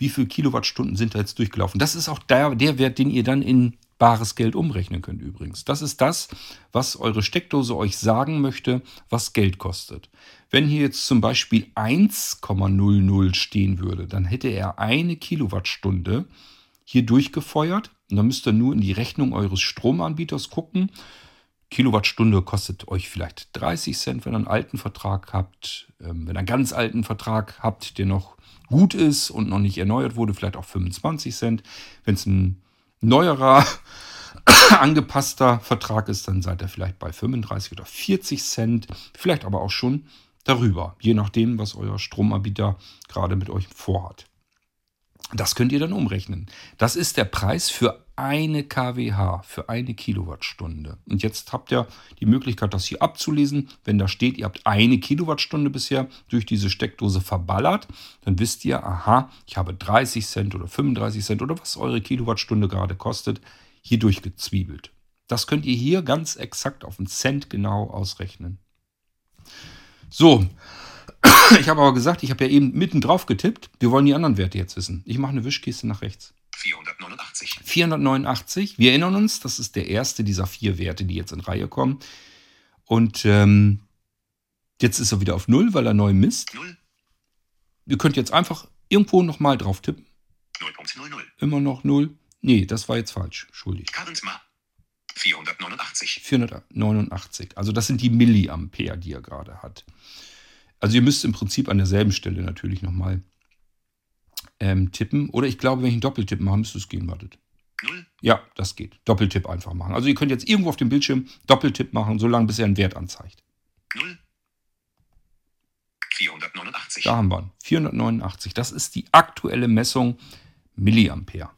Speaker 1: wie viele Kilowattstunden sind da jetzt durchgelaufen. Das ist auch der, der Wert, den ihr dann in bares Geld umrechnen könnt übrigens. Das ist das, was eure Steckdose euch sagen möchte, was Geld kostet. Wenn hier jetzt zum Beispiel 1,00 stehen würde, dann hätte er eine Kilowattstunde hier durchgefeuert. Und dann müsst ihr nur in die Rechnung eures Stromanbieters gucken. Kilowattstunde kostet euch vielleicht 30 Cent, wenn ihr einen alten Vertrag habt. Ähm, wenn ihr einen ganz alten Vertrag habt, der noch gut ist und noch nicht erneuert wurde, vielleicht auch 25 Cent. Wenn es ein neuerer, angepasster Vertrag ist, dann seid ihr vielleicht bei 35 oder 40 Cent, vielleicht aber auch schon darüber, je nachdem, was euer Stromanbieter gerade mit euch vorhat. Das könnt ihr dann umrechnen. Das ist der Preis für eine kWh, für eine Kilowattstunde. Und jetzt habt ihr die Möglichkeit, das hier abzulesen. Wenn da steht, ihr habt eine Kilowattstunde bisher durch diese Steckdose verballert, dann wisst ihr, aha, ich habe 30 Cent oder 35 Cent oder was eure Kilowattstunde gerade kostet, hier durchgezwiebelt. Das könnt ihr hier ganz exakt auf einen Cent genau ausrechnen. So, ich habe aber gesagt, ich habe ja eben mitten drauf getippt. Wir wollen die anderen Werte jetzt wissen. Ich mache eine Wischkiste nach rechts.
Speaker 2: 489.
Speaker 1: 489. Wir erinnern uns, das ist der erste dieser vier Werte, die jetzt in Reihe kommen. Und ähm, jetzt ist er wieder auf 0, weil er neu misst.
Speaker 2: 0.
Speaker 1: Ihr könnt jetzt einfach irgendwo nochmal drauf tippen.
Speaker 2: 0.00.
Speaker 1: Immer noch 0. Nee, das war jetzt falsch. Schuldig.
Speaker 2: Current Ma. 489.
Speaker 1: 489. Also das sind die Milliampere, die er gerade hat. Also ihr müsst im Prinzip an derselben Stelle natürlich nochmal ähm, tippen. Oder ich glaube, wenn ich einen Doppeltipp mache, müsste es gehen. Wartet.
Speaker 2: 0.
Speaker 1: Ja, das geht. Doppeltipp einfach machen. Also ihr könnt jetzt irgendwo auf dem Bildschirm Doppeltipp machen, solange bis er einen Wert anzeigt.
Speaker 2: 0. 489.
Speaker 1: Da haben wir ihn. 489. Das ist die aktuelle Messung Milliampere.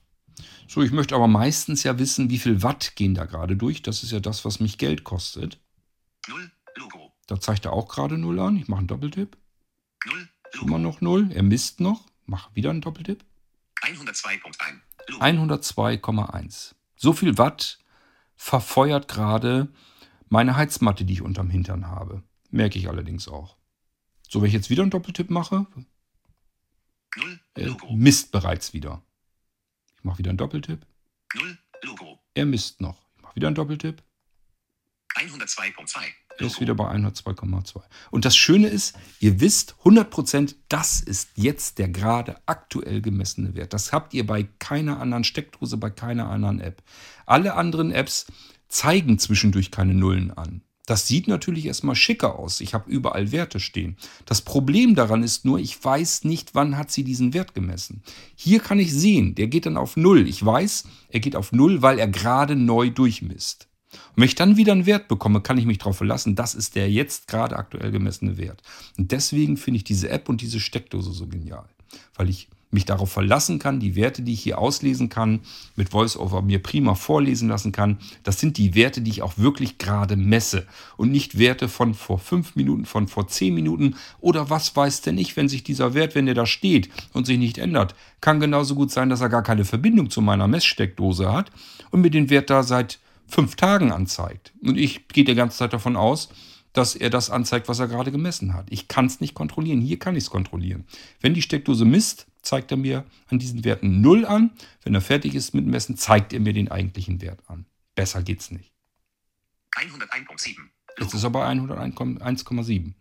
Speaker 1: So, ich möchte aber meistens ja wissen, wie viel Watt gehen da gerade durch. Das ist ja das, was mich Geld kostet.
Speaker 2: 0. Logo.
Speaker 1: Da zeigt er auch gerade 0 an. Ich mache einen Doppeltipp.
Speaker 2: 0.
Speaker 1: Immer
Speaker 2: Logo.
Speaker 1: noch 0. Er misst noch. Mach wieder einen Doppeltipp.
Speaker 2: 102.1. Logo.
Speaker 1: 102,1. So viel Watt verfeuert gerade meine Heizmatte, die ich unterm Hintern habe. Merke ich allerdings auch. So, wenn ich jetzt wieder einen Doppeltipp mache,
Speaker 2: 0.
Speaker 1: er misst bereits wieder. Ich mache wieder einen Doppeltipp.
Speaker 2: 0. Logo.
Speaker 1: Er misst noch. Ich mache wieder einen Doppeltipp.
Speaker 2: 102.2.
Speaker 1: Er ist wieder bei 102,2. Und das Schöne ist, ihr wisst 100%, das ist jetzt der gerade aktuell gemessene Wert. Das habt ihr bei keiner anderen Steckdose, bei keiner anderen App. Alle anderen Apps zeigen zwischendurch keine Nullen an. Das sieht natürlich erstmal schicker aus. Ich habe überall Werte stehen. Das Problem daran ist nur, ich weiß nicht, wann hat sie diesen Wert gemessen. Hier kann ich sehen, der geht dann auf Null. Ich weiß, er geht auf Null, weil er gerade neu durchmisst. Und wenn ich dann wieder einen Wert bekomme, kann ich mich darauf verlassen, das ist der jetzt gerade aktuell gemessene Wert. Und deswegen finde ich diese App und diese Steckdose so genial, weil ich mich darauf verlassen kann, die Werte, die ich hier auslesen kann, mit VoiceOver mir prima vorlesen lassen kann, das sind die Werte, die ich auch wirklich gerade messe und nicht Werte von vor fünf Minuten, von vor zehn Minuten oder was weiß denn ich, wenn sich dieser Wert, wenn der da steht und sich nicht ändert, kann genauso gut sein, dass er gar keine Verbindung zu meiner Messsteckdose hat und mir den Wert da seit fünf Tagen anzeigt. Und ich gehe die ganze Zeit davon aus, dass er das anzeigt, was er gerade gemessen hat. Ich kann es nicht kontrollieren. Hier kann ich es kontrollieren. Wenn die Steckdose misst, zeigt er mir an diesen Werten 0 an. Wenn er fertig ist mit Messen, zeigt er mir den eigentlichen Wert an. Besser geht's nicht.
Speaker 2: 101.7.
Speaker 1: Jetzt ist er bei 101,7.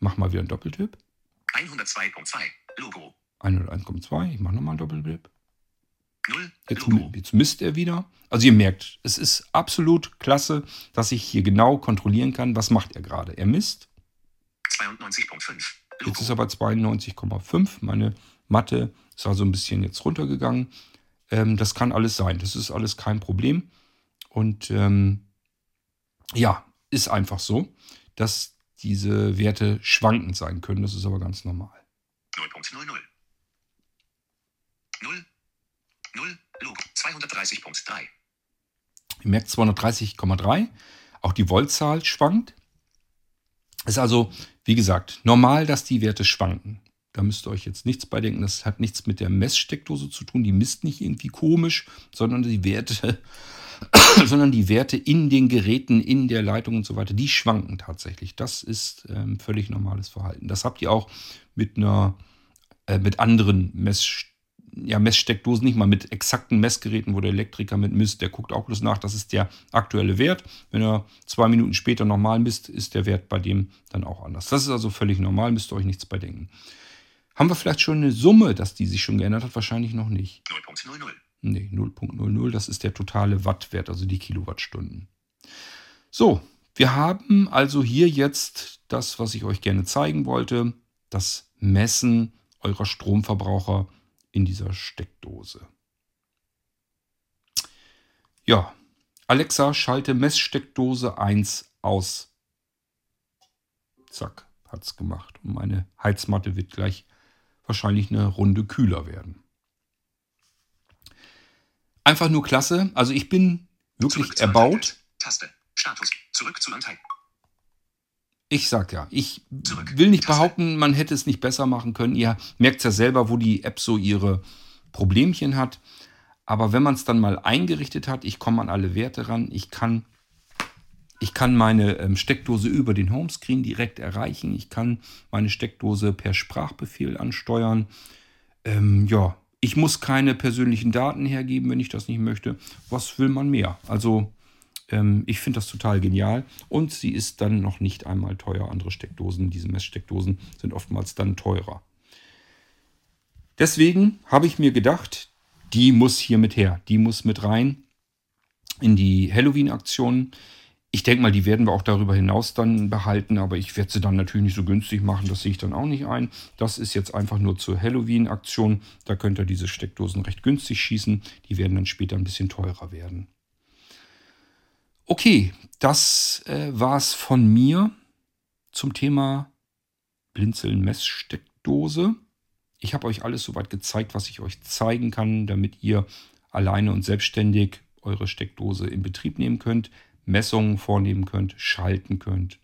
Speaker 1: Mach mal wieder einen Doppeltipp.
Speaker 2: 102.2. Logo.
Speaker 1: 101,2. Ich mache nochmal einen Doppeltipp.
Speaker 2: 0.
Speaker 1: Jetzt, jetzt misst er wieder. Also ihr merkt, es ist absolut klasse, dass ich hier genau kontrollieren kann, was macht er gerade. Er misst.
Speaker 2: 92.5.
Speaker 1: Jetzt ist er bei 92,5. Meine Matte ist also ein bisschen jetzt runtergegangen. Ähm, das kann alles sein. Das ist alles kein Problem. Und ähm, ja, ist einfach so, dass diese Werte schwankend sein können. Das ist aber ganz normal.
Speaker 2: 0.00. 0. 0. Logo. 230.3.
Speaker 1: Ihr merkt 230,3. Auch die Voltzahl schwankt. Ist also, wie gesagt, normal, dass die Werte schwanken. Da müsst ihr euch jetzt nichts bei denken. Das hat nichts mit der Messsteckdose zu tun. Die misst nicht irgendwie komisch, sondern die Werte, sondern die Werte in den Geräten, in der Leitung und so weiter, die schwanken tatsächlich. Das ist ähm, völlig normales Verhalten. Das habt ihr auch mit einer, äh, mit anderen Mess, ja, Messsteckdosen, nicht mal mit exakten Messgeräten, wo der Elektriker mit misst, der guckt auch bloß nach, das ist der aktuelle Wert. Wenn er zwei Minuten später nochmal misst, ist der Wert bei dem dann auch anders. Das ist also völlig normal, müsst ihr euch nichts bei denken. Haben wir vielleicht schon eine Summe, dass die sich schon geändert hat? Wahrscheinlich noch nicht.
Speaker 2: 0.00.
Speaker 1: Nee, 0.00, das ist der totale Wattwert, also die Kilowattstunden. So, wir haben also hier jetzt das, was ich euch gerne zeigen wollte, das Messen eurer Stromverbraucher in dieser Steckdose. Ja, Alexa, schalte Messsteckdose 1 aus. Zack, hat's gemacht. Und meine Heizmatte wird gleich wahrscheinlich eine Runde kühler werden. Einfach nur klasse. Also ich bin wirklich erbaut.
Speaker 2: Taste. Status. Zurück zu Untitled.
Speaker 1: Ich sag ja, ich will nicht behaupten, man hätte es nicht besser machen können. Ihr merkt ja selber, wo die App so ihre Problemchen hat. Aber wenn man es dann mal eingerichtet hat, ich komme an alle Werte ran, ich kann, ich kann meine ähm, Steckdose über den Homescreen direkt erreichen, ich kann meine Steckdose per Sprachbefehl ansteuern. Ähm, ja, ich muss keine persönlichen Daten hergeben, wenn ich das nicht möchte. Was will man mehr? Also ähm, ich finde das total genial und sie ist dann noch nicht einmal teuer. Andere Steckdosen, diese Messsteckdosen, sind oftmals dann teurer. Deswegen habe ich mir gedacht, die muss hier mit her. Die muss mit rein in die Halloween-Aktion. Ich denke mal, die werden wir auch darüber hinaus dann behalten, aber ich werde sie dann natürlich nicht so günstig machen, das sehe ich dann auch nicht ein. Das ist jetzt einfach nur zur Halloween-Aktion. Da könnt ihr diese Steckdosen recht günstig schießen. Die werden dann später ein bisschen teurer werden. Okay, das äh, war es von mir zum Thema Blinzeln-Messsteckdose. Ich habe euch alles soweit gezeigt, was ich euch zeigen kann, damit ihr alleine und selbstständig eure Steckdose in Betrieb nehmen könnt, Messungen vornehmen könnt, schalten könnt.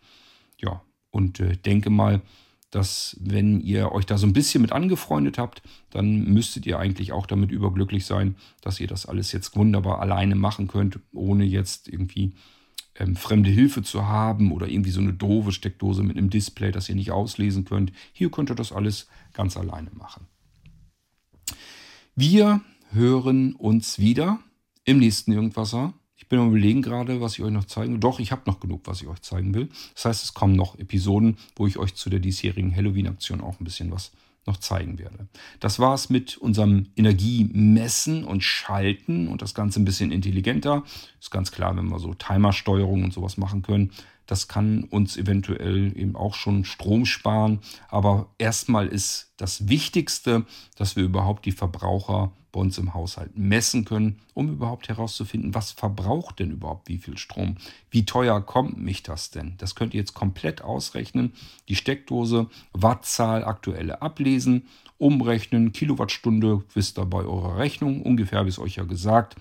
Speaker 1: Ja, und äh, denke mal, dass wenn ihr euch da so ein bisschen mit angefreundet habt, dann müsstet ihr eigentlich auch damit überglücklich sein, dass ihr das alles jetzt wunderbar alleine machen könnt, ohne jetzt irgendwie ähm, fremde Hilfe zu haben oder irgendwie so eine doofe Steckdose mit einem Display, das ihr nicht auslesen könnt. Hier könnt ihr das alles ganz alleine machen. Wir hören uns wieder im nächsten Irgendwasser. Ich bin am überlegen gerade, was ich euch noch zeigen will. Doch, ich habe noch genug, was ich euch zeigen will. Das heißt, es kommen noch Episoden, wo ich euch zu der diesjährigen Halloween-Aktion auch ein bisschen was noch zeigen werde. Das war es mit unserem Energiemessen und Schalten und das Ganze ein bisschen intelligenter. Ist ganz klar, wenn wir so Timersteuerung und sowas machen können. Das kann uns eventuell eben auch schon Strom sparen. Aber erstmal ist das Wichtigste, dass wir überhaupt die Verbraucher bei uns im Haushalt messen können, um überhaupt herauszufinden, was verbraucht denn überhaupt wie viel Strom? Wie teuer kommt mich das denn? Das könnt ihr jetzt komplett ausrechnen. Die Steckdose, Wattzahl, aktuelle ablesen, umrechnen, Kilowattstunde, wisst ihr bei eurer Rechnung. Ungefähr habe ich es euch ja gesagt.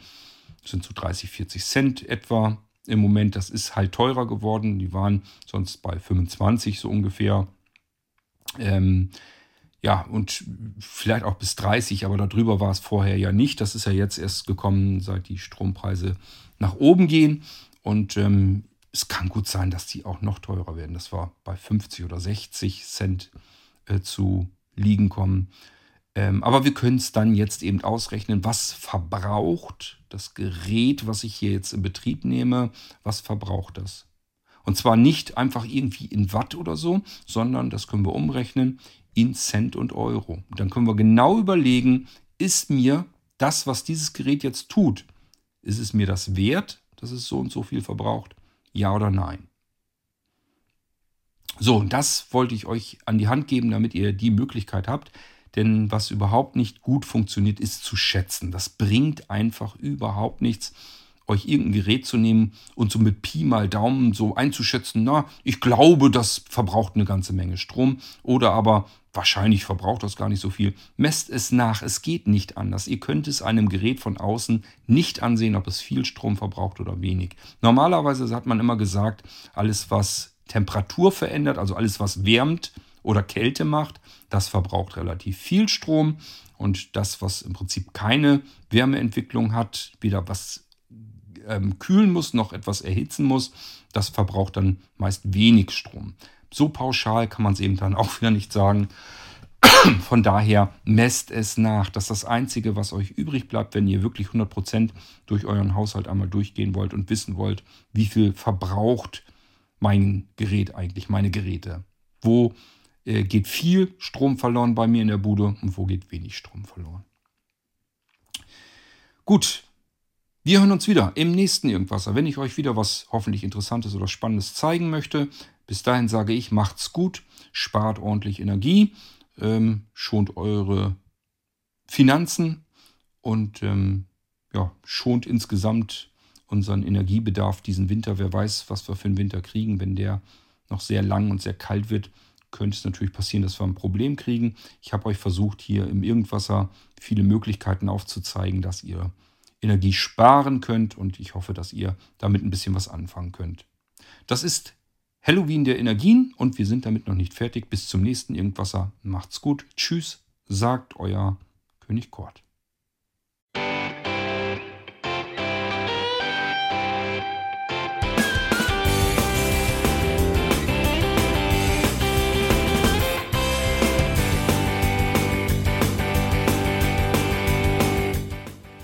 Speaker 1: Das sind so 30, 40 Cent etwa im Moment. Das ist halt teurer geworden. Die waren sonst bei 25 so ungefähr. Ähm, ja, und vielleicht auch bis 30, aber darüber war es vorher ja nicht. Das ist ja jetzt erst gekommen, seit die Strompreise nach oben gehen. Und ähm, es kann gut sein, dass die auch noch teurer werden. Das war bei 50 oder 60 Cent äh, zu liegen kommen. Ähm, aber wir können es dann jetzt eben ausrechnen, was verbraucht das Gerät, was ich hier jetzt in Betrieb nehme, was verbraucht das? Und zwar nicht einfach irgendwie in Watt oder so, sondern das können wir umrechnen in Cent und Euro. Und dann können wir genau überlegen, ist mir das, was dieses Gerät jetzt tut, ist es mir das wert, dass es so und so viel verbraucht? Ja oder nein? So, und das wollte ich euch an die Hand geben, damit ihr die Möglichkeit habt. Denn was überhaupt nicht gut funktioniert, ist zu schätzen. Das bringt einfach überhaupt nichts, euch irgendein Gerät zu nehmen und so mit Pi mal Daumen so einzuschätzen, na, ich glaube, das verbraucht eine ganze Menge Strom. Oder aber wahrscheinlich verbraucht das gar nicht so viel. Messt es nach, es geht nicht anders. Ihr könnt es einem Gerät von außen nicht ansehen, ob es viel Strom verbraucht oder wenig. Normalerweise hat man immer gesagt, alles was Temperatur verändert, also alles was wärmt oder Kälte macht, das verbraucht relativ viel Strom. Und das, was im Prinzip keine Wärmeentwicklung hat, weder was ähm, kühlen muss noch etwas erhitzen muss, das verbraucht dann meist wenig Strom. So pauschal kann man es eben dann auch wieder nicht sagen. Von daher messt es nach. Das ist das Einzige, was euch übrig bleibt, wenn ihr wirklich 100% durch euren Haushalt einmal durchgehen wollt und wissen wollt, wie viel verbraucht mein Gerät eigentlich, meine Geräte. Wo äh, geht viel Strom verloren bei mir in der Bude und wo geht wenig Strom verloren. Gut, wir hören uns wieder im nächsten Irgendwasser, wenn ich euch wieder was hoffentlich Interessantes oder Spannendes zeigen möchte. Bis dahin sage ich, macht's gut, spart ordentlich Energie, ähm, schont eure Finanzen und ähm, ja, schont insgesamt unseren Energiebedarf diesen Winter. Wer weiß, was wir für einen Winter kriegen. Wenn der noch sehr lang und sehr kalt wird, könnte es natürlich passieren, dass wir ein Problem kriegen. Ich habe euch versucht, hier im Irgendwasser viele Möglichkeiten aufzuzeigen, dass ihr Energie sparen könnt und ich hoffe, dass ihr damit ein bisschen was anfangen könnt. Das ist Halloween der Energien und wir sind damit noch nicht fertig. Bis zum nächsten Irgendwasser. Macht's gut. Tschüss, sagt euer König Kort.